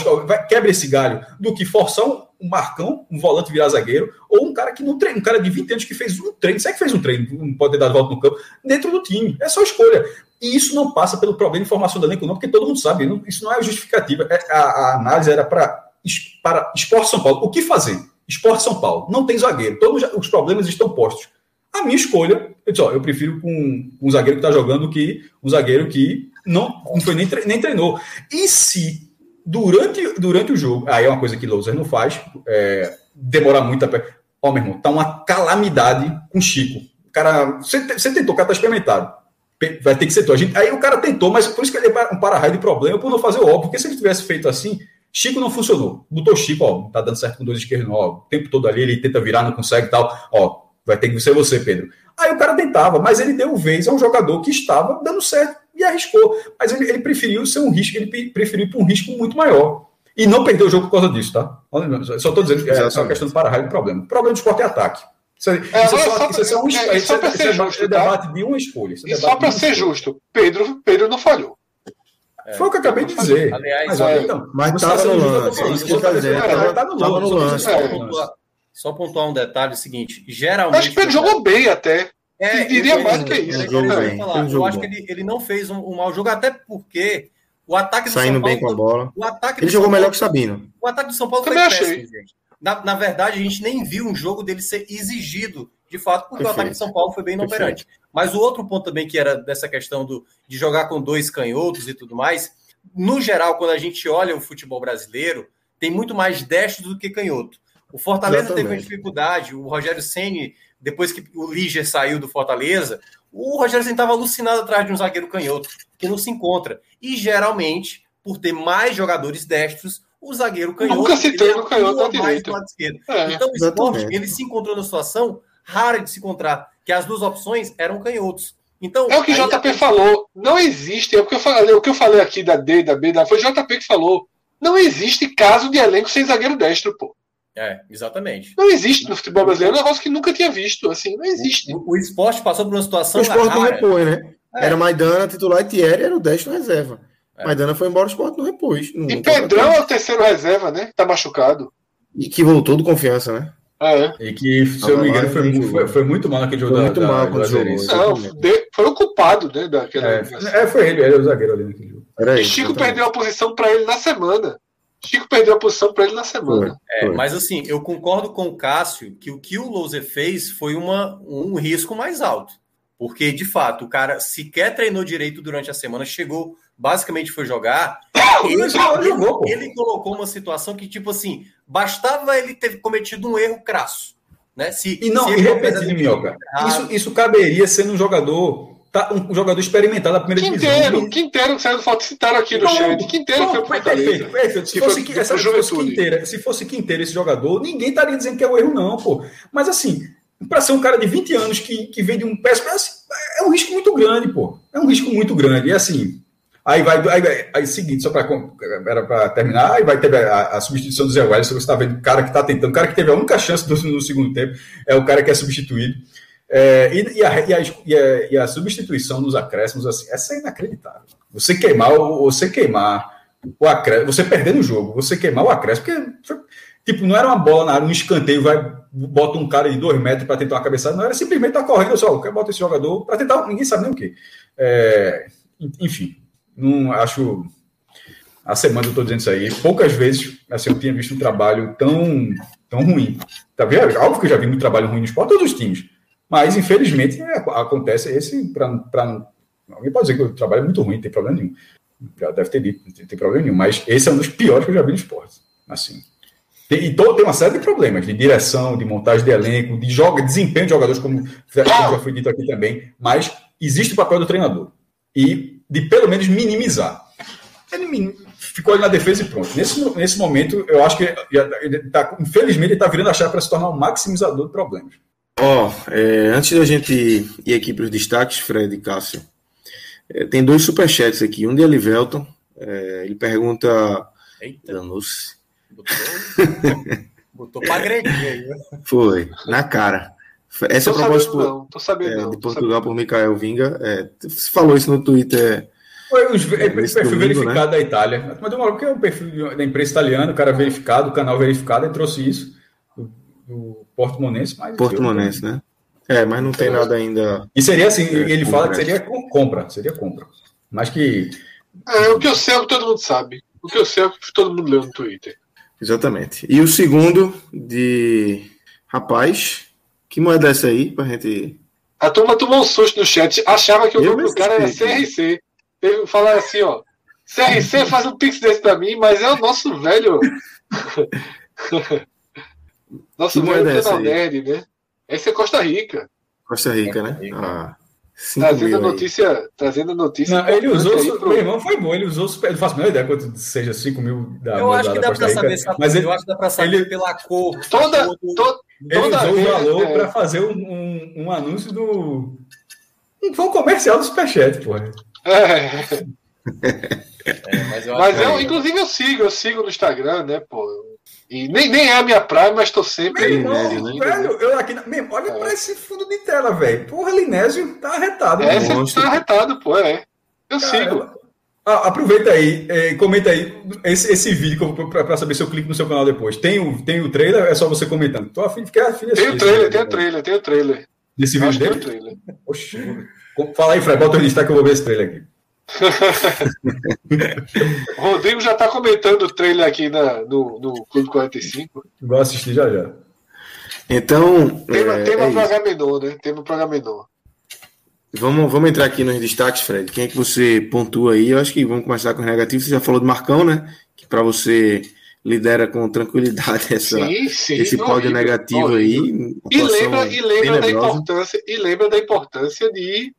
quebra esse galho do que forçar um, Marcão, um volante virar zagueiro, ou um cara que não treina, um cara de 20 anos que fez um treino, será que fez um treino, não pode ter dado volta no campo, dentro do time. É só escolha. E isso não passa pelo problema de formação do elenco, não, porque todo mundo sabe, não, isso não é justificativa. É, a, a, análise era para para Esporte São Paulo. O que fazer? Esporte São Paulo. Não tem zagueiro. Todos os problemas estão postos. A minha escolha, eu, disse, ó, eu prefiro um, um zagueiro que está jogando que um zagueiro que não, não foi nem, nem treinou. E se durante, durante o jogo, aí é uma coisa que Louser não faz, é, demora muito a. Ó, meu irmão, tá uma calamidade com Chico. O cara, você, você tentou, o cara tá experimentado. Vai ter que ser tu. A gente, aí o cara tentou, mas por isso que ele é um para-raio de problema por não fazer o óbvio. Porque se ele tivesse feito assim, Chico não funcionou. Botou Chico, ó, tá dando certo com dois esquerdos, ó, o tempo todo ali, ele tenta virar, não consegue tal. Ó, vai ter que ser você, Pedro. Aí o cara tentava, mas ele deu vez a um jogador que estava dando certo e arriscou. Mas ele, ele preferiu ser um risco, ele preferiu para um risco muito maior. E não perdeu o jogo por causa disso, tá? Só estou dizendo que é só uma questão de para-raio do problema. O problema do esporte é ataque. Isso, é, isso é, só, isso é um, é, só para ser justo, é debate de uma escolha. E só para ser justo, Pedro, Pedro não falhou. É, Foi o que eu acabei de dizer. Aliás, mas, é, então, mas estava no lance. É isso que eu estou dizendo. Estava no lance. Só pontuar um detalhe é o seguinte: geralmente. Acho que ele jogou bem até. É, diria mais do que isso. É, eu, falar, eu acho que ele, ele não fez um, um mau jogo, até porque o ataque do Saindo São Paulo. bem com a bola. O ataque ele jogou Paulo, melhor que o Sabino. O ataque do São Paulo Também foi péssimo, gente. Na, na verdade, a gente nem viu um jogo dele ser exigido, de fato, porque Perfeito. o ataque de São Paulo foi bem inoperante. Mas o outro ponto também que era dessa questão do, de jogar com dois canhotos e tudo mais, no geral, quando a gente olha o futebol brasileiro, tem muito mais destro do que canhoto. O Fortaleza Exatamente. teve uma dificuldade, o Rogério Ceni depois que o Liger saiu do Fortaleza, o Rogério estava alucinado atrás de um zagueiro canhoto, que não se encontra. E geralmente, por ter mais jogadores destros, o zagueiro canhoto. Nunca se tem no canhoto à direita. Lado esquerdo. É, então o esporte ele se encontrou numa situação rara de se encontrar, que as duas opções eram canhotos. Então, é o que o JP falou. Não existe. É o que eu falei, o que eu falei aqui da D, da B, da foi o JP que falou. Não existe caso de elenco sem zagueiro destro, pô. É, exatamente. Não existe no futebol brasileiro um negócio que nunca tinha visto. Assim, não existe. O, o esporte passou por uma situação. O esporte não repõe, né? É. Era Maidana, titular e Thierry era o 10 na reserva. É. Maidana foi embora, o esporte não repôs. Não, e Pedrão é o terceiro reserva, né? Tá machucado. E que voltou do confiança, né? É. E que, se eu não me engano, foi, foi, foi, muito mal naquele jogo foi muito da, mal jogou. Não, foi o culpado né, daquela. É, é, foi ele, ele é o zagueiro ali naquele jogo. Era e Chico perdeu a posição para ele na semana. Chico perdeu a posição para ele na semana. É, mas assim, eu concordo com o Cássio que o que o Louser fez foi uma, um risco mais alto. Porque, de fato, o cara sequer treinou direito durante a semana, chegou, basicamente foi jogar. (coughs) Ele, ele, ele colocou uma situação que, tipo assim, bastava ele ter cometido um erro crasso. Né? Se, e não, se e repetindo, Minhoca, isso, isso caberia sendo um jogador tá um jogador experimentado da primeira Quinteiro, divisão. Quinteiro, que saiu do foto, citaram aqui no chat. Quinteiro não, foi pro perfeito, perfeito. Se, fosse, foi, essa, se, fosse Quinteiro, se fosse Quinteiro esse jogador, ninguém estaria dizendo que é um erro, não, pô. Mas assim, para ser um cara de 20 anos que, que vem de um péssimo, é um risco muito grande, pô. É um risco muito grande. E assim, aí vai, aí, aí, aí seguinte, só para era para terminar, aí vai ter a, a, substituição do Zé Welles, você está vendo o cara que está tentando, o cara que teve a única chance do, no segundo tempo, é o cara que é substituído. É, e, e, a, e, a, a, e, a, substituição nos acréscimos, assim, essa é inacreditável. Você queimar, você queimar o acréscimo, você perder no jogo, você queimar o acréscimo, porque tipo, não era uma bola na área, um escanteio, vai, bota um cara de dois metros para tentar uma cabeçada, não era simplesmente tá correndo só, quer botar esse jogador para tentar, ninguém sabe nem o que. É, enfim, não acho. A semana eu estou dizendo isso aí. Poucas vezes assim, eu tinha visto um trabalho tão, tão ruim. Tá vendo? Óbvio que eu já vi muito trabalho ruim no esporte, todos os times. Mas, infelizmente, é, acontece esse para Alguém pode dizer que o trabalho é muito ruim, não tem problema nenhum. Já deve ter dito, não tem, tem problema nenhum. Mas esse é um dos piores que eu já vi no esporte. Assim. Tem, e todo, tem uma série de problemas de direção, de montagem de elenco, de joga, desempenho de jogadores, como já foi dito aqui também. Mas existe o papel do treinador. E de pelo menos minimizar. Ele ficou ali na defesa e pronto. Nesse, nesse momento, eu acho que ele tá, infelizmente ele está virando a chave para se tornar um maximizador de problemas. Ó, oh, é, antes da gente ir aqui para os destaques, Fred e Cássio, é, tem dois superchats aqui. Um de Elivelton, é, ele pergunta. Eita. Danos. Botou, botou para agredir aí. Né? Foi, na cara. Essa tô proposta sabendo, não, tô sabendo, é, não, de Portugal sabendo. por Mikael Vinga. É, você falou isso no Twitter. Foi os, é, perfil domingo, verificado da Itália. Mas demorou porque é o perfil da imprensa italiana, o cara verificado, o canal verificado, e trouxe isso do. Mas né? É, mas não tem nada ainda. E seria assim, É, ele fala que seria com- compra, seria compra. Mas que É, o que eu sei é o que todo mundo sabe. O que eu sei é o que todo mundo leu no Twitter. Exatamente. E o segundo de. Rapaz, que moeda é essa aí pra gente. A turma tomou um susto no chat, achava que o nome me do cara era CRC. Teve falar assim, ó. CRC faz um pix desse pra mim, mas é o nosso velho. (laughs) nosso Que velho é essa canal aí? nerd, né? Esse é Costa Rica. Costa Rica, né? Ah, 5 Trazendo a notícia. Trazendo a notícia. Não, ele usou. aí pro- Meu irmão foi bom, ele usou. super- Não faço a menor ideia quanto seja 5 mil da Eu acho que dá para saber, sabe? Mas ele, eu acho que dá para saber ele- pela cor. Toda, do- to- ele toda usou o valor é, para fazer um, um, um anúncio do. um- Foi um comercial do Superchat, porra. é. (laughs) É, mas eu Mas eu, que- inclusive, eu sigo, eu sigo no Instagram, né, pô? E nem, nem é a minha praia, mas tô sempre. Meu irmão, Linésio, né? velho, eu aqui. Mesmo, olha pra esse fundo de tela, velho. Porra, Linésio tá arretado. É, meu você monstro. tá arretado, pô, é. Eu sigo. Ah, aproveita aí, é, comenta aí esse, esse vídeo para saber se eu clico no seu canal depois. Tem o, tem o trailer, é só você comentando. Tô afim de ficar afim Tem o trailer, tem o trailer, tem o trailer. Desse vídeo que tem o dele? trailer. Oxi. Fala aí, Fred, bota o destaque que eu vou ver esse trailer aqui. O (laughs) Rodrigo já tá comentando o trailer aqui na, no, no Clube 45. Vou assistir já já. Então, Tema, é, tema é pro isso. H-Menor, né? Tema pro H-Menor. vamos, vamos entrar aqui nos destaques, Fred. Quem é que você pontua aí? Eu acho que vamos começar com o negativo. Você já falou do Marcão, né? Que para você lidera com tranquilidade (laughs) essa, Sim, sim. esse pódio horrível, negativo horrível. aí. E lembra, e lembra da importância, e lembra da importância de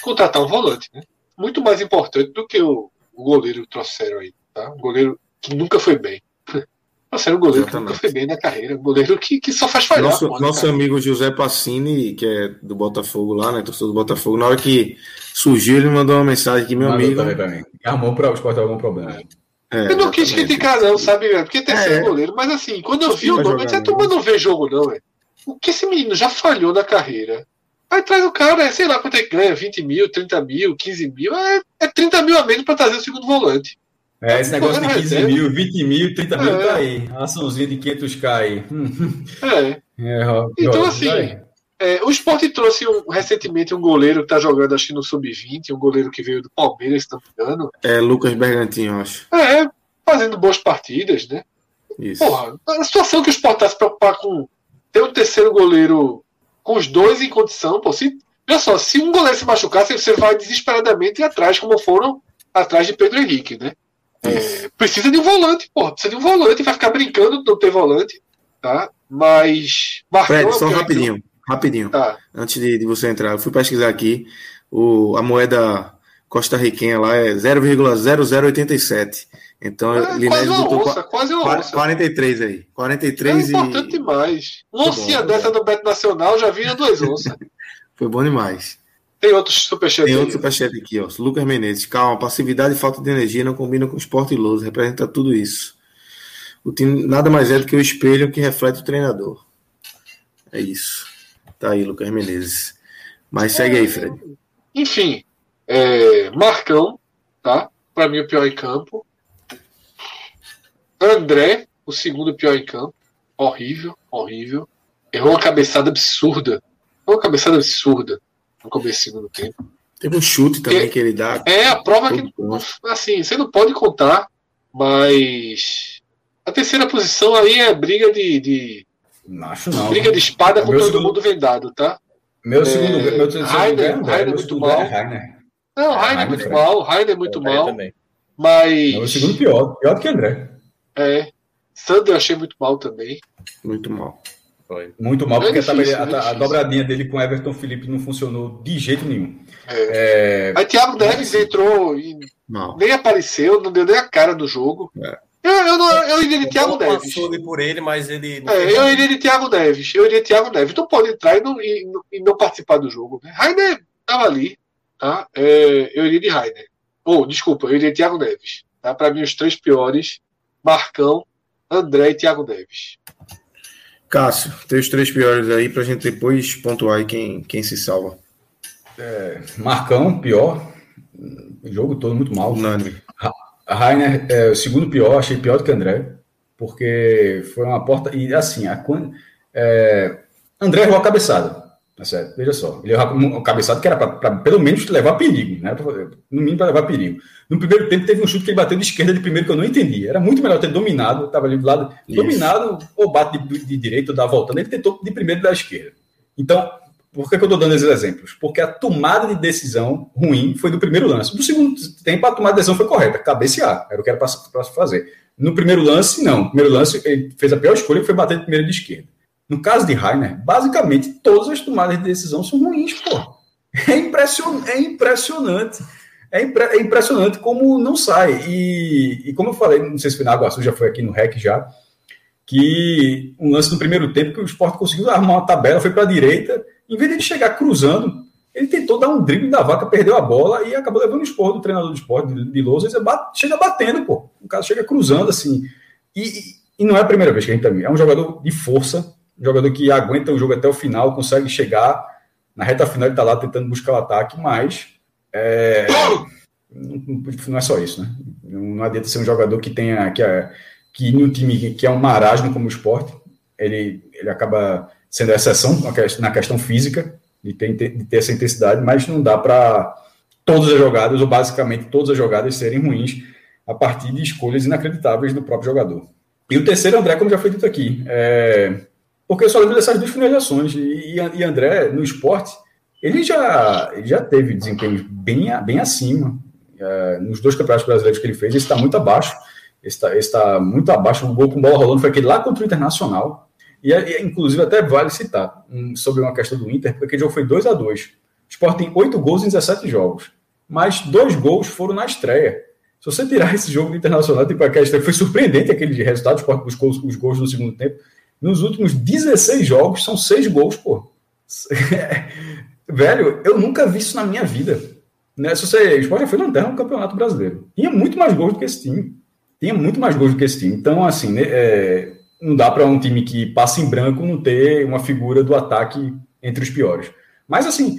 contratar um volante, né? Muito mais importante do que o, o goleiro que trouxeram aí, tá? Um goleiro que nunca foi bem. (laughs) Trouxeram um goleiro que Exatamente. nunca foi bem na carreira, um goleiro que, que só faz falhar. Nosso, pô, né, nosso amigo José Passini, que é do Botafogo lá, né? Torcedor do Botafogo, na hora que surgiu, ele mandou uma mensagem aqui, meu Mandou amigo. também. Armou para o esporte algum problema. É, Eu não quis criticar, não, sabe, velho? Porque terceiro É. goleiro, mas assim, quando eu vi o nome, eu disse, a turma não vê jogo, não, velho. O que esse menino já falhou na carreira? Aí traz o cara, sei lá quanto é que ganha, 20 mil, 30 mil, 15 mil, é, é 30 mil a menos pra trazer o segundo volante. É, esse negócio de 15 reserva. mil, 20 mil, 30 mil É. tá aí. Açãozinha de 500k aí. É. (laughs) é, ó, Então, ó, assim. É, o Sport trouxe um- recentemente um goleiro que tá jogando, acho que no Sub-20, um goleiro que veio do Palmeiras, se não me engano. É Lucas Bergantinho, acho. É, fazendo boas partidas, né? Isso. Porra, a situação que o Sport tá se preocupar com ter um terceiro goleiro com os dois em condição, pô, se, olha só, se um goleiro se machucar, você- vai desesperadamente ir atrás, como foram atrás de Pedro Henrique, né? É, precisa de um volante, pô, precisa de um volante, vai ficar brincando de não ter volante, tá? Mas. Marcão Fred, só rapidinho, rapidinho. que- Tá. Antes de, de você entrar, eu fui pesquisar aqui. O, a moeda costarriquenha lá é 0,0087. Então, É, quase uma botou onça, quase uma onça. 43 aí. É 43 importante e demais. Uma oncinha dessa do Beto Nacional já vira duas onças. (laughs) foi bom demais. Tem outros superchats Tem outro superchat aqui, ó. Lucas Menezes. Calma, passividade e falta de energia não combinam com esporte iloso. Representa tudo isso. O time nada mais é do que o espelho que reflete o treinador. É isso. Tá aí, Lucas Menezes. Mas segue aí, Fred. Enfim, é, Marcão, tá? Pra mim, o pior em campo. André, o segundo pior em campo. Horrível, horrível. Errou uma cabeçada absurda. Errou uma cabeçada absurda no começo do segundo tempo. Teve um chute também É- que ele dá. É a prova que, assim, você não pode contar, mas a terceira posição aí é briga de, de Não acho não. briga de espada com Meu todo segundo- mundo vendado, tá? Meu segundo, É, meu segundo Rainer- lugar é Rainer muito segundo é mal. Rainer. Não, é, Rainer é muito mal, Rainer é muito mal. Também. Mas. É o segundo pior, pior do que André. É. Sander eu achei muito mal também. Muito mal. Foi. Muito mal, porque difícil, a, a, a, dobradinha dele com Everton Felipe não funcionou de jeito nenhum. É. É... Aí Thiago Neves entrou e não. nem apareceu, não deu nem a cara do jogo. É. Eu, eu, não, eu iria de Thiago Neves. por ele, mas ele. É, eu iria de Thiago Neves. Eu iria de Thiago Neves. Não pode entrar e não, e, e não participar do jogo. Né? Rainer estava ali. Tá? É, eu iria de Rainer. Ou, oh, desculpa, eu iria de Thiago Neves. Tá? Para mim, os três piores: Marcão, André e Thiago Neves. Cássio, tem os três piores aí para a gente depois pontuar aí quem, quem se salva. É, Marcão, pior. O jogo todo muito mal. Unânime. Rainer, é, o segundo pior, achei pior do que André, porque foi uma porta. E assim, a, é, André errou a cabeçada. Tá certo? Veja só. Ele errou um cabeçado que era para pelo menos levar perigo, né? No mínimo para levar perigo. No primeiro tempo teve um chute que ele bateu de esquerda de primeiro que eu não entendi. Era muito melhor ter dominado, estava ali do lado, Isso. dominado, ou bate de, de direita ou dá voltando. Ele tentou de primeiro da esquerda. Então, por que, que eu estou dando esses exemplos? Porque a tomada de decisão ruim foi do primeiro lance. No segundo tempo, a tomada de decisão foi correta, cabecear, era o que era para fazer. No primeiro lance, não. No primeiro lance, ele fez a pior escolha, que foi bater de primeiro de esquerda. No caso de Rainer, basicamente todas as tomadas de decisão são ruins, pô. É, impression, é impressionante. É, impre, é, impressionante como não sai. E, e, como eu falei, não sei se foi na Água já foi aqui no REC já, que um lance no primeiro tempo que o Sport conseguiu arrumar uma tabela, foi para a direita, em vez de chegar cruzando, ele tentou dar um drible da vaca, perdeu a bola e acabou levando o esporro do treinador do esporte, de, de Lousa, bate, chega batendo, pô. O cara chega cruzando assim. E, e, e não é a primeira vez que a gente também. É um jogador de força, jogador que aguenta o jogo até o final, consegue chegar na reta final, ele está lá tentando buscar o ataque, mas é, não é só isso, né? Não adianta ser um jogador que tenha que, é, que um time que é um marasmo como o esporte, ele, ele acaba sendo a exceção na questão física, de ter, de ter essa intensidade, mas não dá para todas as jogadas, ou basicamente todas as jogadas, serem ruins a partir de escolhas inacreditáveis do próprio jogador. E o terceiro, André, como já foi dito aqui, é, porque eu só lembro dessas duas finalizações. E, e André, no esporte, ele já, ele já teve desempenho bem, bem acima. É, nos dois campeonatos brasileiros que ele fez, ele está muito abaixo. Está, está muito abaixo. O gol com bola rolando foi aquele lá contra o Internacional. E, e inclusive, até vale citar um, sobre uma questão do Inter, porque aquele jogo foi 2 a 2 O Sport tem 8 gols em 17 jogos. Mas dois gols foram na estreia. Se você tirar esse jogo do Internacional, tipo, aquela estreia, foi surpreendente aquele resultado, o buscou os, os gols no segundo tempo. Nos últimos 16 jogos, são seis gols, pô. (laughs) Velho, eu nunca vi isso na minha vida. Né? Se você, o Sport já foi lanterna no Campeonato Brasileiro. Tinha muito mais gols do que esse time. Tinha muito mais gols do que esse time. Então, assim, né, é, não dá para um time que passa em branco não ter uma figura do ataque entre os piores. Mas, assim,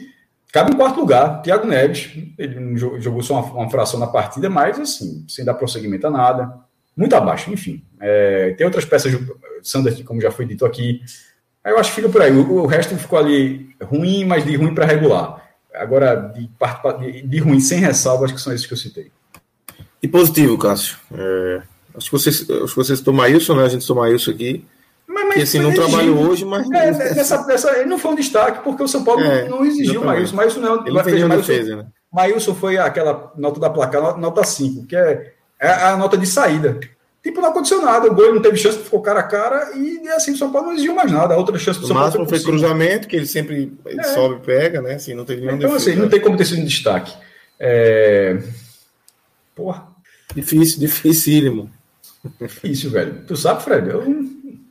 cabe em quarto lugar. Thiago Neves, ele jogou só uma, uma fração na partida, mas, assim, sem dar prosseguimento a nada. Muito abaixo, enfim. É, tem outras peças Sander, como já foi dito aqui. Eu acho que fica por aí. O, o resto ficou ali ruim, mas de ruim para regular. Agora, de, de, de, ruim sem ressalva, acho que são esses que eu citei. E positivo, Cássio. É, acho que vocês, acho que vocês citou Maílson, né? A gente citou Maílson aqui. Mas, mas que assim, não trabalhou hoje, mas. É, dessa, dessa, ele não foi um destaque, porque o São Paulo é, não exigiu o Maílson. Maílson não ele fez Maílson, defesa, né? Maílson foi aquela nota da placa, nota 5, que é, é a nota de saída. Tipo, não aconteceu nada. O gol não teve chance, ficou cara a cara. E assim, o São Paulo não exigiu mais nada. A outra chance do São Paulo. máximo foi, cruzamento, que ele sempre é. sobe e pega, né? Assim, não teve nenhum Então, assim, não tem como ter sido um destaque. É... Porra. Difícil, (laughs) dificílimo. Difícil, velho. Tu sabe, Fred? Eu,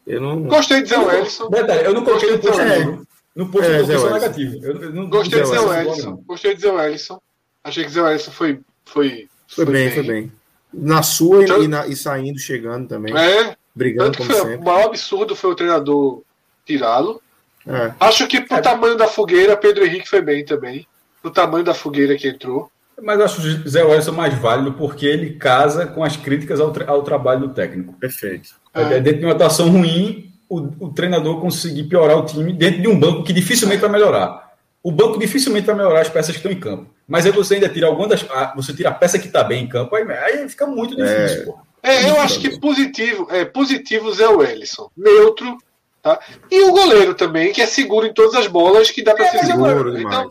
eu não. Gostei de dizer o Ellison. Detalhe, eu não coloquei no posto. É. No posto é, eu negativo. Eu, não Gostei de dizer o Ellison. Gostei de dizer o Ellison. Achei que dizer o Ellison foi. Foi, foi, foi bem, bem, foi bem. Na sua então, e, na, e, saindo, chegando também. É. Brigando como sempre. O maior absurdo foi o treinador tirá-lo. É. Acho que pro é. tamanho da fogueira, Pedro Henrique foi bem também. Pro tamanho da fogueira que entrou. Mas eu acho o Zé Wellison mais válido porque ele casa com as críticas ao, tra ao trabalho do técnico. Perfeito. É. Dentro de uma atuação ruim, o, o, treinador conseguir piorar o time dentro de um banco que dificilmente vai melhorar. O banco dificilmente vai melhorar as peças que estão em campo. Mas aí você ainda tira alguma das. Você tira a peça que está bem em campo, aí, aí fica muito difícil, é, é eu acho que positivo, é, positivos é o Ellison. Neutro, tá? E o goleiro também, que é seguro em todas as bolas que dá para é, ser seguro. Então,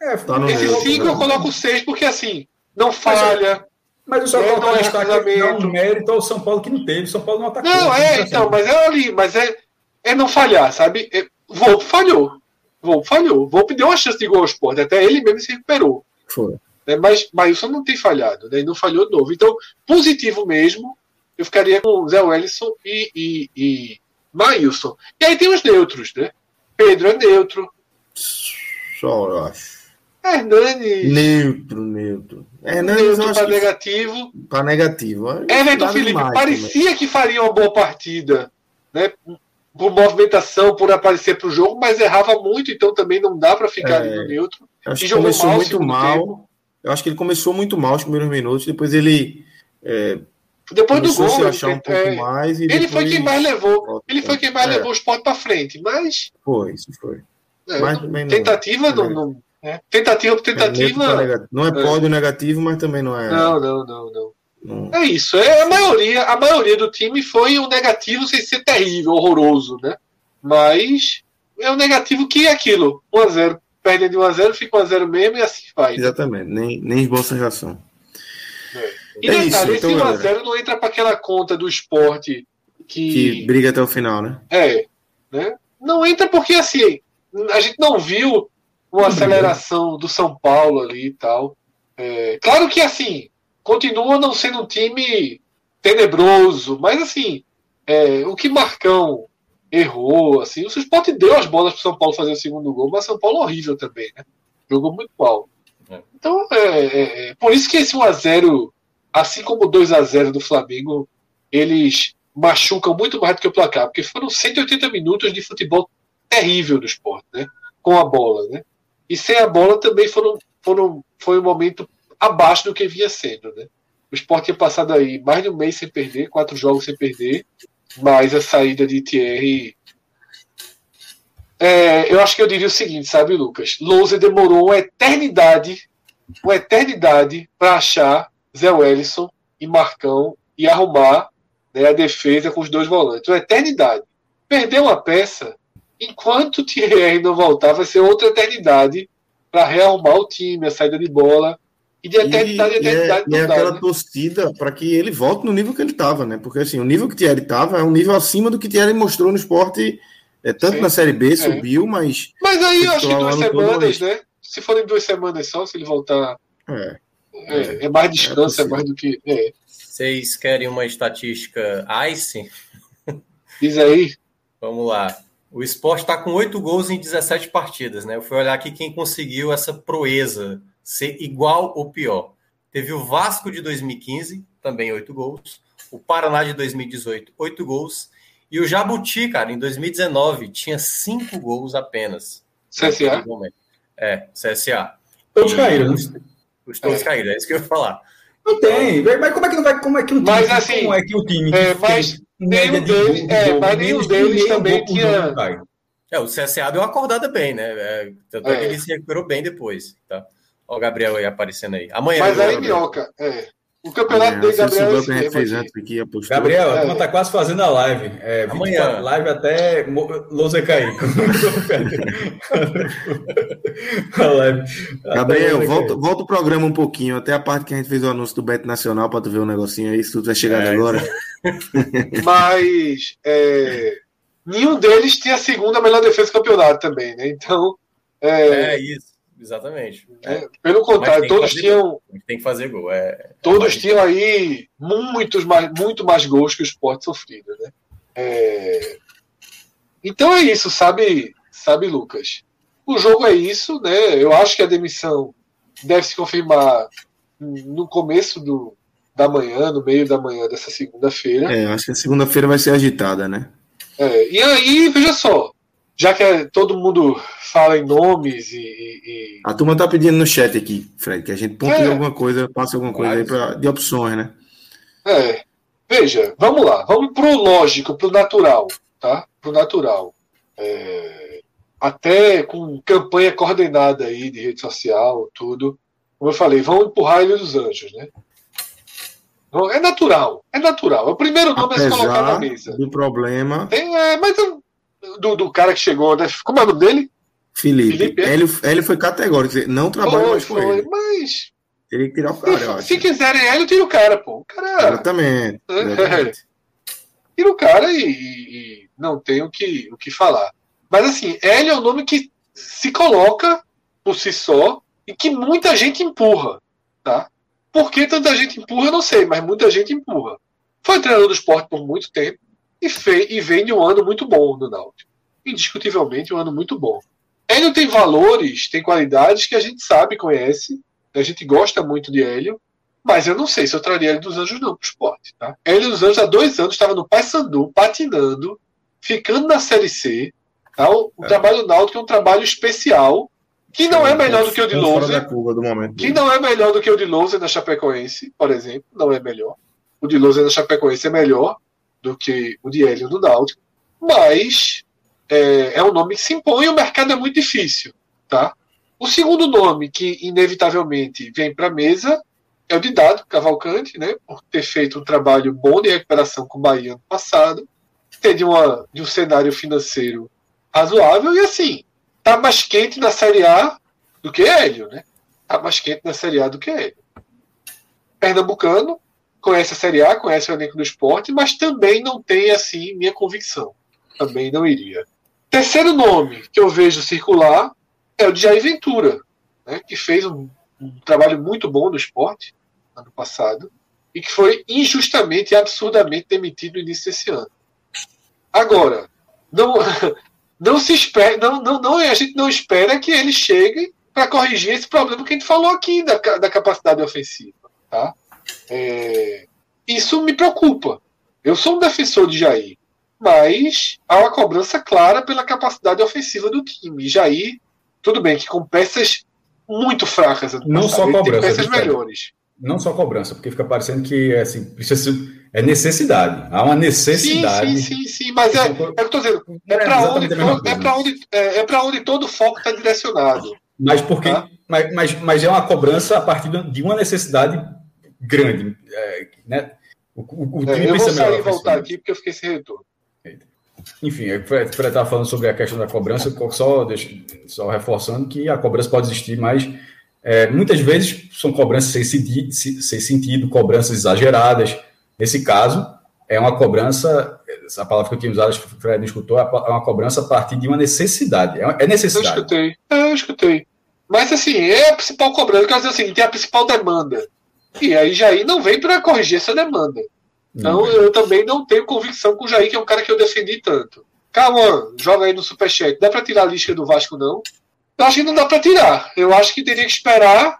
É, tá esse 5 eu coloco 6, porque assim, não falha. Mas o São Paulo não é destaque dá um mérito ao São Paulo que não teve. São Paulo não atacou. Não, é, então, mas é ali, mas é, é não falhar, sabe? É, Volpe falhou. Volpe falhou. Volpe deu uma chance de gol ao esporte, até ele mesmo se recuperou. Foi. Né? Mas Maílson não tem falhado, né? E não falhou de novo. Então, positivo mesmo, eu ficaria com Zé Wellison e, e, e Maílson. E aí tem os neutros, né? Pedro é neutro. Só, eu acho. Hernani. Neutro, neutro. Hernani neutro para negativo. Para negativo. Everton Felipe parecia também. que faria uma boa partida, né? Por movimentação, por aparecer para o jogo, mas errava muito, então também não dá para ficar é, no neutro. Acho e que começou mal muito mal. Tempo. Eu acho que ele começou muito mal os primeiros minutos, depois ele. É, depois do gol, ele, achar um pouco é, mais ele foi quem mais levou. Ele foi quem mais é. levou o esporte para frente, mas. Foi, isso foi. É, mas tentativa não, não, é. Tentativa por tentativa. não é pódio negativo, mas também não é. Não, não, não, não. não. É isso. É a maioria, a maioria do time foi um negativo sem ser terrível, horroroso, né? Mas é um negativo que é aquilo. 1x0. Perdem de 1x0, fica 1x0 mesmo e assim vai. Exatamente, nem, nem esboça reação. É. E é detalhe, isso, então, esse 1x0 não entra para aquela conta do esporte que... que briga até o final, né? É. Né? Não entra porque assim, a gente não viu uma aceleração do São Paulo ali e tal. É, claro que assim, continua não sendo um time tenebroso, mas assim, é, o que Marcão errou, assim, o Sport deu as bolas para São Paulo fazer o segundo gol, mas São Paulo horrível também, né? Jogou muito mal. É. Então, é, é, é por isso que esse 1x0, assim como o 2x0 do Flamengo, eles machucam muito mais do que o placar, porque foram 180 minutos de futebol terrível do esporte, né? Com a bola, né? E sem a bola também foram, foram, foi um momento abaixo do que vinha sendo. Né? O Sport tinha passado aí mais de um mês sem perder, quatro jogos sem perder, mas a saída de Thierry. É, eu acho que eu diria o seguinte, sabe, Lucas? Lousa demorou uma eternidade, uma eternidade para achar Zé Wellison e Marcão e arrumar né, a defesa com os dois volantes. Uma eternidade. Perdeu uma peça enquanto Thierry não voltar, vai ser outra eternidade para rearrumar o time, a saída de bola. E de eternidade, e, eternidade. E é, e é aquela né? torcida para que ele volte no nível que ele estava, né? Porque assim, o nível que o Thierry estava é um nível acima do que o Thierry mostrou no esporte, é, tanto Sim, na Série B, é. subiu, mas. Mas aí eu acho que duas semanas, né? Se forem duas semanas só, se ele voltar. É. É, é mais descanso, é, mais do que. É. Vocês querem uma estatística ICE? Diz aí. Vamos lá. O esporte está com oito gols em 17 partidas, né? Eu fui olhar aqui quem conseguiu essa proeza, ser igual ou pior. Teve o Vasco de 2015, também oito gols. O Paraná de 2018, oito gols. E o Jabuti, cara, em 2019, tinha cinco gols apenas. CSA? É, CSA. Todos e... caíram, né? Os todos é. caíram, é isso que eu ia falar. Não tem, mas como é que não vai. Como é que o time, mas, assim, como é que o time é, mas, Nenhum deles, é, mas nenhum deles também tinha. É, o CSA deu uma acordada bem, né? É, tanto é. é. que ele se recuperou bem depois. Tá? Ó, o Gabriel aí aparecendo aí. Amanhã. Mas aí, Minhoca, é. O campeonato é, dele, Gabriel. É fez antes aqui, Gabriel, a turma tá quase fazendo a live. É, Amanhã. Live até Lousa cair. (laughs) a live. Gabriel, volta, volta o programa um pouquinho, até a parte que a gente fez o anúncio do Beto Nacional, para tu ver o um negocinho aí, se tudo vai chegar é, agora. (laughs) Mas é, nenhum deles tinha a segunda melhor defesa do campeonato também, né? Então. É, é isso. Exatamente. É, pelo contrário, todos tinham. Tem que fazer gol. É, é todos tinham aí muitos mais, muito mais gols que o esporte sofrido, né? É... Então é isso, sabe, sabe, Lucas? O jogo é isso, né? Eu acho que a demissão deve se confirmar no começo do, da manhã, no meio da manhã dessa segunda-feira. É, acho que a segunda-feira vai ser agitada, né? É, e aí, veja só, já que todo mundo fala em nomes e, e... A turma tá pedindo no chat aqui, Fred, que a gente ponte é. alguma coisa, passe alguma coisa aí pra, de opções, né? É. Veja, vamos lá, vamos pro lógico, pro natural, tá? Pro natural. É... Até com campanha coordenada aí de rede social, tudo. Como eu falei, vamos empurrar ele dos anjos, né? É natural, é natural. O primeiro nome Apesar é se colocar na mesa. Do problema. Tem, é, mas do, do cara que chegou, né? Como é o nome dele? Felipe, Felipe é? Hélio, Hélio foi categórico, não trabalha mais com foi, ele. Mas. Teria que tirar o cara, Se quiserem Hélio, tira o cara, pô. O cara. Exatamente. exatamente. tira o cara e, e, não tem o que, o que falar. Mas assim, Hélio é um nome que se coloca por si só e que muita gente empurra, tá? Por que tanta gente empurra, eu não sei, mas muita gente empurra. Foi treinador do esporte por muito tempo e, fez, e vem de um ano muito bom no Náutico. Indiscutivelmente um ano muito bom. Hélio tem valores, tem qualidades que a gente sabe, conhece, a gente gosta muito de Hélio, mas eu não sei se eu traria Hélio dos Anjos não para o esporte. Tá? Hélio dos Anjos há dois anos estava no Paysandu, patinando, ficando na Série C. Tá? O, é. trabalho do Náutico é um trabalho especial, que não é melhor do que o de Lousa. Que não é melhor do que o de Lousa na Chapecoense, por exemplo. Não é melhor. O de Lousa na Chapecoense é melhor do que o de Hélio no Náutico. Mas é, é um nome que se impõe o mercado é muito difícil. Tá? O segundo nome que inevitavelmente vem para a mesa é o de Dado Cavalcante, né, por ter feito um trabalho bom de recuperação com o Bahia ano passado, ter de, uma, de um cenário financeiro razoável e assim, tá mais quente na Série A do que Hélio, né? Tá mais quente na Série A do que Hélio. Pernambucano, conhece a Série A, conhece o elenco do esporte, mas também não tem assim minha convicção. Também não iria. Terceiro nome que eu vejo circular é o de Jair Ventura, né, que fez um, um trabalho muito bom no esporte ano passado e que foi injustamente e absurdamente demitido no início desse ano. Agora, não, (laughs) não se espera, não, não, não, a gente não espera que ele chegue para corrigir esse problema que a gente falou aqui da, da capacidade ofensiva. Tá? É, isso me preocupa. Eu sou um defensor de Jair, mas há uma cobrança clara pela capacidade ofensiva do time. Jair tudo bem que com peças muito fracas. Não passado. só cobrança. peças melhores. Não só cobrança, porque fica parecendo que é, assim, precisa é necessidade. Há uma necessidade. Sim, sim, sim, sim mas é, é, é o que eu estou dizendo. É para é onde, é onde, é, é onde todo o foco está direcionado. Mas porque. Tá? Mas, mas, mas é uma cobrança a partir de uma necessidade grande. É, né? O, o, o é, eu vou sair e voltar aqui porque eu fiquei sem retorno. Enfim, o Fred estava falando sobre a questão da cobrança, só, só reforçando que a cobrança pode existir, mas é, muitas vezes são cobranças sem sentido, sem sentido, cobranças exageradas. Nesse caso, é uma cobrança, a palavra que eu tinha usado, o Fred não escutou, é, é uma cobrança a partir de uma necessidade. É, é necessidade. Eu escutei, é, eu escutei. Mas assim, é a principal cobrança, quer dizer assim, tem a principal demanda. E aí Jair não vem para corrigir essa demanda. Então eu também não tenho convicção com o Jair, que é um cara que eu defendi tanto. Calma, joga aí no Superchat. Dá para tirar a lista do Vasco, não? Eu acho que não dá para tirar. Eu acho que teria que esperar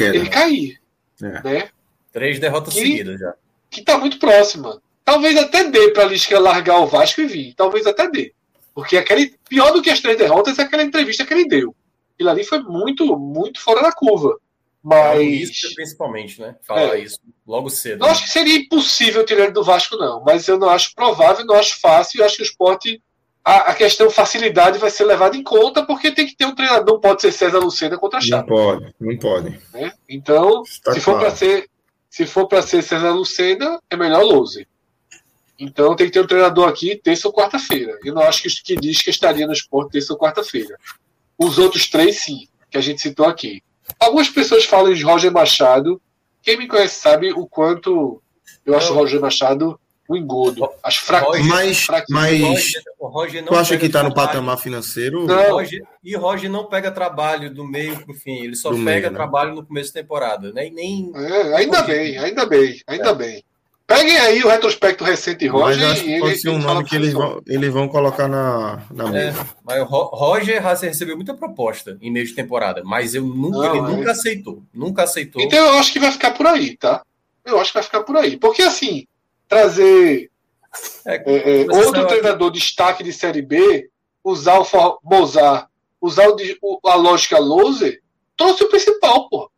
ele cair. É. Né? Três derrotas que, seguidas já. Que tá muito próxima. Talvez até dê para Lisca largar o Vasco e vir. Talvez até dê. Porque aquele, pior do que as três derrotas é aquela entrevista que ele deu. Aquilo ali foi muito, muito fora da curva. Mas. Isso, principalmente, né? Falar é. isso logo cedo. Eu né? acho que seria impossível tirar ele do Vasco, não. Mas eu não acho provável, não acho fácil. Eu acho que o esporte. A, a questão facilidade vai ser levada em conta, porque tem que ter um treinador. Não pode ser César Lucena contra a Chape. Não pode, não pode. Né? Então, Está se for para ser. Se for para ser César Lucena, é melhor Louser. Então tem que ter um treinador aqui terça ou quarta-feira. Eu não acho que, que diz que estaria no esporte terça ou quarta-feira. Os outros três, sim, que a gente citou aqui. Algumas pessoas falam de Roger Machado. Quem me conhece sabe o quanto eu acho o Roger Machado um engodo. Acho fraco. Mas, mas o Roger, tu acha que está no patamar financeiro? Não. Roger, e Roger não pega trabalho do meio para o fim. Ele só do pega meio, né? trabalho no começo da temporada. Nem, nem... É, ainda bem, ainda bem, ainda é. bem. Peguem aí o retrospecto recente Roger. Mas acho que pode ser um nome que eles vão, eles vão colocar na, na é, mesa. Mas o Roger recebeu muita proposta em meio de temporada, mas eu nunca, Não, ele é. nunca aceitou. Nunca aceitou. Então eu acho que vai ficar por aí, tá? Eu acho que vai ficar por aí. Porque assim, trazer é, é, é outro treinador aqui. destaque de Série B, usar o Mozart, usar o, a lógica Loser, trouxe o principal, pô.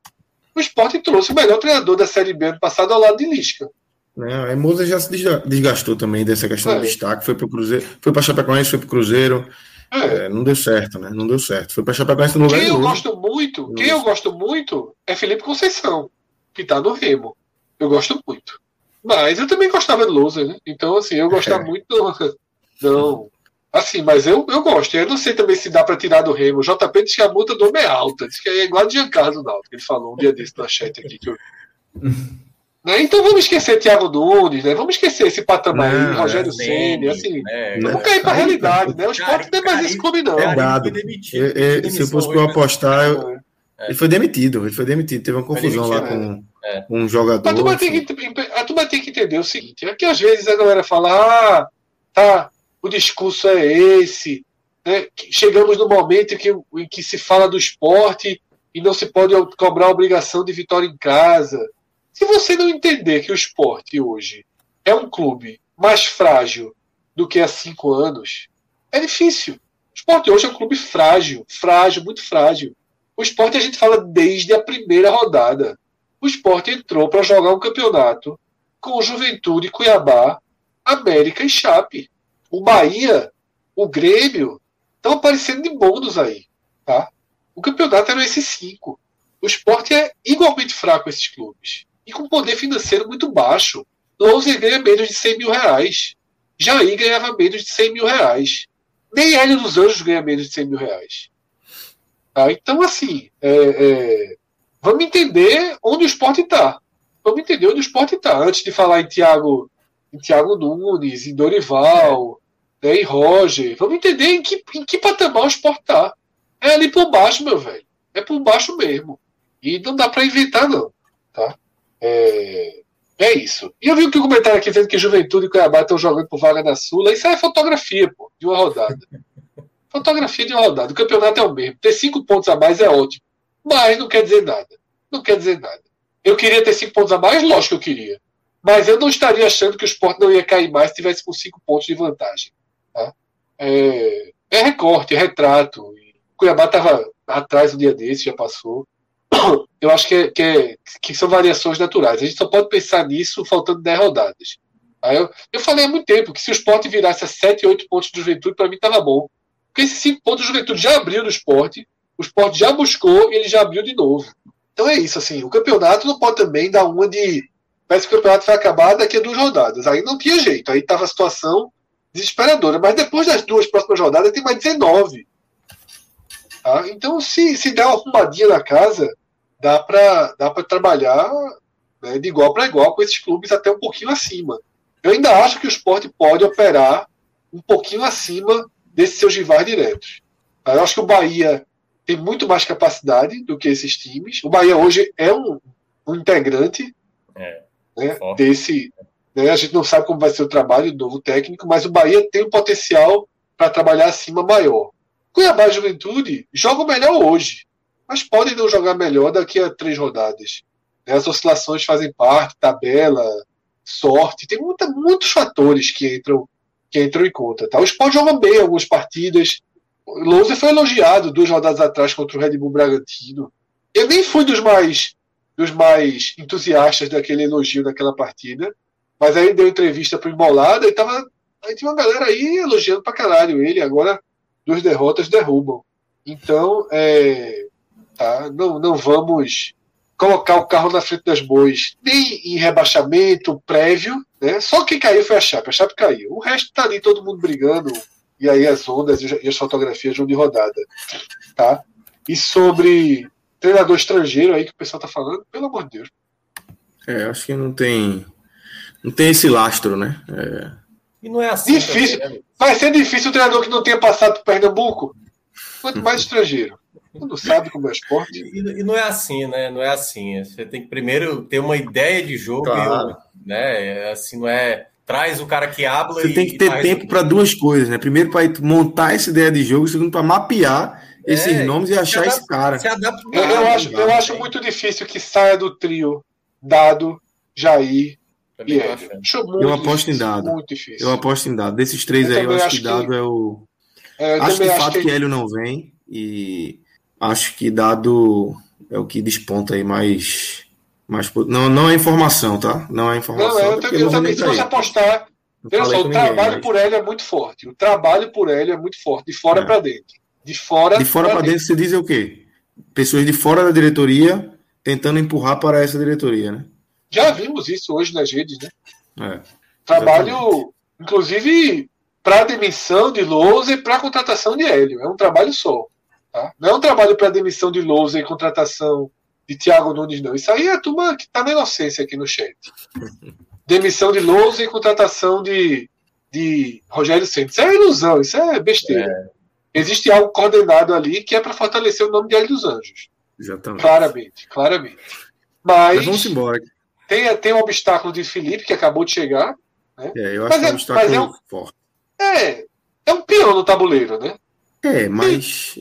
O esporte trouxe o melhor treinador da Série B ano passado ao lado de Lisca. Né? A Moza já se desgastou também dessa questão é. do destaque. Foi para o Cruzeiro, foi para Chapecoense, foi para o Cruzeiro. É. É, não deu certo, né? Não deu certo. Foi para Chapecoense no lugar Quem eu gosto muito, quem eu gosto muito é Felipe Conceição, que está no Remo. Eu gosto muito. Mas eu também gostava do Loser, né? Então, assim, eu gostava é. muito. Não. Assim, mas eu, eu gosto. Eu não sei também se dá para tirar do Remo. O JP disse que a multa do homem é alta. Diz que é igual a Giancarlo Náutico. Ele falou um dia desse na chat aqui. Que eu... (laughs) né? Então vamos esquecer Thiago Nunes, né? Vamos esquecer esse patamar aí, Rogério é, Ceni, assim. É, vamos cair para a realidade, né? O esporte não é mais esse clube, não. É dado. se eu fosse para apostar, eu... É. ele foi demitido. Ele foi demitido. Teve uma confusão lá com, é. um jogador. A turma, assim. tem que, a turma tem que entender o seguinte: é que às vezes a galera fala, ah, tá o discurso é esse. Né? Chegamos no momento em que, em que se fala do esporte e não se pode cobrar a obrigação de vitória em casa. Se você não entender que o esporte hoje é um clube mais frágil do que há cinco anos, é difícil. O esporte hoje é um clube frágil, frágil, muito frágil. O esporte a gente fala desde a primeira rodada. O esporte entrou para jogar um campeonato com Juventude, Cuiabá, América e Chape o Bahia, o Grêmio, estão aparecendo de bônus aí. Tá? O campeonato era esses cinco. O esporte é igualmente fraco esses clubes. Com poder financeiro muito baixo. Louser ganha menos de 100 mil reais. Jair ganhava menos de 100 mil reais. Nem Hélio dos Anjos ganha menos de 100 mil reais. Tá? Então, assim, é, é, vamos entender onde o esporte está. Vamos entender onde o esporte está. Antes de falar em Thiago, em Thiago Nunes, em Dorival, né, e Roger. Vamos entender em que, em que patamar o esporte está. É ali por baixo, meu velho. É por baixo mesmo. E não dá para inventar, não. Tá? É, é isso. E eu vi que o comentário aqui dizendo que Juventude e Cuiabá estão jogando por vaga na Sula. Isso é fotografia, pô, de uma rodada. (laughs) fotografia de uma rodada. O campeonato é o mesmo. Ter cinco pontos a mais é ótimo. Mas não quer dizer nada. Não quer dizer nada. Eu queria ter cinco pontos a mais? Lógico que eu queria. Mas eu não estaria achando que o esporte não ia cair mais se tivesse com cinco pontos de vantagem. Tá? É, é, recorte, é retrato. Cuiabá estava atrás um dia desse, já passou. Eu acho que, é, que, é, que, são variações naturais. A gente só pode pensar nisso faltando 10 rodadas. Aí eu, eu falei há muito tempo que se o esporte virasse a 7, 8 pontos de juventude, para mim estava bom. Porque esses 5 pontos de juventude já abriu no esporte, o esporte já buscou e ele já abriu de novo. Então é isso, assim, o campeonato não pode também dar uma de. Parece que o campeonato vai acabar daqui a duas rodadas. Aí não tinha jeito. Aí estava a situação desesperadora. Mas depois das duas próximas rodadas tem mais 19. Tá? Então, se, se der uma arrumadinha na casa, dá para dá trabalhar né, de igual para igual com esses clubes até um pouquinho acima. Eu ainda acho que o esporte pode operar um pouquinho acima desses seus rivais diretos. Eu acho que o Bahia tem muito mais capacidade do que esses times. O Bahia hoje é um, um integrante é, né, desse, né? A gente não sabe como vai ser o trabalho do novo técnico, mas o Bahia tem um potencial para trabalhar acima maior. Cuiabá e Juventude jogam melhor hoje, mas podem não jogar melhor daqui a três rodadas. Né? As oscilações fazem parte, tabela, sorte, tem muita, muitos fatores que entram, que entram em conta. Tá? O Sport joga bem algumas partidas. O Lousa foi elogiado duas rodadas atrás contra o Red Bull Bragantino. Eu nem fui dos mais dos mais entusiastas daquele elogio daquela partida, mas aí deu entrevista pro Embolada e tava. Aí tinha uma galera aí elogiando pra caralho ele. Agora, duas derrotas derrubam. Então, é, tá, não, não vamos colocar o carro na frente das bois, nem em rebaixamento prévio, né? Só quem caiu foi a Chape, a Chape caiu. O resto tá ali todo mundo brigando, e aí as ondas e as fotografias vão de rodada, tá? E sobre treinador estrangeiro aí que o pessoal tá falando, pelo amor de Deus. É, acho que não tem não tem esse lastro, né? É... E não é assim. Difícil. Também, né? Vai ser difícil o treinador que não tenha passado por Pernambuco. Quanto (laughs) mais estrangeiro. Não sabe como é esporte. E, e, não é assim, né? Não é assim. Você tem que primeiro ter uma ideia de jogo, claro. e, né? É assim, não é. Traz o cara que habla Você tem que ter tempo para duas coisas, né? Primeiro, para montar essa ideia de jogo, segundo, para mapear esses é, nomes e achar adapta, esse cara. Eu, eu, acho, eu acho muito difícil que saia do trio Dado, Jair, também yeah. eu aposto em dado. Eu aposto em dado. Desses três eu aí, eu acho, acho que dado que... é o. É, acho de fato que... que Hélio não vem. E acho que dado é o que desponta aí mais. mais não, não é informação, tá? Não é informação. Não, eu, eu, eu também, se você apostar. Veja só, o trabalho mas... por Hélio é muito forte. O trabalho por Hélio é muito forte, de fora é. para dentro. De fora, de fora para dentro. dentro, você diz o quê? Pessoas de fora da diretoria tentando empurrar para essa diretoria, né? Já vimos isso hoje nas redes, né? É, Trabalho, inclusive, para demissão de Lousa e para contratação de Hélio. É um trabalho só. Tá? Não é um trabalho para demissão de Lousa e contratação de Thiago Nunes, não. Isso aí é a turma que está na inocência aqui no chat. (laughs) Demissão de Lousa e contratação de, de Rogério Santos. Isso é ilusão, isso é besteira. É. Existe algo coordenado ali que é para fortalecer o nome de Hélio dos Anjos. Exatamente. Claramente, claramente. Mas, Mas vamos embora. Tem, tem um obstáculo de Felipe, que acabou de chegar. Né? É, eu acho mas que é um obstáculo é um, forte. É, é um peão no tabuleiro, né? É, mas.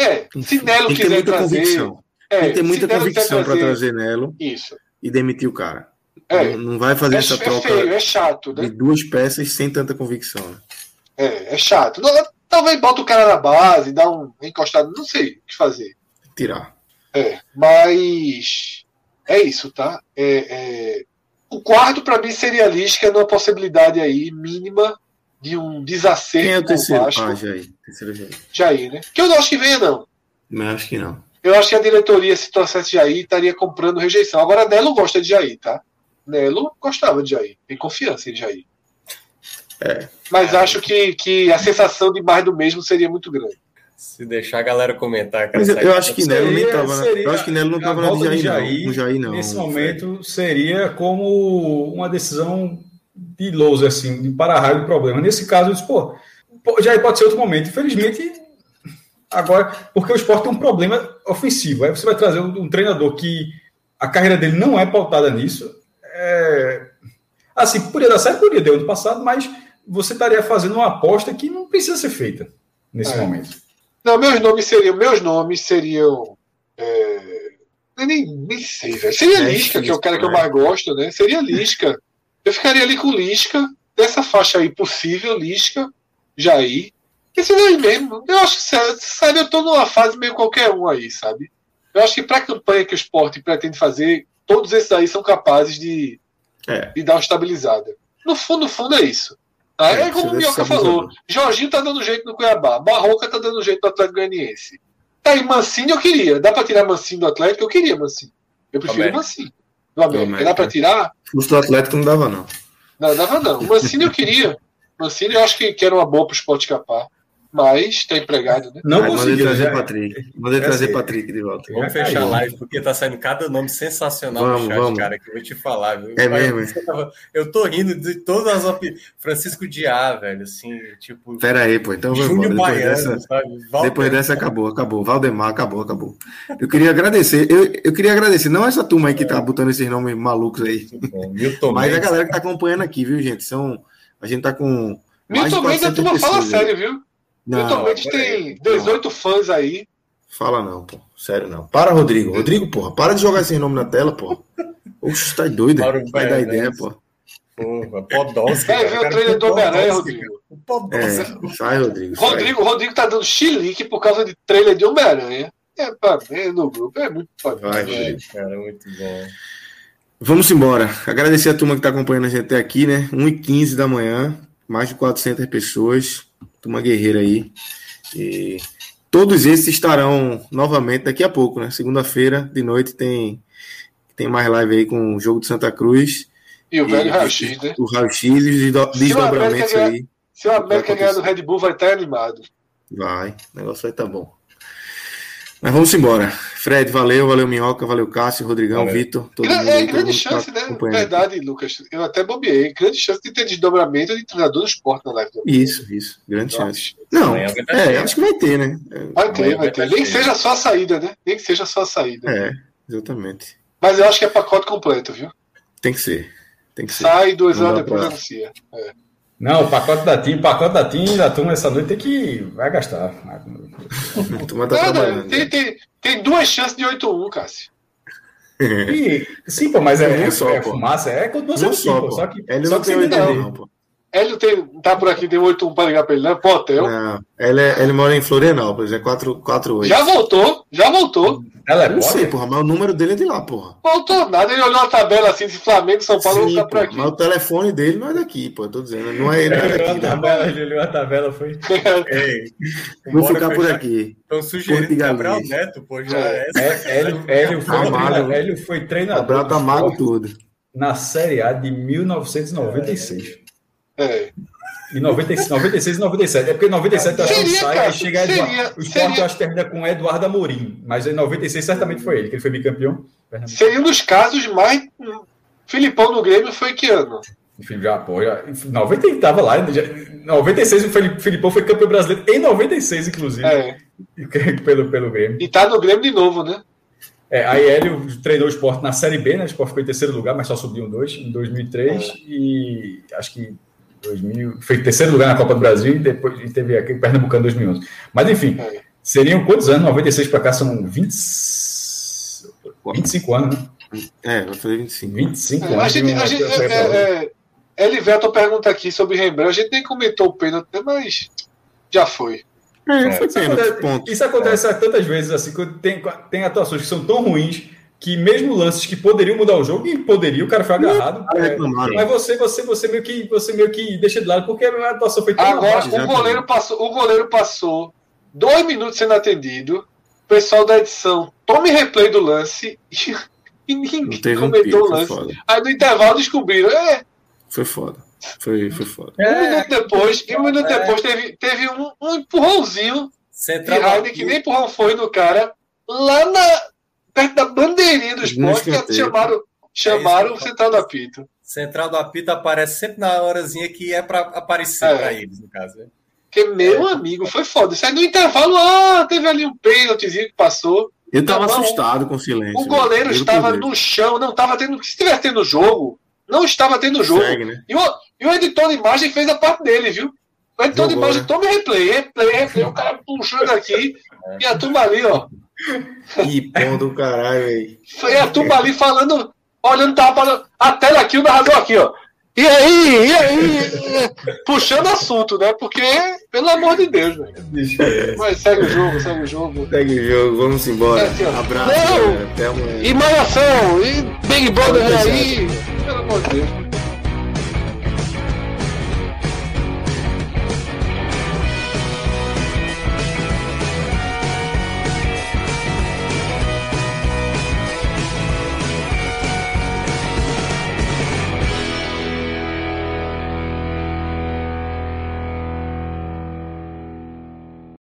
É, se Nelo tem quiser muita trazer. Convicção. É, tem que ter muita convicção para trazer Nelo isso. e demitir o cara. É, não, não vai fazer é, essa é troca feio, é chato, né? de duas peças sem tanta convicção. Né? É, é chato. Talvez bota o cara na base, dá um encostado, não sei o que fazer. Tirar. É, mas é isso, tá? É, é... O quarto, para mim, seria Lisca numa possibilidade aí mínima de um desacerto Quem é o terceiro? Vasco. Ah, Jair. Terceiro Jair. Jair, né? Que eu não acho que venha, não. Mas acho que não. Eu acho que a diretoria, se trouxesse Jair, estaria comprando rejeição. Agora, Nelo gosta de Jair, tá? Nelo gostava de Jair. Tem confiança em Jair. É. Mas acho que, que a sensação de mais do mesmo seria muito grande. Se deixar a galera comentar, cara. Eu, eu acho que Seria- Nelo nem tava. seria- Eu acho que Nelo não a tava na de Jair, de não. No Jair, não. Nesse momento, seria como uma decisão de lousa, assim, de para-raio do problema. Nesse caso, eu disse, pô, Jair pode ser outro momento. Infelizmente, agora, porque o esporte tem um problema ofensivo. Aí você vai trazer um, um treinador que a carreira dele não é pautada nisso. É... Assim, podia dar certo, podia deu ano passado, mas você estaria fazendo uma aposta que não precisa ser feita nesse É. momento. Não, meus nomes seriam. Meus nomes seriam. É... Nem, nem sei, velho. Seria É Lisca, que é o cara que eu né? mais gosto, né? Seria Lisca. Eu ficaria ali com Lisca, dessa faixa aí possível, Lisca, Jair. Esse daí mesmo. Eu acho que, sabe, eu tô numa fase meio qualquer um aí, sabe? Eu acho que pra campanha que o esporte pretende fazer, todos esses aí são capazes de, É. de dar uma estabilizada. No fundo, no fundo é isso. Tá? É, É, como o Minhoca desse falou. Jorginho tá dando jeito no Cuiabá. Barroca tá dando jeito no Atlético Goianiense. Tá aí, Mancini eu queria. Dá pra tirar Mancini do Atlético? Eu queria Mancini. Eu prefiro. Mancini. Do América. América. Dá pra tirar? Fosse do Atlético, não dava, não. Não, dava não. O Mancini eu queria. Mancini eu acho que, que era uma boa pro esporte escapar. Mas tá empregado, né? Não mandei conseguiu. trazer já- Patrick. Mandei É trazer assim. Patrick de volta. Vamos Já fechar a live, porque tá saindo cada nome sensacional Vamos, no chat, vamos. cara, que eu vou te falar, viu? É Olha, mesmo, eu tava- Eu tô rindo de todas as opiniões. Francisco Diá, velho, assim, tipo. Pera aí, pô. Então vamos embora. Depois Baiano, dessa, depois dessa acabou, acabou. Valdemar, acabou, acabou. Eu queria agradecer. Eu, eu queria agradecer, não essa turma aí que tá botando esses nomes malucos aí, Bom, Milton mas a galera que tá acompanhando aqui, viu, gente? São, a gente tá com. Milton Mendes a 400 turma fala sério, viu? Não, Mendes tem 18 fãs aí. Fala não, pô. Sério não. Para, Rodrigo. Rodrigo, porra, para de jogar esse nome na tela, porra. Oxe, tá doido. Vai dar ideia, pô. porra, Podolski. É, vê o trailer do Homem-Aranha, Rodrigo. cara. Podolski. É, sai, Rodrigo. sai. Rodrigo, Rodrigo tá dando chilique por causa de trailer de Homem-Aranha. É pra ver no grupo. É muito pra Vai. É, cara, muito bom. Vamos embora. Agradecer a turma que tá acompanhando a gente até aqui, né? 1h15 da manhã, mais de 400 pessoas. Turma guerreira aí. E todos esses estarão novamente daqui a pouco, né? Segunda-feira de noite tem, tem mais live aí com o jogo de Santa Cruz. E o velho E- Raio-X, né? O raio-x e os Se desdobramentos aí. Se o América ganhar do Red Bull, vai estar animado. Vai, o negócio vai estar bom. Mas vamos embora. Fred, valeu, valeu Minhoca, valeu Cássio, Rodrigão, Valeu. Vitor. todo Gra- mundo é aí, todo grande tá chance, né? acompanhando aqui. Verdade, Lucas. Eu até bobeei. Grande chance de ter desdobramento de treinador do esporte na live. do- Isso, isso. Grande Eu chance. acho. Não, ter. é, acho que vai ter, né? Vai ter, vai vai ter. ter Nem que seja só a saída, né? Nem que seja só a saída. É, exatamente. Mas eu acho que é pacote completo, viu? Tem que ser. Tem que ser. Sai duas Não horas depois pra- anuncia. É. Não, o pacote da TIM, o pacote da TIM da turma essa noite tem que. Vai gastar. A turma tá Nada, tem, né? tem, tem duas chances de 8-1, Cássio. E, sim, pô, mas é, Um é, só, é pô. fumaça, é continua Um sendo só, TIM, pô. Só que, Ele só não que tem você oito ainda- não, pô. Hélio tem, tá por aqui, tem 8-1 pra ligar pra ele, né? Pro hotel. Não, ele, é- ele mora em Florianópolis, é 4-8. Já voltou, já voltou. Ela é Não sei, porra, mas o número dele é de lá, porra. Voltou nada. Ele olhou a tabela assim de Flamengo, São Paulo, Sim, ficar por pô, aqui. mas o telefone dele não é daqui, pô. Eu tô dizendo. Não é ele, não é Ele (laughs) olhou a daqui. Né? tabela, ele olhou a tabela, foi. (laughs) Ei, Vou ficar por aqui. Estão sugerindo Gabriel. Neto, pô, já É. é. É, Hélio, Hélio, foi, Amado. treinador, Hélio foi treinador. Gabriel tá mago tudo. Na Série A de 1996. É. Em 96, 96 e 97. É porque em 97 acho que sai e chega seria, Eduardo. O esporte seria... acho que termina com Eduardo Amorim. Mas em 96 certamente foi ele, que ele foi bicampeão. Seria um dos casos mais. Filipão no Grêmio foi que ano? Enfim, já, pô, já, 90 estava lá. Já, 96 o Filipão foi campeão brasileiro em 96, inclusive. É. (laughs) Pelo, pelo Grêmio. E tá no Grêmio de novo, né? É, aí Hélio treinou o esporte na Série B, né? O esporte ficou em terceiro lugar, mas só subiu um dois em 2003. É. E acho que 2000, foi terceiro lugar na Copa do Brasil e depois e teve aqui em Pernambucano em 2011. Mas enfim, é. seriam quantos anos? 96 para cá são 20, 25 anos, né? É, vai fazer 25. 25 é, anos. A gente, a gente, é, é, é, Elivelto pergunta aqui sobre Rembrandt. A gente nem comentou o pênalti, mas já foi. É, foi isso, acontece, isso acontece é. tantas vezes assim, que tem, tem atuações que são tão ruins que mesmo lances que poderiam mudar o jogo, e poderia, o cara foi agarrado. É, mas você, você, você meio que você meio que deixa de lado, porque a atuação foi tão Agora, o goleiro, passou, o goleiro passou dois minutos sendo atendido. O pessoal da edição tome replay do lance (laughs) e, ninguém comentou o lance. Aí no intervalo descobriram. É, foi foda. Foi, foi foda. É, um minuto depois, e um minuto é. depois teve, teve um, um empurrãozinho Central de que nem empurrão foi no cara lá na, perto da bandeirinha do esporte, que chamaram, chamaram é o Central do Apito. Central do Apito aparece sempre na horazinha que é para aparecer é. para eles, no caso. Né? Porque, meu é. amigo, foi foda. Isso aí no intervalo, ah, teve ali um pênaltizinho que passou. Eu tava não, assustado com o silêncio. O goleiro estava no chão, não estava tendo. Se tivesse tendo jogo, não estava tendo jogo. Segue, né? e, o, e o editor de imagem fez a parte dele, viu? O editor Jogou, de imagem, né? tome replay, replay, replay, o cara puxando aqui, (laughs) e a turma ali, ó. Que pão do caralho, velho. Foi a turma ali falando, olhando, tava a tela aqui, o narrador aqui, ó. E aí, e aí? Puxando assunto, né? Porque, pelo amor de Deus, velho. Mas segue o jogo, segue o jogo. Segue o jogo, vamos embora. É, Abraço. Não, até amanhã. E Malhação, e Big Brother aí. Pelo amor de Deus.